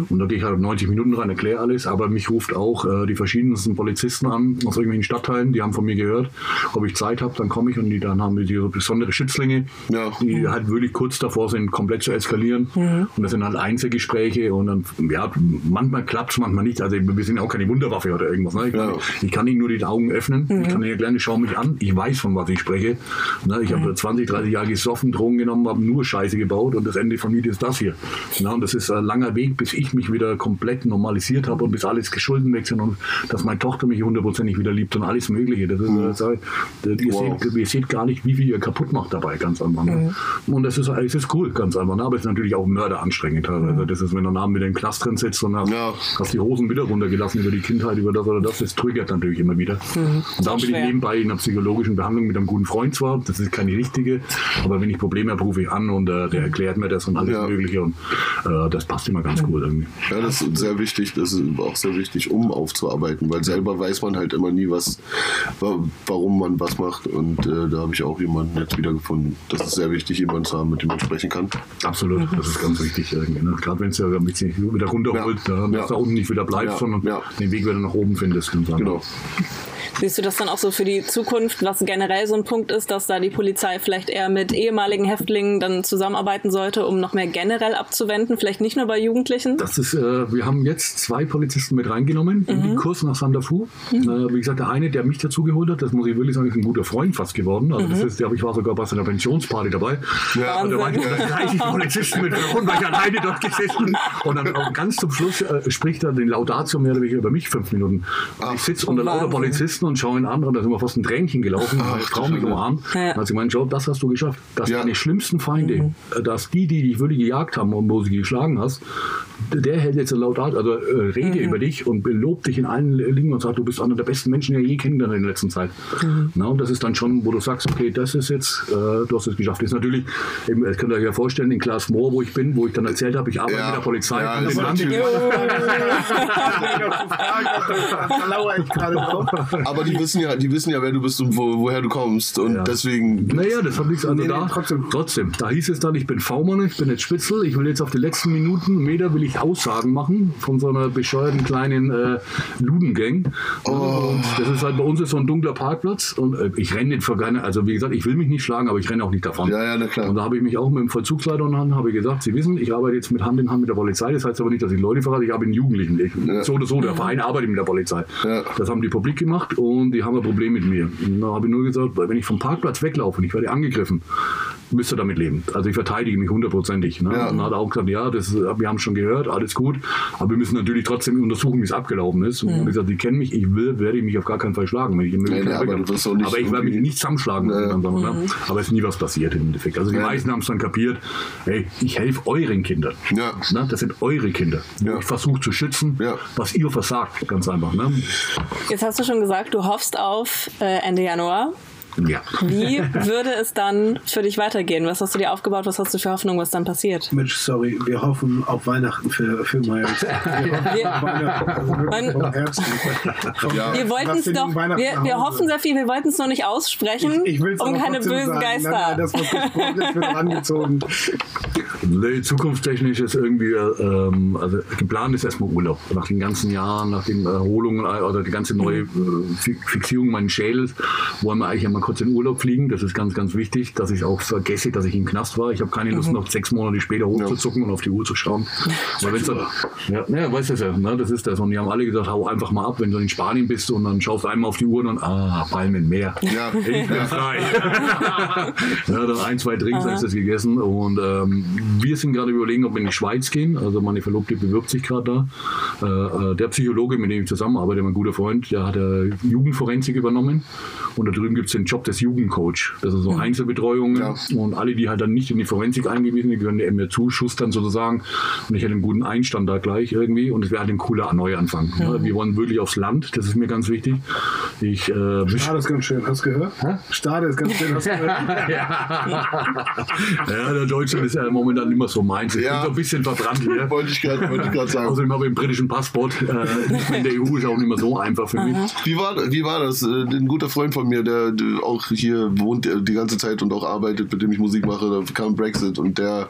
Speaker 4: Und da gehe ich halt 90 Minuten rein, erkläre alles. Aber mich ruft auch äh, die verschiedensten Polizisten an aus irgendwelchen Stadtteilen. Die haben von mir gehört, ob ich Zeit habe, dann komme ich. Und die, dann haben wir die so besondere Schützlinge,
Speaker 2: Ja.
Speaker 4: die halt wirklich kurz davor sind, komplett zu eskalieren. Und das sind halt Einzelgespräche. Und dann, ja, manchmal klappt es, manchmal nicht. Also wir sind auch keine Wunderwaffe oder irgendwas. Ne? Ich, kann,
Speaker 2: Ja.
Speaker 4: ich kann ihnen nur die Augen öffnen. Ich kann ihnen erklären, schau mich an. Ich weiß, von was ich spreche. Ne? Ich habe 20, 30 Jahre gesoffen, Drogen genommen, habe nur Scheiße gebaut und das Ende von mir ist das hier. Ne? Und das ist ein langer Weg Weg, bis ich mich wieder komplett normalisiert habe und bis alles Geschulden weg sind und dass meine Tochter mich hundertprozentig wieder liebt und alles Mögliche. Das ist, mhm. das, äh, ihr, wow. seht, ihr, seht, gar nicht, wie viel ihr kaputt macht dabei, ganz einfach. Ne? Mhm. Und das ist, es ist cool, ganz einfach. Ne? Aber es ist natürlich auch mörderanstrengend teilweise. Mhm. Das ist, wenn du Abend mit dem Knast drin sitzt und hast, ja. hast, die Hosen wieder runtergelassen über die Kindheit, über das oder das, das triggert natürlich immer wieder. Mhm. Und darum bin ich nebenbei in einer psychologischen Behandlung mit einem guten Freund zwar, das ist keine richtige, aber wenn ich Probleme habe, rufe ich an und äh, der erklärt mir das und alles ja. Mögliche und äh, das passt immer ganz gut irgendwie.
Speaker 2: Ja, das ist sehr wichtig, das ist auch sehr wichtig, um aufzuarbeiten, weil selber weiß man halt immer nie, was, warum man was macht und äh, da habe ich auch jemanden jetzt wieder gefunden. Das ist sehr wichtig, jemanden zu haben, mit dem man sprechen kann.
Speaker 4: Absolut, das ist ganz wichtig. Ne? Gerade wenn es ja ein bisschen wieder runterholt, ja. dass ja. da unten nicht wieder bleibst, sondern den Weg wieder nach oben findest.
Speaker 2: Genau.
Speaker 1: Siehst du das dann auch so für die Zukunft, was generell so ein Punkt ist, dass da die Polizei vielleicht eher mit ehemaligen Häftlingen dann zusammenarbeiten sollte, um noch mehr generell abzuwenden, vielleicht nicht nur bei Jugendlichen?
Speaker 4: Das ist, äh, wir haben jetzt zwei Polizisten mit reingenommen mhm. in den Kurs nach Sandafu. Mhm. Äh, wie gesagt, der eine, der mich dazu geholt hat, das muss ich wirklich sagen, ist ein guter Freund fast geworden. Also mhm. das ist, ich war sogar bei seiner Pensionsparty dabei. Ja, da waren 30 Polizisten mit und war ich alleine dort gesessen. Und dann auch ganz zum Schluss äh, spricht er den Laudatio mehr oder weniger über mich fünf Minuten. Ach, ich sitze unter lauter Polizisten und schaue ihn an und da sind wir fast ein Tränchen gelaufen, <laughs> meine Frau mich umarmt. Ja. Dann hat sie gemeint, Joe, das hast du geschafft. Dass ja. deine schlimmsten Feinde, mhm. dass die, die dich wirklich gejagt haben und wo sie geschlagen hast, der hält jetzt laut also äh, Rede mhm. über dich und belobt dich in allen Dingen und sagt, du bist einer der besten Menschen, die er je kennengelernt in der letzten Zeit. Mhm. Na, und das ist dann schon, wo du sagst, okay, das ist jetzt, äh, du hast es geschafft. Das ist natürlich, eben, das könnt ihr euch ja vorstellen, in Klaas Moor, wo ich bin, wo ich dann erzählt habe, ich arbeite ja. mit der Polizei. Ja, das <laughs>
Speaker 2: Aber die wissen ja, die wissen ja, wer du bist und wo, woher du kommst. Und ja. deswegen.
Speaker 4: Naja, das hat nichts also nee, da. Nee, trotzdem. trotzdem. Da hieß es dann, ich bin V-Mann, ich bin jetzt Spitzel, ich will jetzt auf die letzten Minuten, Meter will ich Aussagen machen von so einer bescheuerten kleinen äh, Ludengang. Oh. Und das ist halt bei uns ist so ein dunkler Parkplatz und äh, ich renne nicht für keine, also wie gesagt, ich will mich nicht schlagen, aber ich renne auch nicht davon.
Speaker 2: Ja, ja, na klar.
Speaker 4: Und da habe ich mich auch mit dem Vollzugsleiter unterhalten, habe ich gesagt, Sie wissen, ich arbeite jetzt mit Hand in Hand mit der Polizei, das heißt aber nicht, dass ich Leute verrate, ich habe einen Jugendlichen. Ich, ja. So oder so, der Verein arbeitet mit der Polizei. Ja. Das haben die publik gemacht und die haben ein Problem mit mir. Und da habe ich nur gesagt, wenn ich vom Parkplatz weglaufe und ich werde angegriffen, müsst ihr damit leben. Also ich verteidige mich hundertprozentig. Ne? Ja. Und hat auch gesagt, ja, das, wir haben schon gehört, alles gut, aber wir müssen natürlich trotzdem untersuchen, wie es abgelaufen ist. Und mhm. ich gesagt, die kennen mich, ich will, werde ich mich auf gar keinen Fall schlagen. Wenn ich nee, nee, aber, aber, ich werde mich nicht zusammenschlagen. Ja. Dann, ne? mhm. Aber es ist nie was passiert im Endeffekt. Also die ja. meisten haben es dann kapiert, hey, ich helfe euren Kindern. Ja. Ne? Das sind eure Kinder. Ich versuche zu schützen, was ihr versagt, ganz einfach. Ne?
Speaker 1: Jetzt hast du schon gesagt, du hoffst auf äh, Ende Januar.
Speaker 4: Ja.
Speaker 1: Wie würde es dann für dich weitergehen? Was hast du dir aufgebaut? Was hast du für Hoffnung, was dann passiert?
Speaker 3: Mensch, sorry, wir hoffen auf Weihnachten für, für Miles.
Speaker 1: Wir, wollten es doch, wir, wir hoffen sehr viel, wir wollten es noch nicht aussprechen, ich, ich um keine bösen sagen. Geister. Nein, nein, das, was gesprochen
Speaker 3: ist, wird angezogen.
Speaker 4: Nee, zukunftstechnisch ist irgendwie, ähm, also geplant ist erstmal Urlaub. Nach den ganzen Jahren, nach den Erholungen oder die ganze neue äh, Fixierung meines Schädels, wollen wir eigentlich einmal kurz in Urlaub fliegen. Das ist ganz, ganz wichtig, dass ich auch vergesse, dass ich im Knast war. Ich habe keine Lust, mhm. noch sechs Monate später hochzuzucken ja. und auf die Uhr zu schauen. Weil wenn's dann, ja, ja, weißt du ja, ne, das ist das. Und die haben alle gesagt, hau einfach mal ab, wenn du in Spanien bist und dann schaust du einmal auf die Uhr und dann, ah, Palmen mehr. Ja. <laughs> Ich bin frei. <laughs> ja, dann ein, zwei Drinks, dann ist das gegessen. Und ähm, wir sind gerade überlegen, ob wir in die Schweiz gehen. Also meine Verlobte bewirbt sich gerade da. Äh, äh, der Psychologe, mit dem ich zusammenarbeite, mein guter Freund, der hat äh, Jugendforensik übernommen. Und da drüben gibt es den Job des Jugendcoach. Das ist so mhm. Einzelbetreuung. Ja. Und alle, die halt dann nicht in die Forensik eingewiesen sind, können mir zuschustern sozusagen. Und ich hätte einen guten Einstand da gleich irgendwie. Und es wäre halt ein cooler Neuanfang. Mhm. Wir wollen wirklich aufs Land. Das ist mir ganz wichtig. Ich,
Speaker 3: äh, Stade ist ganz schön. Hast du gehört? Hä? Stade ist ganz schön. Hast du gehört? <laughs> ja.
Speaker 4: ja, der Deutsche ist ja momentan immer so meins. Ich ja. bin so ein bisschen verbrannt hier.
Speaker 2: wollte ich gerade sagen.
Speaker 4: Außerdem habe ich einen britischen Passport. Äh, in der EU ist auch nicht mehr so einfach für mich.
Speaker 2: Wie war, wie war das? Äh, ein guter Freund von mir, der, der auch hier wohnt die ganze Zeit und auch arbeitet, mit dem ich Musik mache, da kam Brexit und der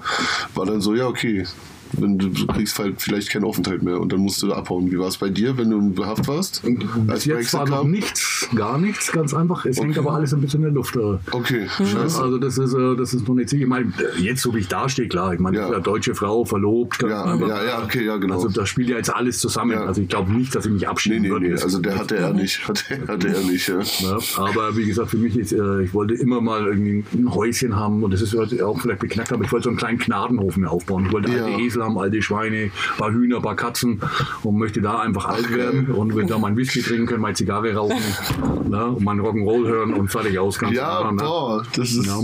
Speaker 2: war dann so, ja, okay, wenn du, kriegst halt vielleicht keinen Aufenthalt mehr und dann musst du abhauen. Wie war es bei dir, wenn du in Haft warst?
Speaker 4: Als jetzt Brexit war noch nichts, gar nichts, ganz einfach. Es okay. hängt aber alles ein bisschen in der Luft.
Speaker 2: Okay,
Speaker 4: scheiße. Also das ist, äh, das ist noch nicht sicher. Ich meine, jetzt so wie ich da stehe, klar. Ich meine, ja. deutsche Frau, verlobt.
Speaker 2: Ja, ja, ja, okay, ja, genau.
Speaker 4: Also da spielt ja jetzt alles zusammen. Ja. Also ich glaube nicht, dass ich mich abschieben nee, nee, würde.
Speaker 2: Nee, also der hatte er nicht. <laughs> Hatte, hatte er nicht, ja. ja.
Speaker 4: Aber wie gesagt, für mich ist, äh, ich wollte immer mal irgendwie ein Häuschen haben und das ist auch vielleicht beknackt, aber ich wollte so einen kleinen Gnadenhof mir aufbauen. Ich wollte alte Esel Esel, haben alte Schweine, paar Hühner, paar Katzen und möchte da einfach alt werden und will da mein Whisky trinken können, meine Zigarre rauchen <laughs> ne, und meinen Rock'n'Roll hören und fertig aus. Ganz
Speaker 2: Ja,
Speaker 4: klar, ne?
Speaker 2: boah, das ist.
Speaker 4: Ja,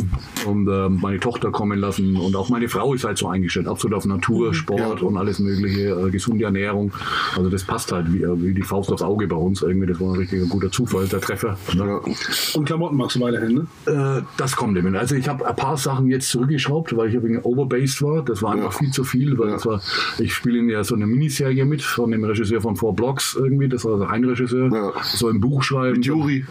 Speaker 4: und äh, meine Tochter kommen lassen und auch meine Frau ist halt so eingestellt, absolut auf Natur, Sport
Speaker 2: Ja.
Speaker 4: und alles mögliche, äh, gesunde Ernährung. Also das passt halt wie, äh, wie die Faust aufs Auge bei uns irgendwie. Das war ein richtiger guter Zufall, der Treffer. Ne?
Speaker 2: Ja.
Speaker 3: Und Klamotten magst du weiterhin, ne?
Speaker 4: Äh, das kommt eben. Also ich habe ein paar Sachen jetzt zurückgeschraubt, weil ich ein wenig overbased war. Das war einfach
Speaker 2: Ja.
Speaker 4: viel zu viel, weil
Speaker 2: Ja.
Speaker 4: war, ich spiele in ja so eine Miniserie mit von dem Regisseur von Four Blocks irgendwie. Das war also ein Regisseur.
Speaker 2: Ja.
Speaker 4: So ein Buch schreiben.
Speaker 2: Mit Juri.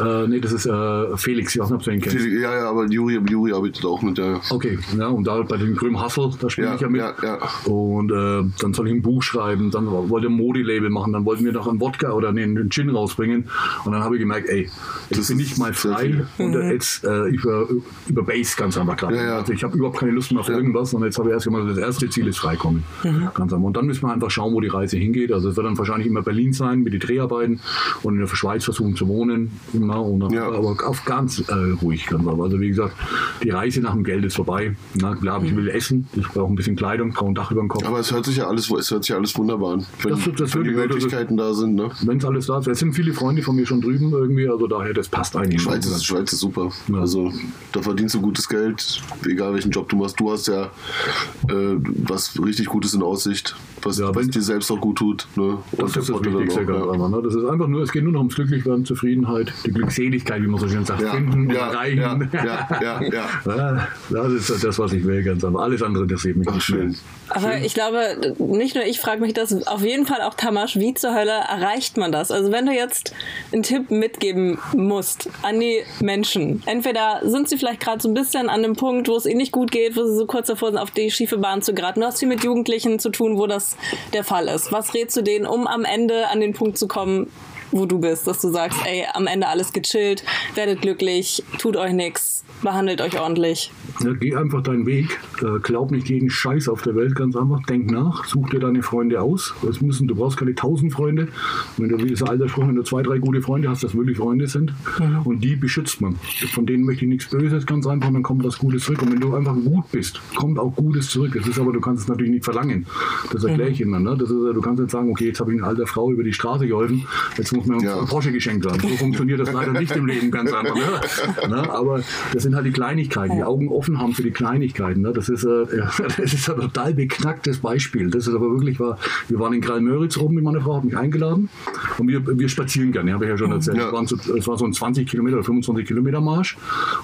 Speaker 4: Äh, nee, das ist äh, Felix. Ich weiß nicht, ob du ihn kennst.
Speaker 2: Ja, ja, aber Juri, Juri arbeitet auch mit der.
Speaker 4: Okay, ja, und da bei dem Grüm Hustle, da spiele
Speaker 2: Ja,
Speaker 4: ich ja mit.
Speaker 2: ja, ja.
Speaker 4: Und äh, dann soll ich ein Buch schreiben, dann wollte ein Modelabel machen, dann wollten wir noch einen Wodka oder nee, einen Gin rausbringen. Und dann habe ich gemerkt, ey, jetzt
Speaker 2: Das
Speaker 4: bin ich mal frei und äh, jetzt äh, über, über Base ganz einfach gerade.
Speaker 2: Ja, ja.
Speaker 4: Also ich habe überhaupt keine Lust mehr auf irgendwas und jetzt habe ich erst gemacht, das erste Ziel ist freikommen. Ganz einfach. Und dann müssen wir einfach schauen, wo die Reise hingeht. Also es wird dann wahrscheinlich immer Berlin sein mit den Dreharbeiten und in der Schweiz versuchen zu wohnen. Genau, und
Speaker 2: Ja.
Speaker 4: aber auf ganz äh, ruhig ganz einfach. Also wie gesagt, die Reise nach dem Geld ist vorbei. Na, klar, ich will essen, ich brauche ein bisschen Kleidung, brauche ein Dach über dem Kopf.
Speaker 2: Aber es hört sich ja alles, es hört sich alles wunderbar an. Wenn,
Speaker 4: Das- das
Speaker 2: wenn die Möglichkeiten da sind, ne?
Speaker 4: Wenn es alles da ist, es sind viele Freunde von mir schon drüben irgendwie, also daher, das passt eigentlich.
Speaker 2: Schweiz ist, Schweiz ist super.
Speaker 4: Ja.
Speaker 2: Also da verdienst du gutes Geld, egal welchen Job du machst. Du hast ja äh, was richtig Gutes in Aussicht, was,
Speaker 4: Ja,
Speaker 2: was dir selbst auch gut tut. Ne?
Speaker 4: Das ist das Wichtigste,
Speaker 2: auch,
Speaker 4: ganz
Speaker 2: ja.
Speaker 4: ne? Das ist einfach nur, es geht nur noch ums Glücklichwerden, Zufriedenheit, die Glückseligkeit, wie man so schön sagt,
Speaker 2: Ja,
Speaker 4: finden,
Speaker 2: ja,
Speaker 4: erreichen.
Speaker 2: ja, ja, ja, ja. <laughs>
Speaker 4: Ja, das ist das, was ich will, ganz einfach. Alles andere interessiert mich
Speaker 2: Ach,
Speaker 4: nicht
Speaker 2: schön.
Speaker 1: Aber ich glaube, nicht nur ich frage mich das, auf jeden Fall auch Tamasch, wie zur Hölle erreicht man das? Also wenn du jetzt einen Tipp mitgeben musst an die Menschen, entweder sind sie vielleicht gerade so ein bisschen an dem Punkt, wo es ihnen nicht gut geht, wo sie so kurz davor sind, auf die schiefe Bahn zu geraten. Du hast viel mit Jugendlichen zu tun, wo das der Fall ist. Was rätst du denen, um am Ende an den Punkt zu kommen, wo du bist, dass du sagst, ey, am Ende alles gechillt, werdet glücklich, tut euch nichts, behandelt euch ordentlich.
Speaker 4: Ja, geh einfach deinen Weg. Äh, glaub nicht jeden Scheiß auf der Welt, ganz einfach. Denk nach, such dir deine Freunde aus. Es müssen, du brauchst keine tausend Freunde. Wenn du, wie dieser alter Spruch, wenn du zwei, drei gute Freunde hast, das wirklich Freunde sind. Und die beschützt man. Von denen möchte ich nichts Böses, ganz einfach, und dann kommt was Gutes zurück. Und wenn du einfach gut bist, kommt auch Gutes zurück. Es ist aber, du kannst es natürlich nicht verlangen. Das erkläre ich immer. Ne? Das ist, du kannst nicht sagen, okay, jetzt habe ich eine alte Frau über die Straße geholfen, jetzt muss mir
Speaker 2: Ja.
Speaker 4: ein Porsche geschenkt werden. So funktioniert das leider nicht im Leben, ganz einfach. Ne? <laughs> Ne? Aber das sind halt die Kleinigkeiten, die Augen offen haben für die Kleinigkeiten. Ne? Das, ist, äh, <laughs> ja, das ist ein total beknacktes Beispiel. Das ist aber wirklich wahr. Wir waren in Kralmöritz oben mit meiner Frau, hat mich eingeladen und wir, wir spazieren gerne, habe ich ja schon erzählt.
Speaker 2: Ja.
Speaker 4: Es, so, es war so ein 20 Kilometer oder 25 Kilometer Marsch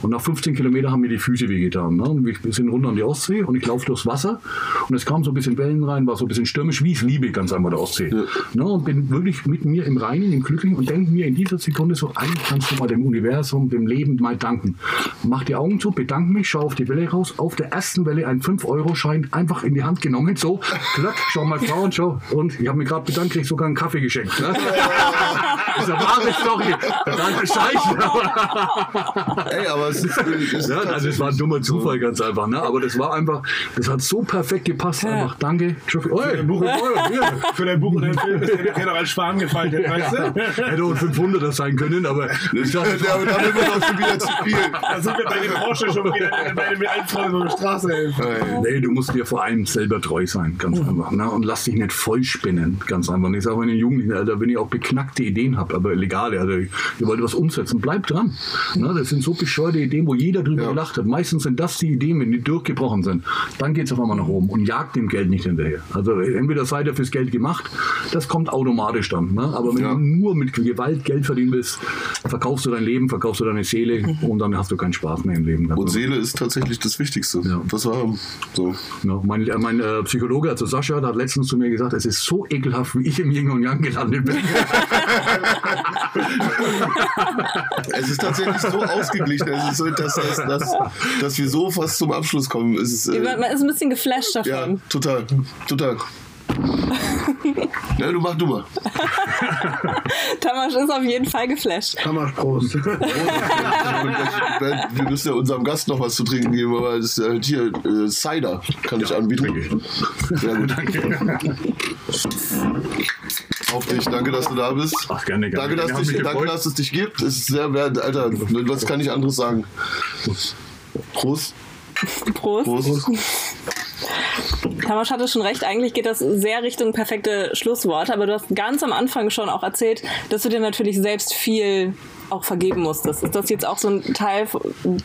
Speaker 4: und nach 15 Kilometern haben mir die Füße wehgetan. Ne? Und wir wir sind runter an die Ostsee und ich laufe durchs Wasser und es kam so ein bisschen Wellen rein, war so ein bisschen stürmisch, wie ich es liebe, ganz einfach der Ostsee. Ne? Und bin wirklich mit mir im Reinen, im Glücklichen und denke mir in dieser Sekunde so, eigentlich kannst du mal dem Universum, dem Leben mal danken. Mach die Augen zu, bedanke mich, schau auf die Welle raus, auf der ersten Welle ein 5-Euro-Schein einfach in die Hand genommen, so, klack, schau mal Frau und schau. Und ich habe mir gerade bedankt, krieg sogar einen Kaffee geschenkt. Ne? das <laughs> ist eine wahre Story. Verdammte Scheiße. <laughs>
Speaker 2: Ey, aber es ist, es
Speaker 4: Ja, also es war ein dummer Zufall, ganz einfach. Ne? Aber das war einfach, das hat so perfekt gepasst. Einfach danke.
Speaker 3: Dein Buch, für dein Buch und dein Film ist der noch als Schwan gefaltet, weißt du?
Speaker 4: Hätte auch 500er sein können, aber ich dachte,
Speaker 2: ja, aber damit wird auch schon wieder zu viel.
Speaker 3: Da sind wir bei den Porsche schon wieder den Einfreunden über die Straße helfen.
Speaker 4: Nee, du musst dir vor allem selber treu sein, ganz einfach. Ne? Und lass dich nicht vollspinnen, ganz einfach. Und ich sage meinen Jugendlichen, Alter, wenn ihr auch beknackte Ideen habt, aber legale, also ihr wollt was umsetzen, bleibt dran. Ne? Das sind so bescheuerte Ideen, wo jeder drüber
Speaker 2: Ja.
Speaker 4: gelacht hat. Meistens sind das die Ideen, wenn die durchgebrochen sind. Dann geht es auf einmal nach oben und jagt dem Geld nicht hinterher. Also entweder seid ihr fürs Geld gemacht, das kommt automatisch dann. Ne? Aber wenn
Speaker 2: Ja.
Speaker 4: du nur mit Gewalt Geld verdienen willst, verkaufst du dein Leben, verkaufst du deine Seele <laughs> und dann hast du keinen Spaß mehr im Leben.
Speaker 2: Und. Seele ist tatsächlich das Wichtigste.
Speaker 4: Ja.
Speaker 2: Wir haben. So.
Speaker 4: Ja, mein äh, mein äh, Psychologe, also Sascha, der hat letztens zu mir gesagt, es ist so ekelhaft, wie ich im Yin und Yang gelandet bin. <laughs>
Speaker 2: Es ist tatsächlich so ausgeglichen, es ist so, dass, dass, dass, dass wir so fast zum Abschluss kommen. Es ist, äh,
Speaker 1: Man ist ein bisschen geflasht davon.
Speaker 2: ja, total. Total. <laughs> Ja, du mach du mal. <laughs>
Speaker 1: Tamasch ist auf jeden Fall geflasht.
Speaker 3: Hammer Prost. <laughs>
Speaker 2: Wir müssen ja unserem Gast noch was zu trinken geben, aber das ist halt hier äh, Cider kann ich anbieten. Sehr gut. Auf dich, danke, dass du da bist.
Speaker 4: Ach, gerne, gerne.
Speaker 2: Danke, dass, dich, danke, dass es dich gibt. Es ist sehr wert, Alter. Was kann ich anderes sagen? Prost.
Speaker 1: Prost.
Speaker 2: Prost.
Speaker 1: Tamasch hatte schon recht, eigentlich geht das sehr Richtung perfekte Schlusswort, aber du hast ganz am Anfang schon auch erzählt, dass du dir natürlich selbst viel auch vergeben musstest. Ist das jetzt auch so ein Teil,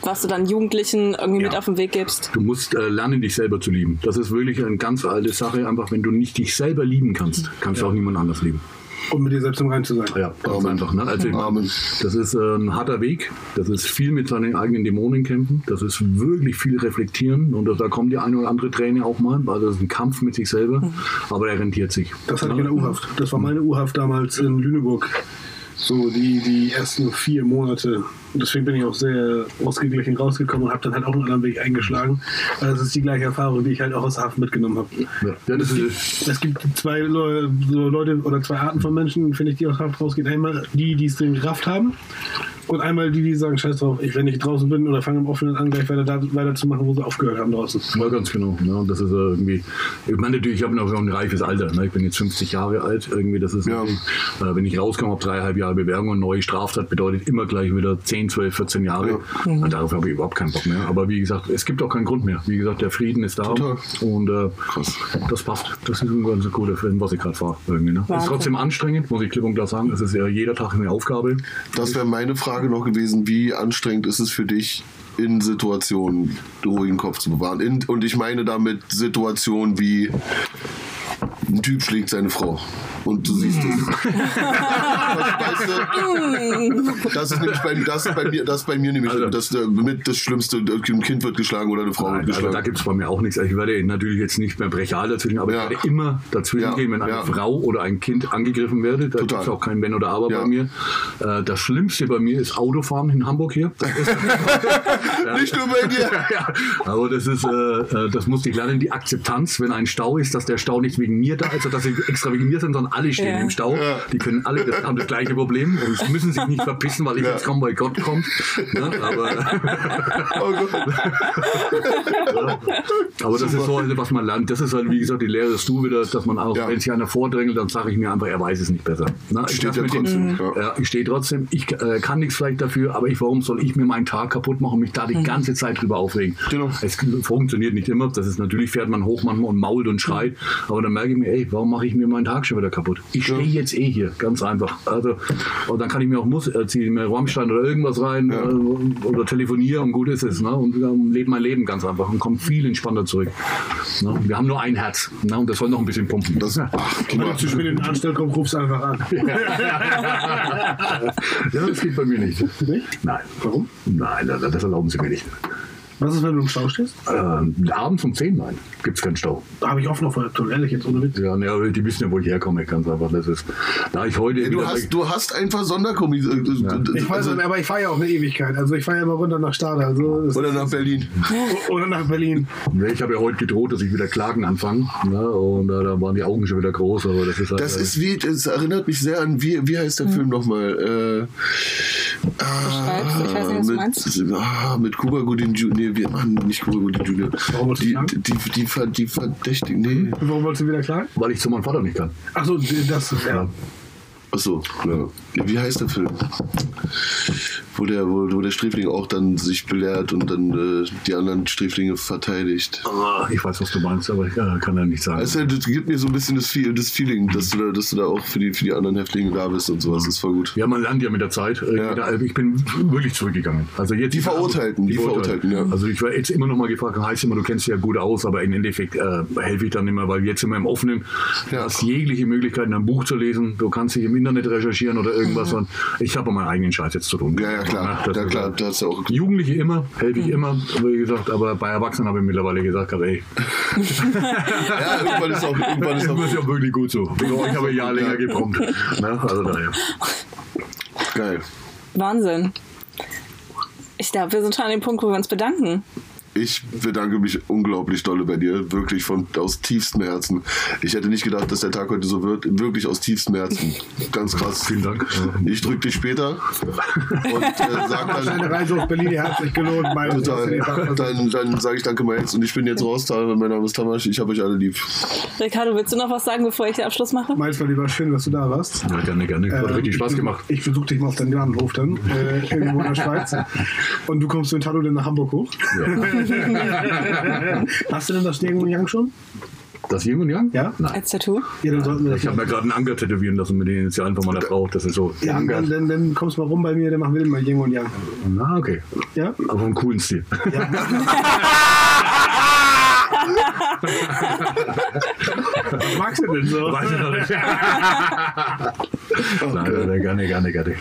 Speaker 1: was du dann Jugendlichen irgendwie ja. mit auf den Weg gibst?
Speaker 4: Du musst äh, lernen, dich selber zu lieben. Das ist wirklich eine ganz alte Sache. Einfach, wenn du nicht dich selber lieben kannst, kannst ja. du auch niemand anders lieben.
Speaker 3: Um mit dir selbst im Rein zu sein.
Speaker 4: Ja, ganz einfach. Ne? Also, Amen. Das ist äh, ein harter Weg. Das ist viel mit seinen eigenen Dämonen kämpfen. Das ist wirklich viel reflektieren. Und da kommt die eine oder andere Träne auch mal. Also das ist ein Kampf mit sich selber. Mhm. Aber er rentiert sich.
Speaker 3: Das hatte ich in der U-Haft. Das war meine U-Haft damals in Lüneburg. So die, die ersten vier Monate und deswegen bin ich auch sehr ausgeglichen rausgekommen und habe dann halt auch einen anderen Weg eingeschlagen. Also das ist die gleiche Erfahrung, die ich halt auch aus Hafen mitgenommen habe. Ja, es, gibt, es gibt zwei Leute oder zwei Arten von Menschen, finde ich, die aus Haft rausgehen. Einmal die, die es den Kraft haben und einmal die, die sagen, scheiß drauf, ich, wenn ich draußen bin oder fange im Offenen an, gleich weiter, da, weiter zu machen, wo sie aufgehört haben draußen.
Speaker 4: Ja, ganz genau. Ja, und das ist irgendwie, ich meine natürlich, ich habe noch ein reifes Alter. Ne? Ich bin jetzt 50 Jahre alt. Irgendwie, das ist ja. äh, wenn ich rauskomme, habe dreieinhalb Jahre Bewerbung und neue Straftat bedeutet immer gleich wieder 10 10, 12, 14 Jahre. Ja. Mhm. Darauf habe ich überhaupt keinen Bock mehr. Aber wie gesagt, es gibt auch keinen Grund mehr. Wie gesagt, der Frieden ist da Total. und äh, das passt. Das ist ein ganz cooler Film, was ich gerade fahre. Ne? ist trotzdem anstrengend, muss ich klipp und klar sagen. Es ist ja jeder Tag eine Aufgabe.
Speaker 2: Das wäre meine Frage noch gewesen. Wie anstrengend ist es für dich, in Situationen ruhigen Kopf zu bewahren? In, und ich meine damit Situationen wie ein Typ schlägt seine Frau und du siehst es. <laughs> weißt du, das ist nämlich bei, das ist bei mir, das bei mir nämlich also, das mit das Schlimmste. Ein Kind wird geschlagen oder eine Frau
Speaker 4: nein,
Speaker 2: wird also geschlagen.
Speaker 4: Also da gibt es bei mir auch nichts. Ich werde natürlich jetzt nicht mehr brechal dazwischen, aber ja. ich werde immer dazwischen ja. gehen, wenn eine ja. Frau oder ein Kind angegriffen werde. Da gibt es auch kein Wenn oder Aber bei mir. Äh, das Schlimmste bei mir ist Autofahren in Hamburg hier. <laughs>
Speaker 2: nicht nur bei dir. <laughs>
Speaker 4: aber das ist, äh, äh, das musste ich lernen, die Akzeptanz, wenn ein Stau ist, dass der Stau nicht wegen mir da ist, also dass sie extra wegen mir sind, sondern alle stehen ja. im Stau. Ja. Die können alle, das haben das gleiche Problem und müssen sich nicht verpissen, weil ich ja. jetzt komme, weil Gott kommt. Ne? Aber, <laughs> oh aber das ist so, halt, was man lernt. Das ist halt, wie gesagt, die Lehre des du wieder, dass man auch, wenn sich einer vordrängelt, dann sage ich mir einfach, er weiß es nicht besser. Ne? Ich stehe trotzdem. Den, ich stehe trotzdem. Ich äh, kann nichts vielleicht dafür, aber ich, warum soll ich mir meinen Tag kaputt machen und mich da die mhm. ganze Zeit drüber aufregen? Genau. Es funktioniert nicht immer. Das ist natürlich, fährt man hoch manchmal und mault und schreit. Aber dann merke ich mir, ey, warum mache ich mir meinen Tag schon wieder kaputt? Ich stehe jetzt eh hier, ganz einfach. Also, und dann kann ich mir auch Mus äh, ziehe mir Rammstein oder irgendwas rein ja. äh, oder telefoniere und gut ist es. Ne? Und ähm, lebe mein Leben ganz einfach und komme viel entspannter zurück. Ne? Wir haben nur ein Herz ne? und das soll noch ein bisschen pumpen. Das,
Speaker 3: ach, Wenn du zu spät in den Anstell kommst, rufst du einfach an. <laughs>
Speaker 4: ja, das geht bei mir nicht.
Speaker 3: Nicht?
Speaker 4: Nein.
Speaker 3: Warum?
Speaker 4: Nein, das, das erlauben sie mir nicht.
Speaker 3: Was ist, wenn du im Stau stehst?
Speaker 4: Äh, abends um 10, nein, gibt es keinen Stau.
Speaker 3: Da habe ich oft noch vor der ehrlich jetzt ohne Witz.
Speaker 4: Ja, ne, die wissen ja, wo ich herkomme, ganz einfach. Das ist, da ich heute
Speaker 2: ja, du, hast, du hast einfach Sonderkommis. Äh,
Speaker 3: ja. Ich weiß, also, aber ich fahre ja auch eine Ewigkeit. Also ich fahre ja immer runter nach Stade. Also
Speaker 2: oder nach Berlin. <laughs>
Speaker 3: oder nach Berlin.
Speaker 4: Ich habe ja heute gedroht, dass ich wieder Klagen anfange. Ne? Und äh, da waren die Augen schon wieder groß. Aber das ist halt,
Speaker 2: Das ist wie, das erinnert mich sehr an, wie, wie heißt der hm. Film nochmal? Äh,
Speaker 1: ich weiß nicht, was du meinst.
Speaker 2: Ah, mit Kuba Gooding Jr. Nee, wir machen nicht Kuba Junior. Warum die, die, die, die, die Verdächtigen, nee.
Speaker 3: Warum wolltest du wieder klagen?
Speaker 4: Weil ich zu meinem Vater nicht kann.
Speaker 3: Achso, das ist ja.
Speaker 2: Achso, ja. Wie heißt der Film? Wo der, wo, wo der Sträfling auch dann sich belehrt und dann äh, die anderen Sträflinge verteidigt.
Speaker 4: Ah, ich weiß, was du meinst, aber ich äh, kann ja nicht sagen.
Speaker 2: Also, das gibt mir so ein bisschen das, das Feeling, dass du, da, dass du da auch für die, für die anderen Häftlinge da bist und sowas. Das ist voll gut.
Speaker 4: Ja, man lernt ja mit der Zeit. Äh, ja. Ich bin wirklich zurückgegangen. Also jetzt
Speaker 2: die Verurteilten, die, die Verurteilten, ja.
Speaker 4: Also ich war jetzt immer noch mal gefragt, heißt immer, du kennst dich ja gut aus, aber im Endeffekt äh, helfe ich dann immer, weil jetzt wir im Offenen. Ja. Du hast jegliche Möglichkeiten, ein Buch zu lesen. Du kannst dich im Internet recherchieren oder irgendwas. Mhm. Ich habe meinen eigenen Scheiß jetzt zu tun.
Speaker 2: Ja, ja, klar. Ja, klar das auch
Speaker 4: Jugendliche immer, helfe ich mhm. immer, wie gesagt, aber bei Erwachsenen habe ich mittlerweile gesagt, ey. <laughs> <laughs>
Speaker 2: ja, irgendwann ist auch, irgendwann ist
Speaker 4: auch, ist auch wirklich gut so. Ich habe ein Jahr länger gebrummt. Ne? Also daher.
Speaker 2: Geil.
Speaker 1: Wahnsinn. Ich glaube, wir sind schon an dem Punkt, wo wir uns bedanken
Speaker 2: ich bedanke mich unglaublich dolle bei dir, wirklich von aus tiefstem Herzen. Ich hätte nicht gedacht, dass der Tag heute so wird, wirklich aus tiefstem Herzen. Ganz krass.
Speaker 4: Vielen Dank.
Speaker 2: Ich drücke dich später und äh, sag dann.
Speaker 3: Deine Reise auf Berlin hat sich gelohnt.
Speaker 2: Total. Dann, dann sage ich danke mal jetzt und ich bin jetzt raus. Mein Name ist Tamasch. Ich habe euch alle lieb.
Speaker 1: Ricardo, willst du noch was sagen, bevor ich den Abschluss mache?
Speaker 3: Meins war lieber schön, dass du da warst.
Speaker 4: Ja, gerne, gerne. Hat ähm, richtig Spaß gemacht.
Speaker 3: Ich besuche dich mal auf deinem Gartenhof dann, äh, irgendwo in der Schweiz. Und du kommst mit Tado dann nach Hamburg hoch. Ja. <laughs> <laughs> Hast du denn das Yin und Yang schon?
Speaker 4: Das Yin und Yang?
Speaker 3: Ja?
Speaker 4: Nein.
Speaker 1: Als Tattoo?
Speaker 3: Ja, dann sollten wir das
Speaker 4: Ich habe mir gerade einen Anker tätowieren lassen mit den Initialen von meiner Frau. Das ist so.
Speaker 3: ja, dann,
Speaker 4: Anker.
Speaker 3: dann, dann kommst du mal rum bei mir, dann machen wir mal Yin und Yang.
Speaker 4: Ah, okay.
Speaker 3: Ja?
Speaker 4: Aber einen coolen Stil. <laughs> <laughs>
Speaker 3: Was magst du denn so?
Speaker 4: Weiß ich noch nicht. <laughs> nein, nein, gerne, gerne, gerne.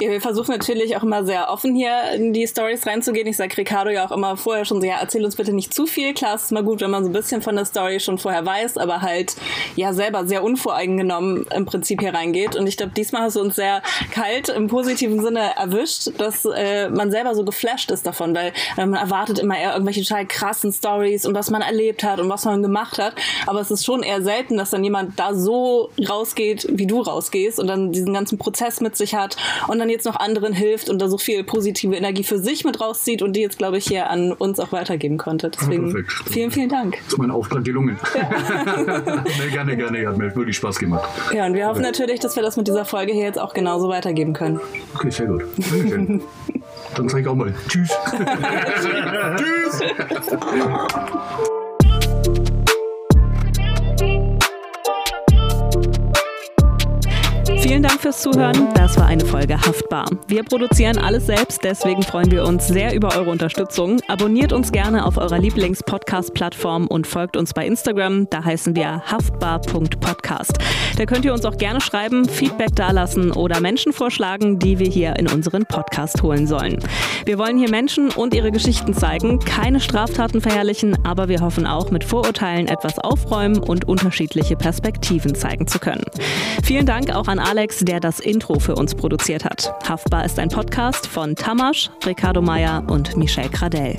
Speaker 1: Ja, wir versuchen natürlich auch immer sehr offen hier in die Stories reinzugehen. Ich sage Ricardo ja auch immer vorher schon so, ja, erzähl uns bitte nicht zu viel. Klar, es ist mal gut, wenn man so ein bisschen von der Story schon vorher weiß, aber halt ja selber sehr unvoreingenommen im Prinzip hier reingeht. Und ich glaube, diesmal hast du uns sehr kalt im positiven Sinne erwischt, dass äh, man selber so geflasht ist davon, weil äh, man erwartet immer eher irgendwelche total krassen Stories und was man erlebt hat und was man gemacht hat. Aber es ist schon eher selten, dass dann jemand da so rausgeht, wie du rausgehst und dann diesen ganzen Prozess mit sich hat und dann jetzt noch anderen hilft und da so viel positive Energie für sich mit rauszieht und die jetzt, glaube ich, hier an uns auch weitergeben konnte. Deswegen
Speaker 4: Perfekt.
Speaker 1: vielen, vielen Dank.
Speaker 4: Das ist mein Auftrag gelungen. <laughs> nee, gerne, gerne. Hat mir wirklich Spaß gemacht.
Speaker 1: Ja, und wir hoffen natürlich, dass wir das mit dieser Folge hier jetzt auch genauso weitergeben können.
Speaker 4: Okay, sehr gut. Dankeschön. <laughs> Dann sage ich auch mal Tschüss. <laughs>
Speaker 2: Tschüss!
Speaker 1: Vielen Dank fürs Zuhören. Das war eine Folge Haftbar. Wir produzieren alles selbst, deswegen freuen wir uns sehr über eure Unterstützung. Abonniert uns gerne auf eurer Lieblings-Podcast-Plattform und folgt uns bei Instagram. Da heißen wir haftbar.podcast. Da könnt ihr uns auch gerne schreiben, Feedback dalassen oder Menschen vorschlagen, die wir hier in unseren Podcast holen sollen. Wir wollen hier Menschen und ihre Geschichten zeigen, keine Straftaten verherrlichen, aber wir hoffen auch mit Vorurteilen etwas aufräumen und unterschiedliche Perspektiven zeigen zu können. Vielen Dank auch an Alex, der das Intro für uns produziert hat. Haftbar ist ein Podcast von Tamasch, Ricardo Meyer und Michel Gradell.